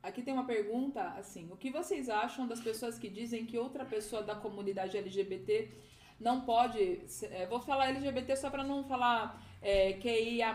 Aqui tem uma pergunta, assim, o que vocês acham das pessoas que dizem que outra pessoa da comunidade LGBT não pode, é, vou falar LGBT só para não falar é, QIA+,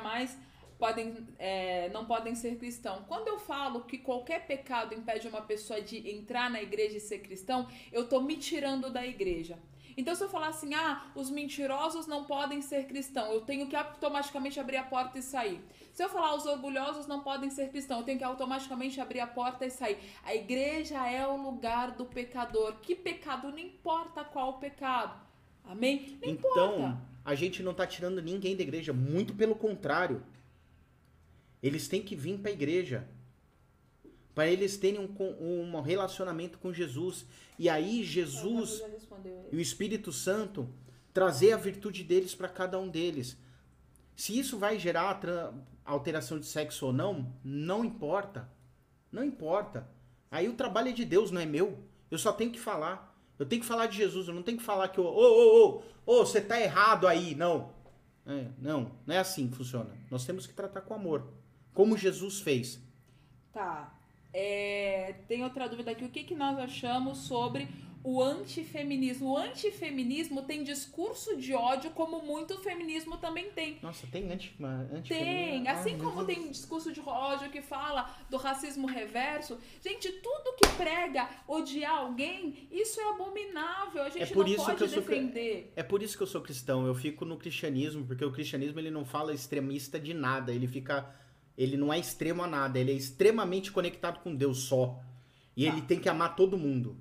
podem, é, não podem ser cristão. Quando eu falo que qualquer pecado impede uma pessoa de entrar na igreja e ser cristão, eu tô me tirando da igreja. Então, se eu falar assim, ah, os mentirosos não podem ser cristão, eu tenho que automaticamente abrir a porta e sair. Se eu falar os orgulhosos não podem ser cristãos, eu tenho que automaticamente abrir a porta e sair. A igreja é o lugar do pecador. Que pecado? Não importa qual pecado. Amém? Não Então, importa. a gente não tá tirando ninguém da igreja, muito pelo contrário. Eles têm que vir para a igreja. Para eles terem um, um relacionamento com Jesus. E aí, Jesus e o Espírito Santo trazer a virtude deles para cada um deles. Se isso vai gerar alteração de sexo ou não, não importa. Não importa. Aí o trabalho é de Deus, não é meu. Eu só tenho que falar. Eu tenho que falar de Jesus, eu não tenho que falar que eu. Ô, ô, ô, ô, você tá errado aí. Não. É, não, não é assim que funciona. Nós temos que tratar com amor. Como Jesus fez. Tá. É, tem outra dúvida aqui. O que, que nós achamos sobre o antifeminismo. O antifeminismo tem discurso de ódio, como muito feminismo também tem. Nossa, tem anti, uma- Tem, antifeminismo? assim meu como tem discurso de ódio que fala do racismo reverso. Gente, tudo que prega odiar alguém, isso é abominável. A gente por não pode eu sou defender. É por isso que eu sou cristão. Eu fico no cristianismo, porque o cristianismo ele não fala extremista de nada. Ele fica. Ele não é extremo a nada. Ele é extremamente conectado com Deus só. E Tá. ele tem que amar todo mundo.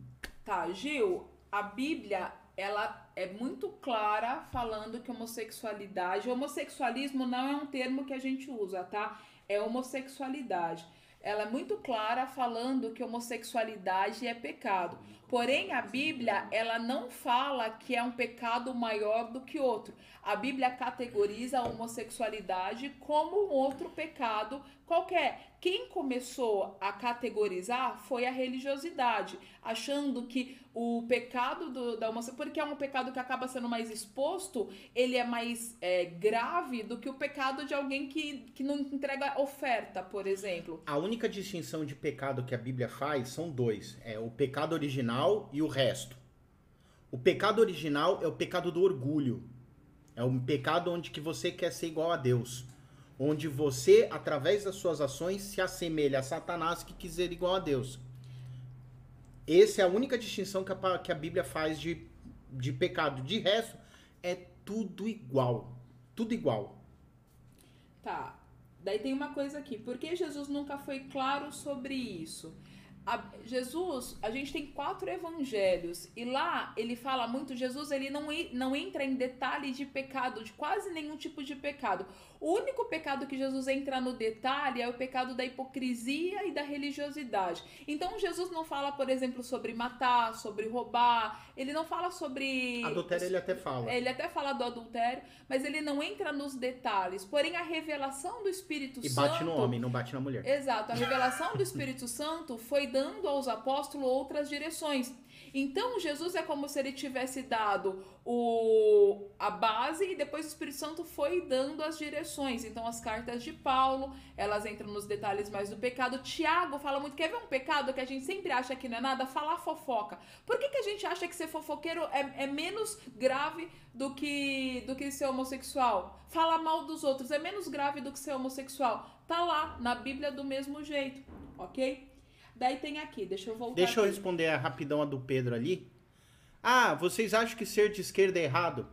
Tá, Gil, a Bíblia, ela é muito clara falando que homossexualidade, homossexualismo não é um termo que a gente usa, tá? É homossexualidade. Ela é muito clara falando que homossexualidade é pecado. Porém, a Bíblia, ela não fala que é um pecado maior do que outro. A Bíblia categoriza a homossexualidade como um outro pecado qualquer. Quem começou a categorizar foi a religiosidade, achando que o pecado do, da homossexualidade, porque é um pecado que acaba sendo mais exposto, ele é mais é, grave do que o pecado de alguém que, que não entrega oferta, por exemplo. A única distinção de pecado que a Bíblia faz são dois: é o pecado original e o resto. O pecado original é o pecado do orgulho. É um pecado onde que você quer ser igual a Deus. Onde você, através das suas ações, se assemelha a Satanás que quis ser igual a Deus. Essa é a única distinção que a, que a Bíblia faz de, de pecado. De resto, é tudo igual. Tudo igual. Tá. Daí tem uma coisa aqui. Por que Jesus nunca foi claro sobre isso? A- Jesus, a gente tem quatro evangelhos e lá ele fala muito. Jesus ele não, não entra em detalhe de pecado, de quase nenhum tipo de pecado. O único pecado que Jesus entra no detalhe é o pecado da hipocrisia e da religiosidade. Então Jesus não fala, por exemplo, sobre matar, sobre roubar. Ele não fala sobre Adultério ele até fala. ele até fala do adultério, mas ele não entra nos detalhes. Porém, a revelação do Espírito E Santo. bate no homem, não bate na mulher. Exato, a revelação do Espírito Santo foi dando aos apóstolos outras direções. Então, Jesus é como se ele tivesse dado o, a base e depois o Espírito Santo foi dando as direções. Então, as cartas de Paulo, elas entram nos detalhes mais do pecado. Tiago fala muito, quer ver um pecado que a gente sempre acha que não é nada? Falar fofoca. Por que, que a gente acha que ser fofoqueiro é, é menos grave do que, do que ser homossexual? Falar mal dos outros é menos grave do que ser homossexual. Tá lá, na Bíblia do mesmo jeito, ok? Daí tem aqui, deixa eu voltar. Deixa eu aqui. responder a rapidão a do Pedro ali. Ah, vocês acham que ser de esquerda é errado?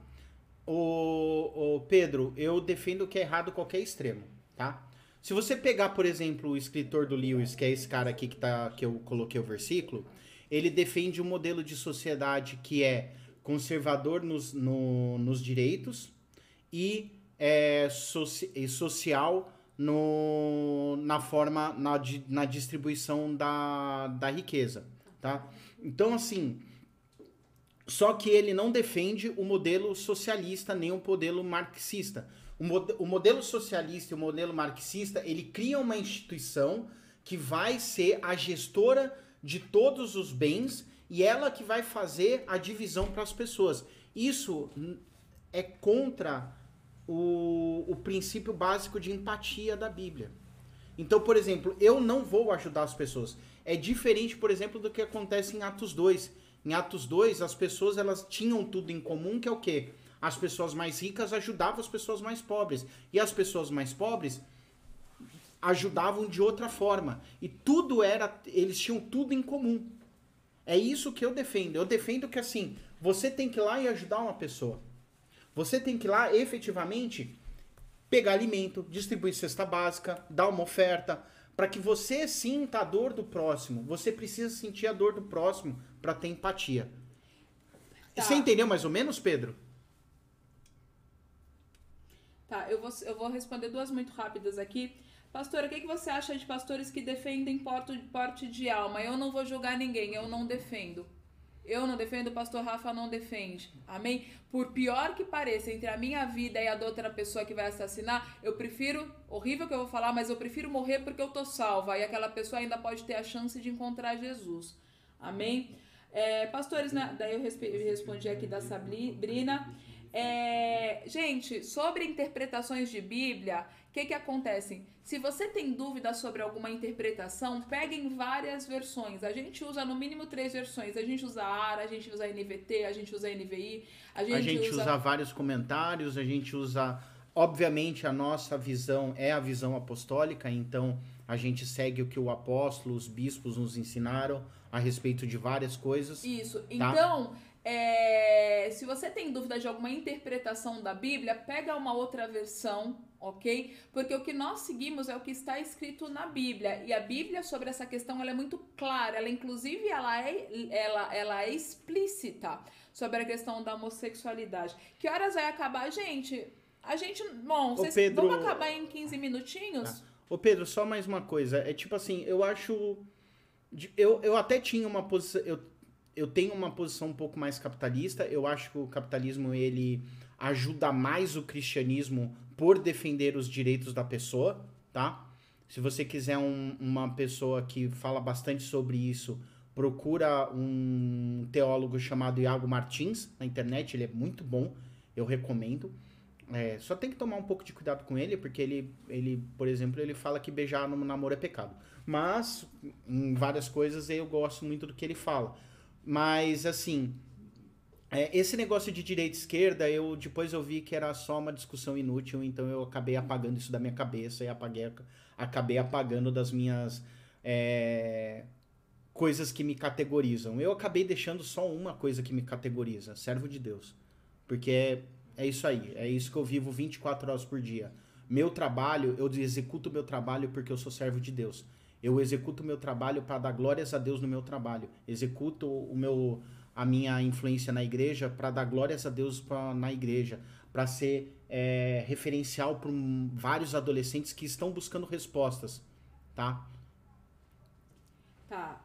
Ô, ô, Pedro, eu defendo que é errado qualquer extremo, tá? Se você pegar, por exemplo, o escritor do Lewis, que é esse cara aqui que, tá, que eu coloquei o versículo, ele defende um modelo de sociedade que é conservador nos, no- nos direitos e é, soci- e social no, na forma, na, na distribuição da, da riqueza, tá? Então, assim, só que ele não defende o modelo socialista nem o modelo marxista. O, mode- o modelo socialista e o modelo marxista, ele cria uma instituição que vai ser a gestora de todos os bens e ela que vai fazer a divisão para as pessoas. Isso é contra o, o princípio básico de empatia da Bíblia. Então, por exemplo, eu não vou ajudar as pessoas. É diferente, por exemplo, do que acontece em Atos 2. Em Atos 2, as pessoas elas tinham tudo em comum, que é o quê? As pessoas mais ricas ajudavam as pessoas mais pobres. E as pessoas mais pobres ajudavam de outra forma. E tudo era. Eles tinham tudo em comum. É isso que eu defendo. Eu defendo que assim, você tem que ir lá e ajudar uma pessoa. Você tem que ir lá efetivamente pegar alimento, distribuir cesta básica, dar uma oferta, para que você sinta a dor do próximo. Você precisa sentir a dor do próximo para ter empatia. Tá. Você entendeu mais ou menos, Pedro? Tá, eu vou, eu vou responder duas muito rápidas aqui. Pastora, o que, que você acha de pastores que defendem porte, porte de alma? Eu não vou julgar ninguém, eu não defendo. Eu não defendo, o pastor Rafa não defende. Amém? Por pior que pareça, entre a minha vida e a da outra pessoa que vai assassinar, eu prefiro, horrível que eu vou falar, mas eu prefiro morrer porque eu tô salva. E aquela pessoa ainda pode ter a chance de encontrar Jesus. Amém? É, pastores, né? daí eu respondi aqui da Sabrina. É, gente, sobre interpretações de Bíblia, que que acontece? Se você tem dúvida sobre alguma interpretação, peguem várias versões. A gente usa no mínimo três versões. A gente usa ARA, a gente usa NVT, a gente usa NVI, a gente, A gente usa... usa vários comentários, a gente usa. Obviamente, a nossa visão é a visão apostólica, então a gente segue o que o apóstolo, os bispos nos ensinaram a respeito de várias coisas. Isso. Tá. Então, é, se você tem dúvida de alguma interpretação da Bíblia, pega uma outra versão, ok? Porque o que nós seguimos é o que está escrito na Bíblia. E a Bíblia sobre essa questão ela é muito clara. Ela, inclusive, ela é, ela, ela é explícita sobre a questão da homossexualidade. Que horas vai acabar, gente? A gente. Bom, vocês Pedro- vamos acabar em 15 minutinhos? Ô Pedro, só mais uma coisa. É tipo assim, eu acho. Eu, eu até tinha uma posição. Eu, eu tenho uma posição um pouco mais capitalista. Eu acho que o capitalismo ele ajuda mais o cristianismo por defender os direitos da pessoa, tá? Se você quiser um- uma pessoa que fala bastante sobre isso, procura um teólogo chamado Iago Martins na internet. Ele é muito bom, eu recomendo. É, só tem que tomar um pouco de cuidado com ele, porque ele, ele, por exemplo, ele fala que beijar no namoro é pecado. Mas, em várias coisas, eu gosto muito do que ele fala. Mas, assim, é, esse negócio de direita e esquerda, eu depois eu vi que era só uma discussão inútil, então eu acabei apagando isso da minha cabeça e apaguei, acabei apagando das minhas é, coisas que me categorizam. Eu acabei deixando só uma coisa que me categoriza, servo de Deus. Porque é, é isso aí, é isso que eu vivo 24 horas por dia. Meu trabalho, eu executo meu trabalho porque eu sou servo de Deus. Eu executo meu trabalho para dar glórias a Deus no meu trabalho. Executo o meu a minha influência na igreja para dar glórias a Deus pra, na igreja, para ser é, referencial para vários adolescentes que estão buscando respostas, tá? Tá.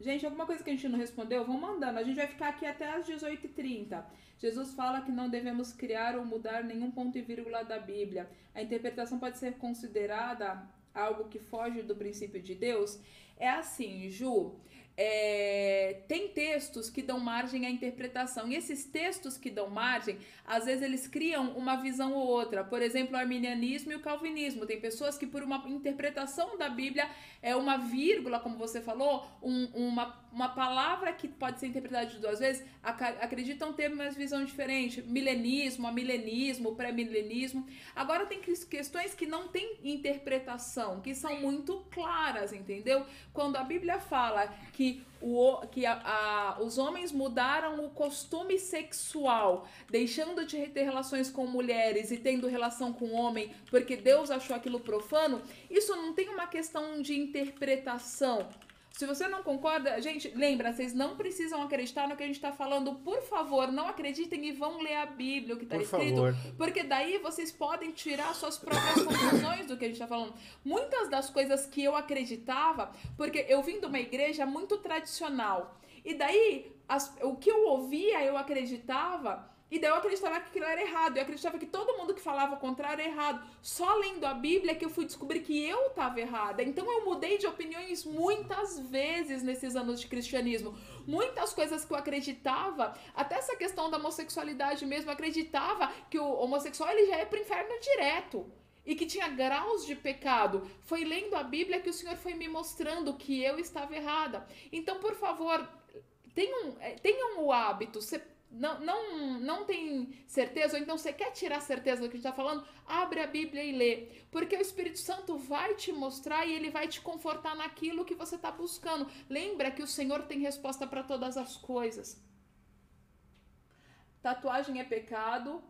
Gente, alguma coisa que a gente não respondeu? Vão mandando. A gente vai ficar aqui até às 18h30. Jesus fala que não devemos criar ou mudar nenhum ponto e vírgula da Bíblia. A interpretação pode ser considerada algo que foge do princípio de Deus? É assim, Ju. É, tem textos que dão margem à interpretação. E esses textos que dão margem, às vezes eles criam uma visão ou outra. Por exemplo, o arminianismo e o calvinismo. Tem pessoas que, por uma interpretação da Bíblia, é uma vírgula, como você falou, um- uma, uma palavra que pode ser interpretada de duas vezes, acreditam ter uma visão diferente. Milenismo, amilenismo, pré-milenismo. Agora tem questões que não têm interpretação, que são muito claras, entendeu? Quando a Bíblia fala que, o, que a- a- os homens mudaram o costume sexual, deixando de ter relações com mulheres e tendo relação com homem, porque Deus achou aquilo profano, isso não tem uma questão de interpretação. Se você não concorda, gente, lembra, vocês não precisam acreditar no que a gente está falando. Por favor, não acreditem e vão ler a Bíblia, o que está escrito. favor. Porque daí vocês podem tirar suas próprias conclusões do que a gente está falando. Muitas das coisas que eu acreditava, porque eu vim de uma igreja muito tradicional. E daí, as- o que eu ouvia, eu acreditava. E daí eu acreditava que aquilo era errado. Eu acreditava que todo mundo que falava o contrário era errado. Só lendo a Bíblia que eu fui descobrir que eu estava errada. Então eu mudei de opiniões muitas vezes nesses anos de cristianismo. Muitas coisas que eu acreditava, até essa questão da homossexualidade mesmo, eu acreditava que o homossexual ele já ia pro inferno direto. E que tinha graus de pecado. Foi lendo a Bíblia que o Senhor foi me mostrando que eu estava errada. Então, por favor, tenham, eh, tenham o hábito. Você não, não, não tem certeza, ou então você quer tirar certeza do que a gente está falando, abre a Bíblia e lê. Porque o Espírito Santo vai te mostrar e ele vai te confortar naquilo que você está buscando. Lembra que o Senhor tem resposta para todas as coisas. Tatuagem é pecado,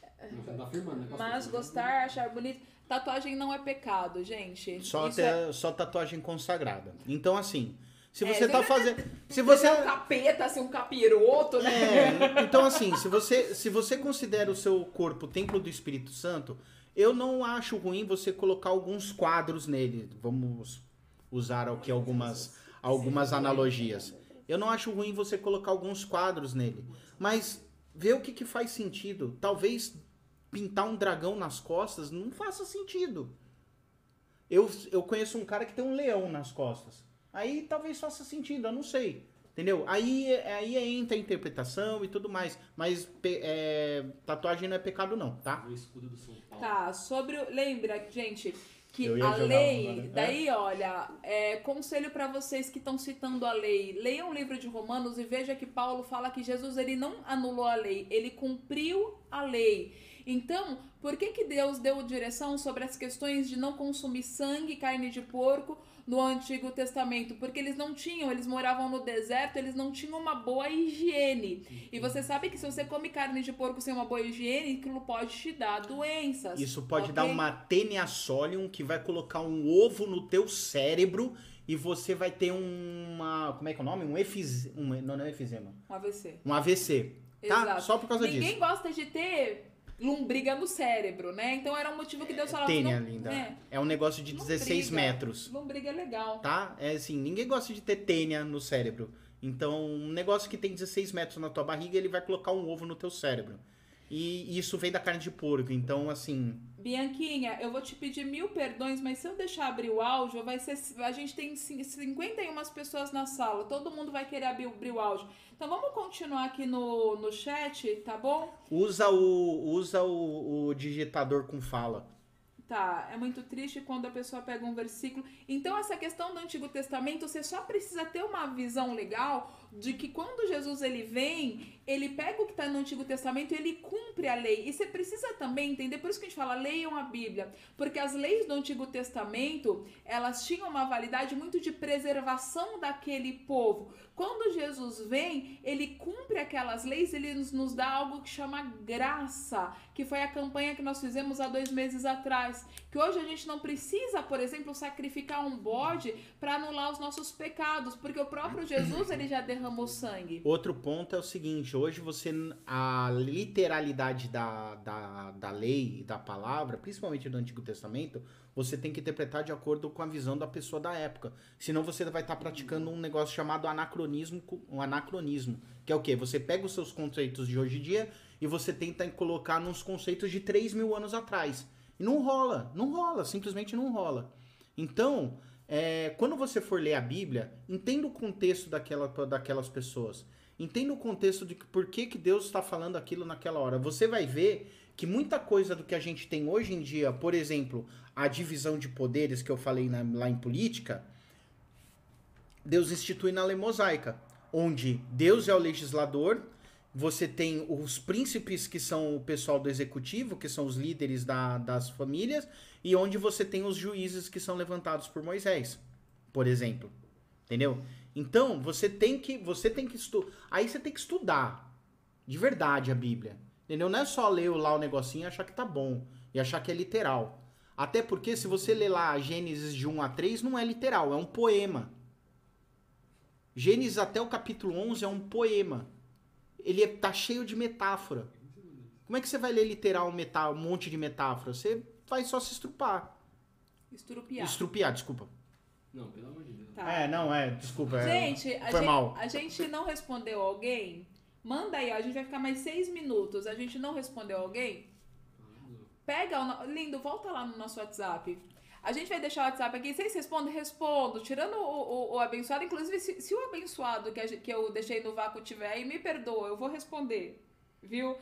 tá afirmando, né? as mas gostar, achar bonito. Tatuagem não é pecado, gente. Só, até, só tatuagem consagrada. Então, assim, se É, você você tá vai- fazendo. Se é, você. você é um capeta, assim, um capiroto, né? É, então assim, se você, se você considera o seu corpo o templo do Espírito Santo, eu não acho ruim você colocar alguns quadros nele. Vamos usar aqui algumas, algumas analogias. Eu não acho ruim você colocar alguns quadros nele. Mas vê o que, que faz sentido. Talvez pintar um dragão nas costas não faça sentido. Eu, eu conheço um cara que tem um leão nas costas. Aí talvez faça sentido, eu não sei. Entendeu? Aí, aí entra a interpretação e tudo mais. Mas pe- é, tatuagem não é pecado, não, tá? O escudo do São Paulo. Tá, sobre. o- Lembra, gente, que a lei. uma, né? Daí, olha, é, conselho pra vocês que estão citando a lei. Leiam o livro de Romanos e veja que Paulo fala que Jesus ele não anulou a lei, ele cumpriu a lei. Então, por que, que Deus deu direção sobre as questões de não consumir sangue e carne de porco no Antigo Testamento? Porque eles não tinham, eles moravam no deserto, eles não tinham uma boa higiene. E você sabe que se você come carne de porco sem uma boa higiene, aquilo pode te dar doenças. Isso pode ok? dar uma tênia solium que vai colocar um ovo no teu cérebro e você vai ter uma. Como é que é o nome? Um efizema. Um, não, não é efizema. Um AVC. Um AVC. Tá? Exato. Só por causa Ninguém disso. gosta de ter lombriga no cérebro, né? Então era um motivo que Deus falava Tênia, não, linda. É, É um negócio de Não 16 briga. metros. lombriga é legal. Tá? É assim, ninguém gosta de ter tênia no cérebro. Então, um negócio que tem 16 metros na tua barriga, ele vai colocar um ovo no teu cérebro. E isso vem da carne de porco. Então, assim. Bianquinha, eu vou te pedir mil perdões, mas se eu deixar abrir o áudio, vai ser. A gente tem cin- 51 pessoas na sala, todo mundo vai querer abrir, abrir o áudio. Então vamos continuar aqui no, no chat, tá bom? Usa o, usa o, o digitador com fala. Tá, é muito triste quando a pessoa pega um versículo. Então, essa questão do Antigo Testamento, você só precisa ter uma visão legal de que quando Jesus ele vem, ele pega o que está no Antigo Testamento e ele cumpre a lei. E você precisa também entender, por isso que a gente fala, leiam a Bíblia. Porque as leis do Antigo Testamento, elas tinham uma validade muito de preservação daquele povo. Quando Jesus vem, ele cumpre aquelas leis, ele nos, nos dá algo que chama graça, que foi a campanha que nós fizemos há dois meses atrás. Que hoje a gente não precisa, por exemplo, sacrificar um bode para anular os nossos pecados, porque o próprio Jesus ele já derramou sangue. Outro ponto é o seguinte: hoje você. A literalidade da, da, da lei e da palavra, principalmente do Antigo Testamento, você tem que interpretar de acordo com a visão da pessoa da época. Senão você vai estar praticando um negócio chamado anacronismo, um anacronismo. Que é o quê? Você pega os seus conceitos de hoje em dia e você tenta colocar nos conceitos de 3 mil anos atrás. E não rola, não rola, simplesmente não rola. Então, é, quando você for ler a Bíblia, entenda o contexto daquela, daquelas pessoas. Entenda o contexto de por que, que Deus está falando aquilo naquela hora. Você vai ver que muita coisa do que a gente tem hoje em dia, por exemplo, a divisão de poderes que eu falei na- lá em política, Deus institui na lei mosaica, onde Deus é o legislador, você tem os príncipes que são o pessoal do executivo, que são os líderes da- das famílias, e onde você tem os juízes que são levantados por Moisés, por exemplo. Entendeu? Então, você tem que você tem que estudar, aí você tem que estudar de verdade a Bíblia. Entendeu? Não é só ler lá o negocinho e achar que tá bom e achar que é literal. Até porque se você ler lá Gênesis de 1 a 3, não é literal, é um poema. Gênesis até o capítulo 11 é um poema. Ele é, tá cheio de metáfora. Como é que você vai ler literal um, metá um monte de metáfora? Você vai só se estrupar. Estrupiar. Estrupiar, desculpa. Não, pelo amor de Deus. Tá. É, não, é, desculpa. é- Gente, a foi gente, mal. a gente não respondeu alguém? Manda aí, ó, a gente vai ficar mais seis minutos. A gente não respondeu alguém? Pega o. no- Lindo, volta lá no nosso WhatsApp. A gente vai deixar o WhatsApp aqui. Vocês respondem? Respondo. Tirando o, o, o abençoado. Inclusive, se, se o abençoado que, a que eu deixei no vácuo tiver aí, me perdoa. Eu vou responder. Viu?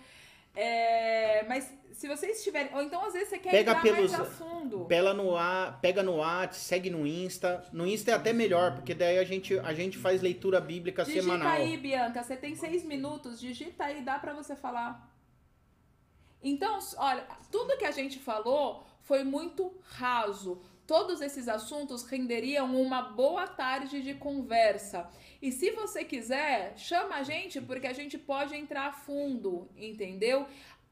É, mas se vocês tiverem. Ou então, às vezes, você quer Pega entrar pelos- mais a fundo. Pela no ar, pega no ar, segue no Insta. No Insta é até melhor, porque daí a gente, a gente faz leitura bíblica Digita semanal. aí, Bianca. Você tem seis minutos. Digita aí, dá pra você falar. Então, olha, tudo que a gente falou foi muito raso. Todos esses assuntos renderiam uma boa tarde de conversa. E se você quiser, chama a gente, porque a gente pode entrar a fundo, entendeu?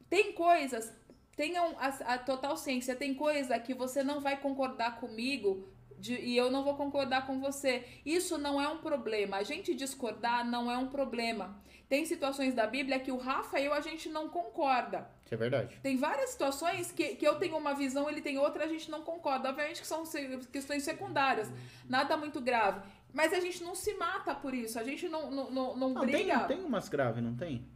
Tem coisas, tenham a, a total ciência, tem coisa que você não vai concordar comigo de- e eu não vou concordar com você. Isso não é um problema. A gente discordar não é um problema. Tem situações da Bíblia que o Rafa e eu a gente não concorda. Isso é verdade. Tem várias situações que, que eu tenho uma visão, ele tem outra, a gente não concorda. Obviamente que são questões secundárias, nada muito grave. Mas a gente não se mata por isso, a gente não, não, não, não Não, tem, briga. tem umas graves, não tem?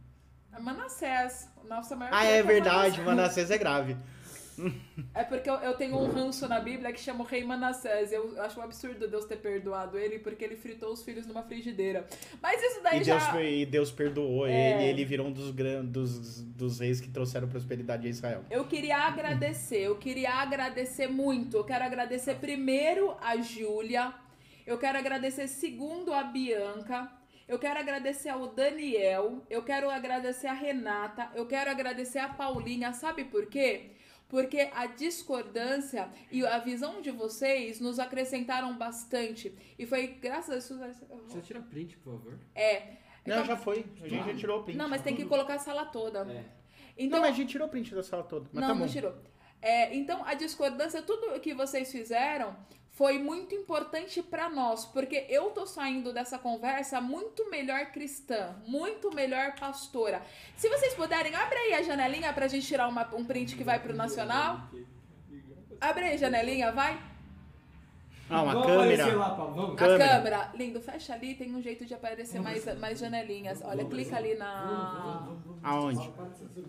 É Manassés, nossa maior Ah, treta é verdade, Manassés. Manassés é grave. É porque eu, eu tenho um ranço na Bíblia que chama o rei Manassés. Eu acho um absurdo Deus ter perdoado ele porque ele fritou os filhos numa frigideira. Mas isso daí E já. Deus, e Deus perdoou É. ele, ele virou um dos, gran- dos, dos reis que trouxeram prosperidade a Israel. Eu queria agradecer, eu queria agradecer muito. Eu quero agradecer primeiro a Júlia, eu quero agradecer segundo a Bianca, eu quero agradecer ao Daniel, eu quero agradecer a Renata, eu quero agradecer a Paulinha. Sabe por quê? Porque a discordância e a visão de vocês nos acrescentaram bastante. E foi graças a isso. Você tira print, por favor. É. Não, Então- já foi. A gente já tirou o print. Não, mas tem que colocar a sala toda. É. Então, Não, mas a gente tirou o print da sala toda. Mas não, tá bom. não tirou. É, então, a discordância, tudo que vocês fizeram foi muito importante pra nós, porque eu tô saindo dessa conversa muito melhor cristã, muito melhor pastora. Se vocês puderem, abre aí a janelinha pra gente tirar uma- um print que vai pro Nacional. Abre aí a janelinha, vai. Ah, uma vamos câmera. aparecer lá. Vamos. A Câmera. câmera. Lindo, fecha ali, tem um jeito de aparecer mais, mais janelinhas. Olha, clica ali na... Aonde?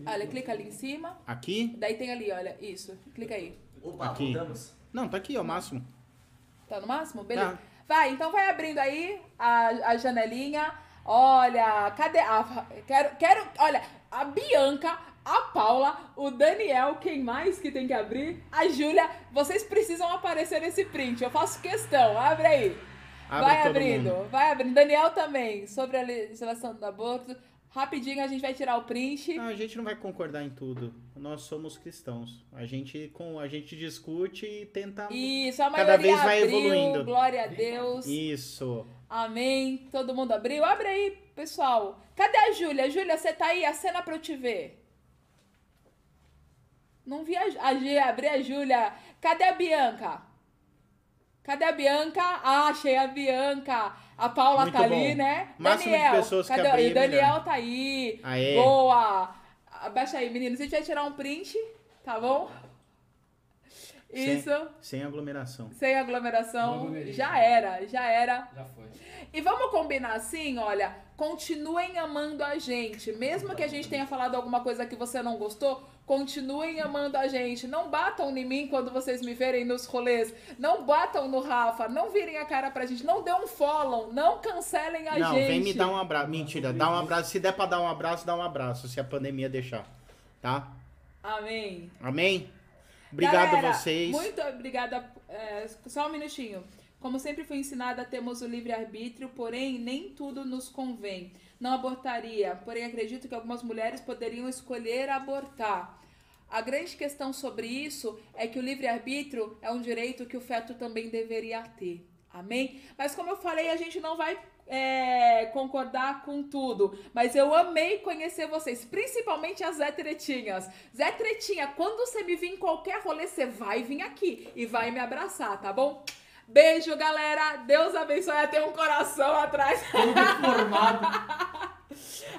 Olha, clica ali em cima. Aqui? Daí tem ali, olha, isso. Clica aí. Opa, Aqui. voltamos. Não, tá aqui, ó, máximo. Tá no máximo? Beleza. Tá. Vai, então vai abrindo aí a, a janelinha. Olha, cadê a. Quero, quero. Olha, a Bianca, a Paula, o Daniel, quem mais que tem que abrir? A Júlia. Vocês precisam aparecer nesse print. Eu faço questão. Abre aí. Abre vai abrindo, mundo. vai abrindo. Daniel também, sobre a legislação do aborto. Rapidinho a gente vai tirar o print. Não, a gente não vai concordar em tudo. Nós somos cristãos. A gente, com, a gente discute e tenta. Isso, a Cada vez vai abriu. evoluindo. Glória a Deus. Isso. Amém. Todo mundo abriu? Abre aí, pessoal. Cadê a Júlia? Júlia, você tá aí? Acena pra eu te ver. Não vi a, a G, abri a Júlia. Cadê a Bianca? Cadê a Bianca? Ah, achei a Bianca. A Paula Muito tá ali, bom. né? Máximo de Daniel, pessoas que cadê? abrir, E Daniel melhor. tá aí. Aê. Boa. Abaixa aí, meninos. A gente vai tirar um print, tá bom? Sem- Isso. Sem aglomeração. Sem aglomeração. Já era, já era. Já foi. E vamos combinar assim, olha, continuem amando a gente. Mesmo que a gente tenha falado alguma coisa que você não gostou, continuem amando a gente. Não batam em mim quando vocês me verem nos rolês. Não batam no Rafa. Não virem a cara pra gente. Não dê um follow. Não cancelem a não, gente. vem me dar um abraço. Mentira, dá um abraço. Se der pra dar um abraço, dá um abraço. Se a pandemia deixar. Tá? Amém. Amém? Obrigado Galera, vocês. Muito obrigada. É, só um minutinho. Como sempre fui ensinada, temos o livre-arbítrio, porém nem tudo nos convém. Não abortaria, porém acredito que algumas mulheres poderiam escolher abortar. A grande questão sobre isso é que o livre-arbítrio é um direito que o feto também deveria ter. Amém? Mas como eu falei, a gente não vai é, concordar com tudo. Mas eu amei conhecer vocês, principalmente as Zé Tretinhas. Zé Tretinha, quando você me vir em qualquer rolê, você vai vir aqui e vai me abraçar, tá bom? Beijo, galera. Deus abençoe. Até um coração atrás. Todo deformado.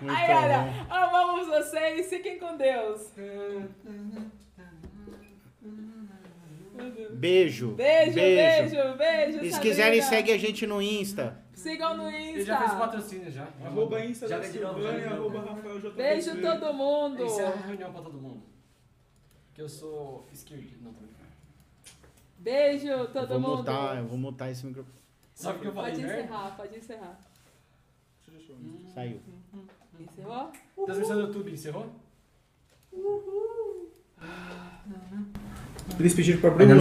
Muito Aí, olha, bom. amamos vocês. Fiquem com Deus. Beijo. Beijo, beijo, beijo. E se quiserem, segue a gente no Insta. Sigam no Ele já fez Insta. patrocínio já. Arroba Insta Já da Silvânia, arroba Rafael J. Beijo todo mundo. Encerra a reunião pra todo mundo. Que eu sou esquerdo. Não, tô Beijo Eu todo vou mundo. mutar, eu vou mutar esse microfone. Sabe o que eu falei, Pode encerrar, pode encerrar. Saiu. Encerrou? Transmissão do YouTube encerrou? Eles pediram pra não Bruno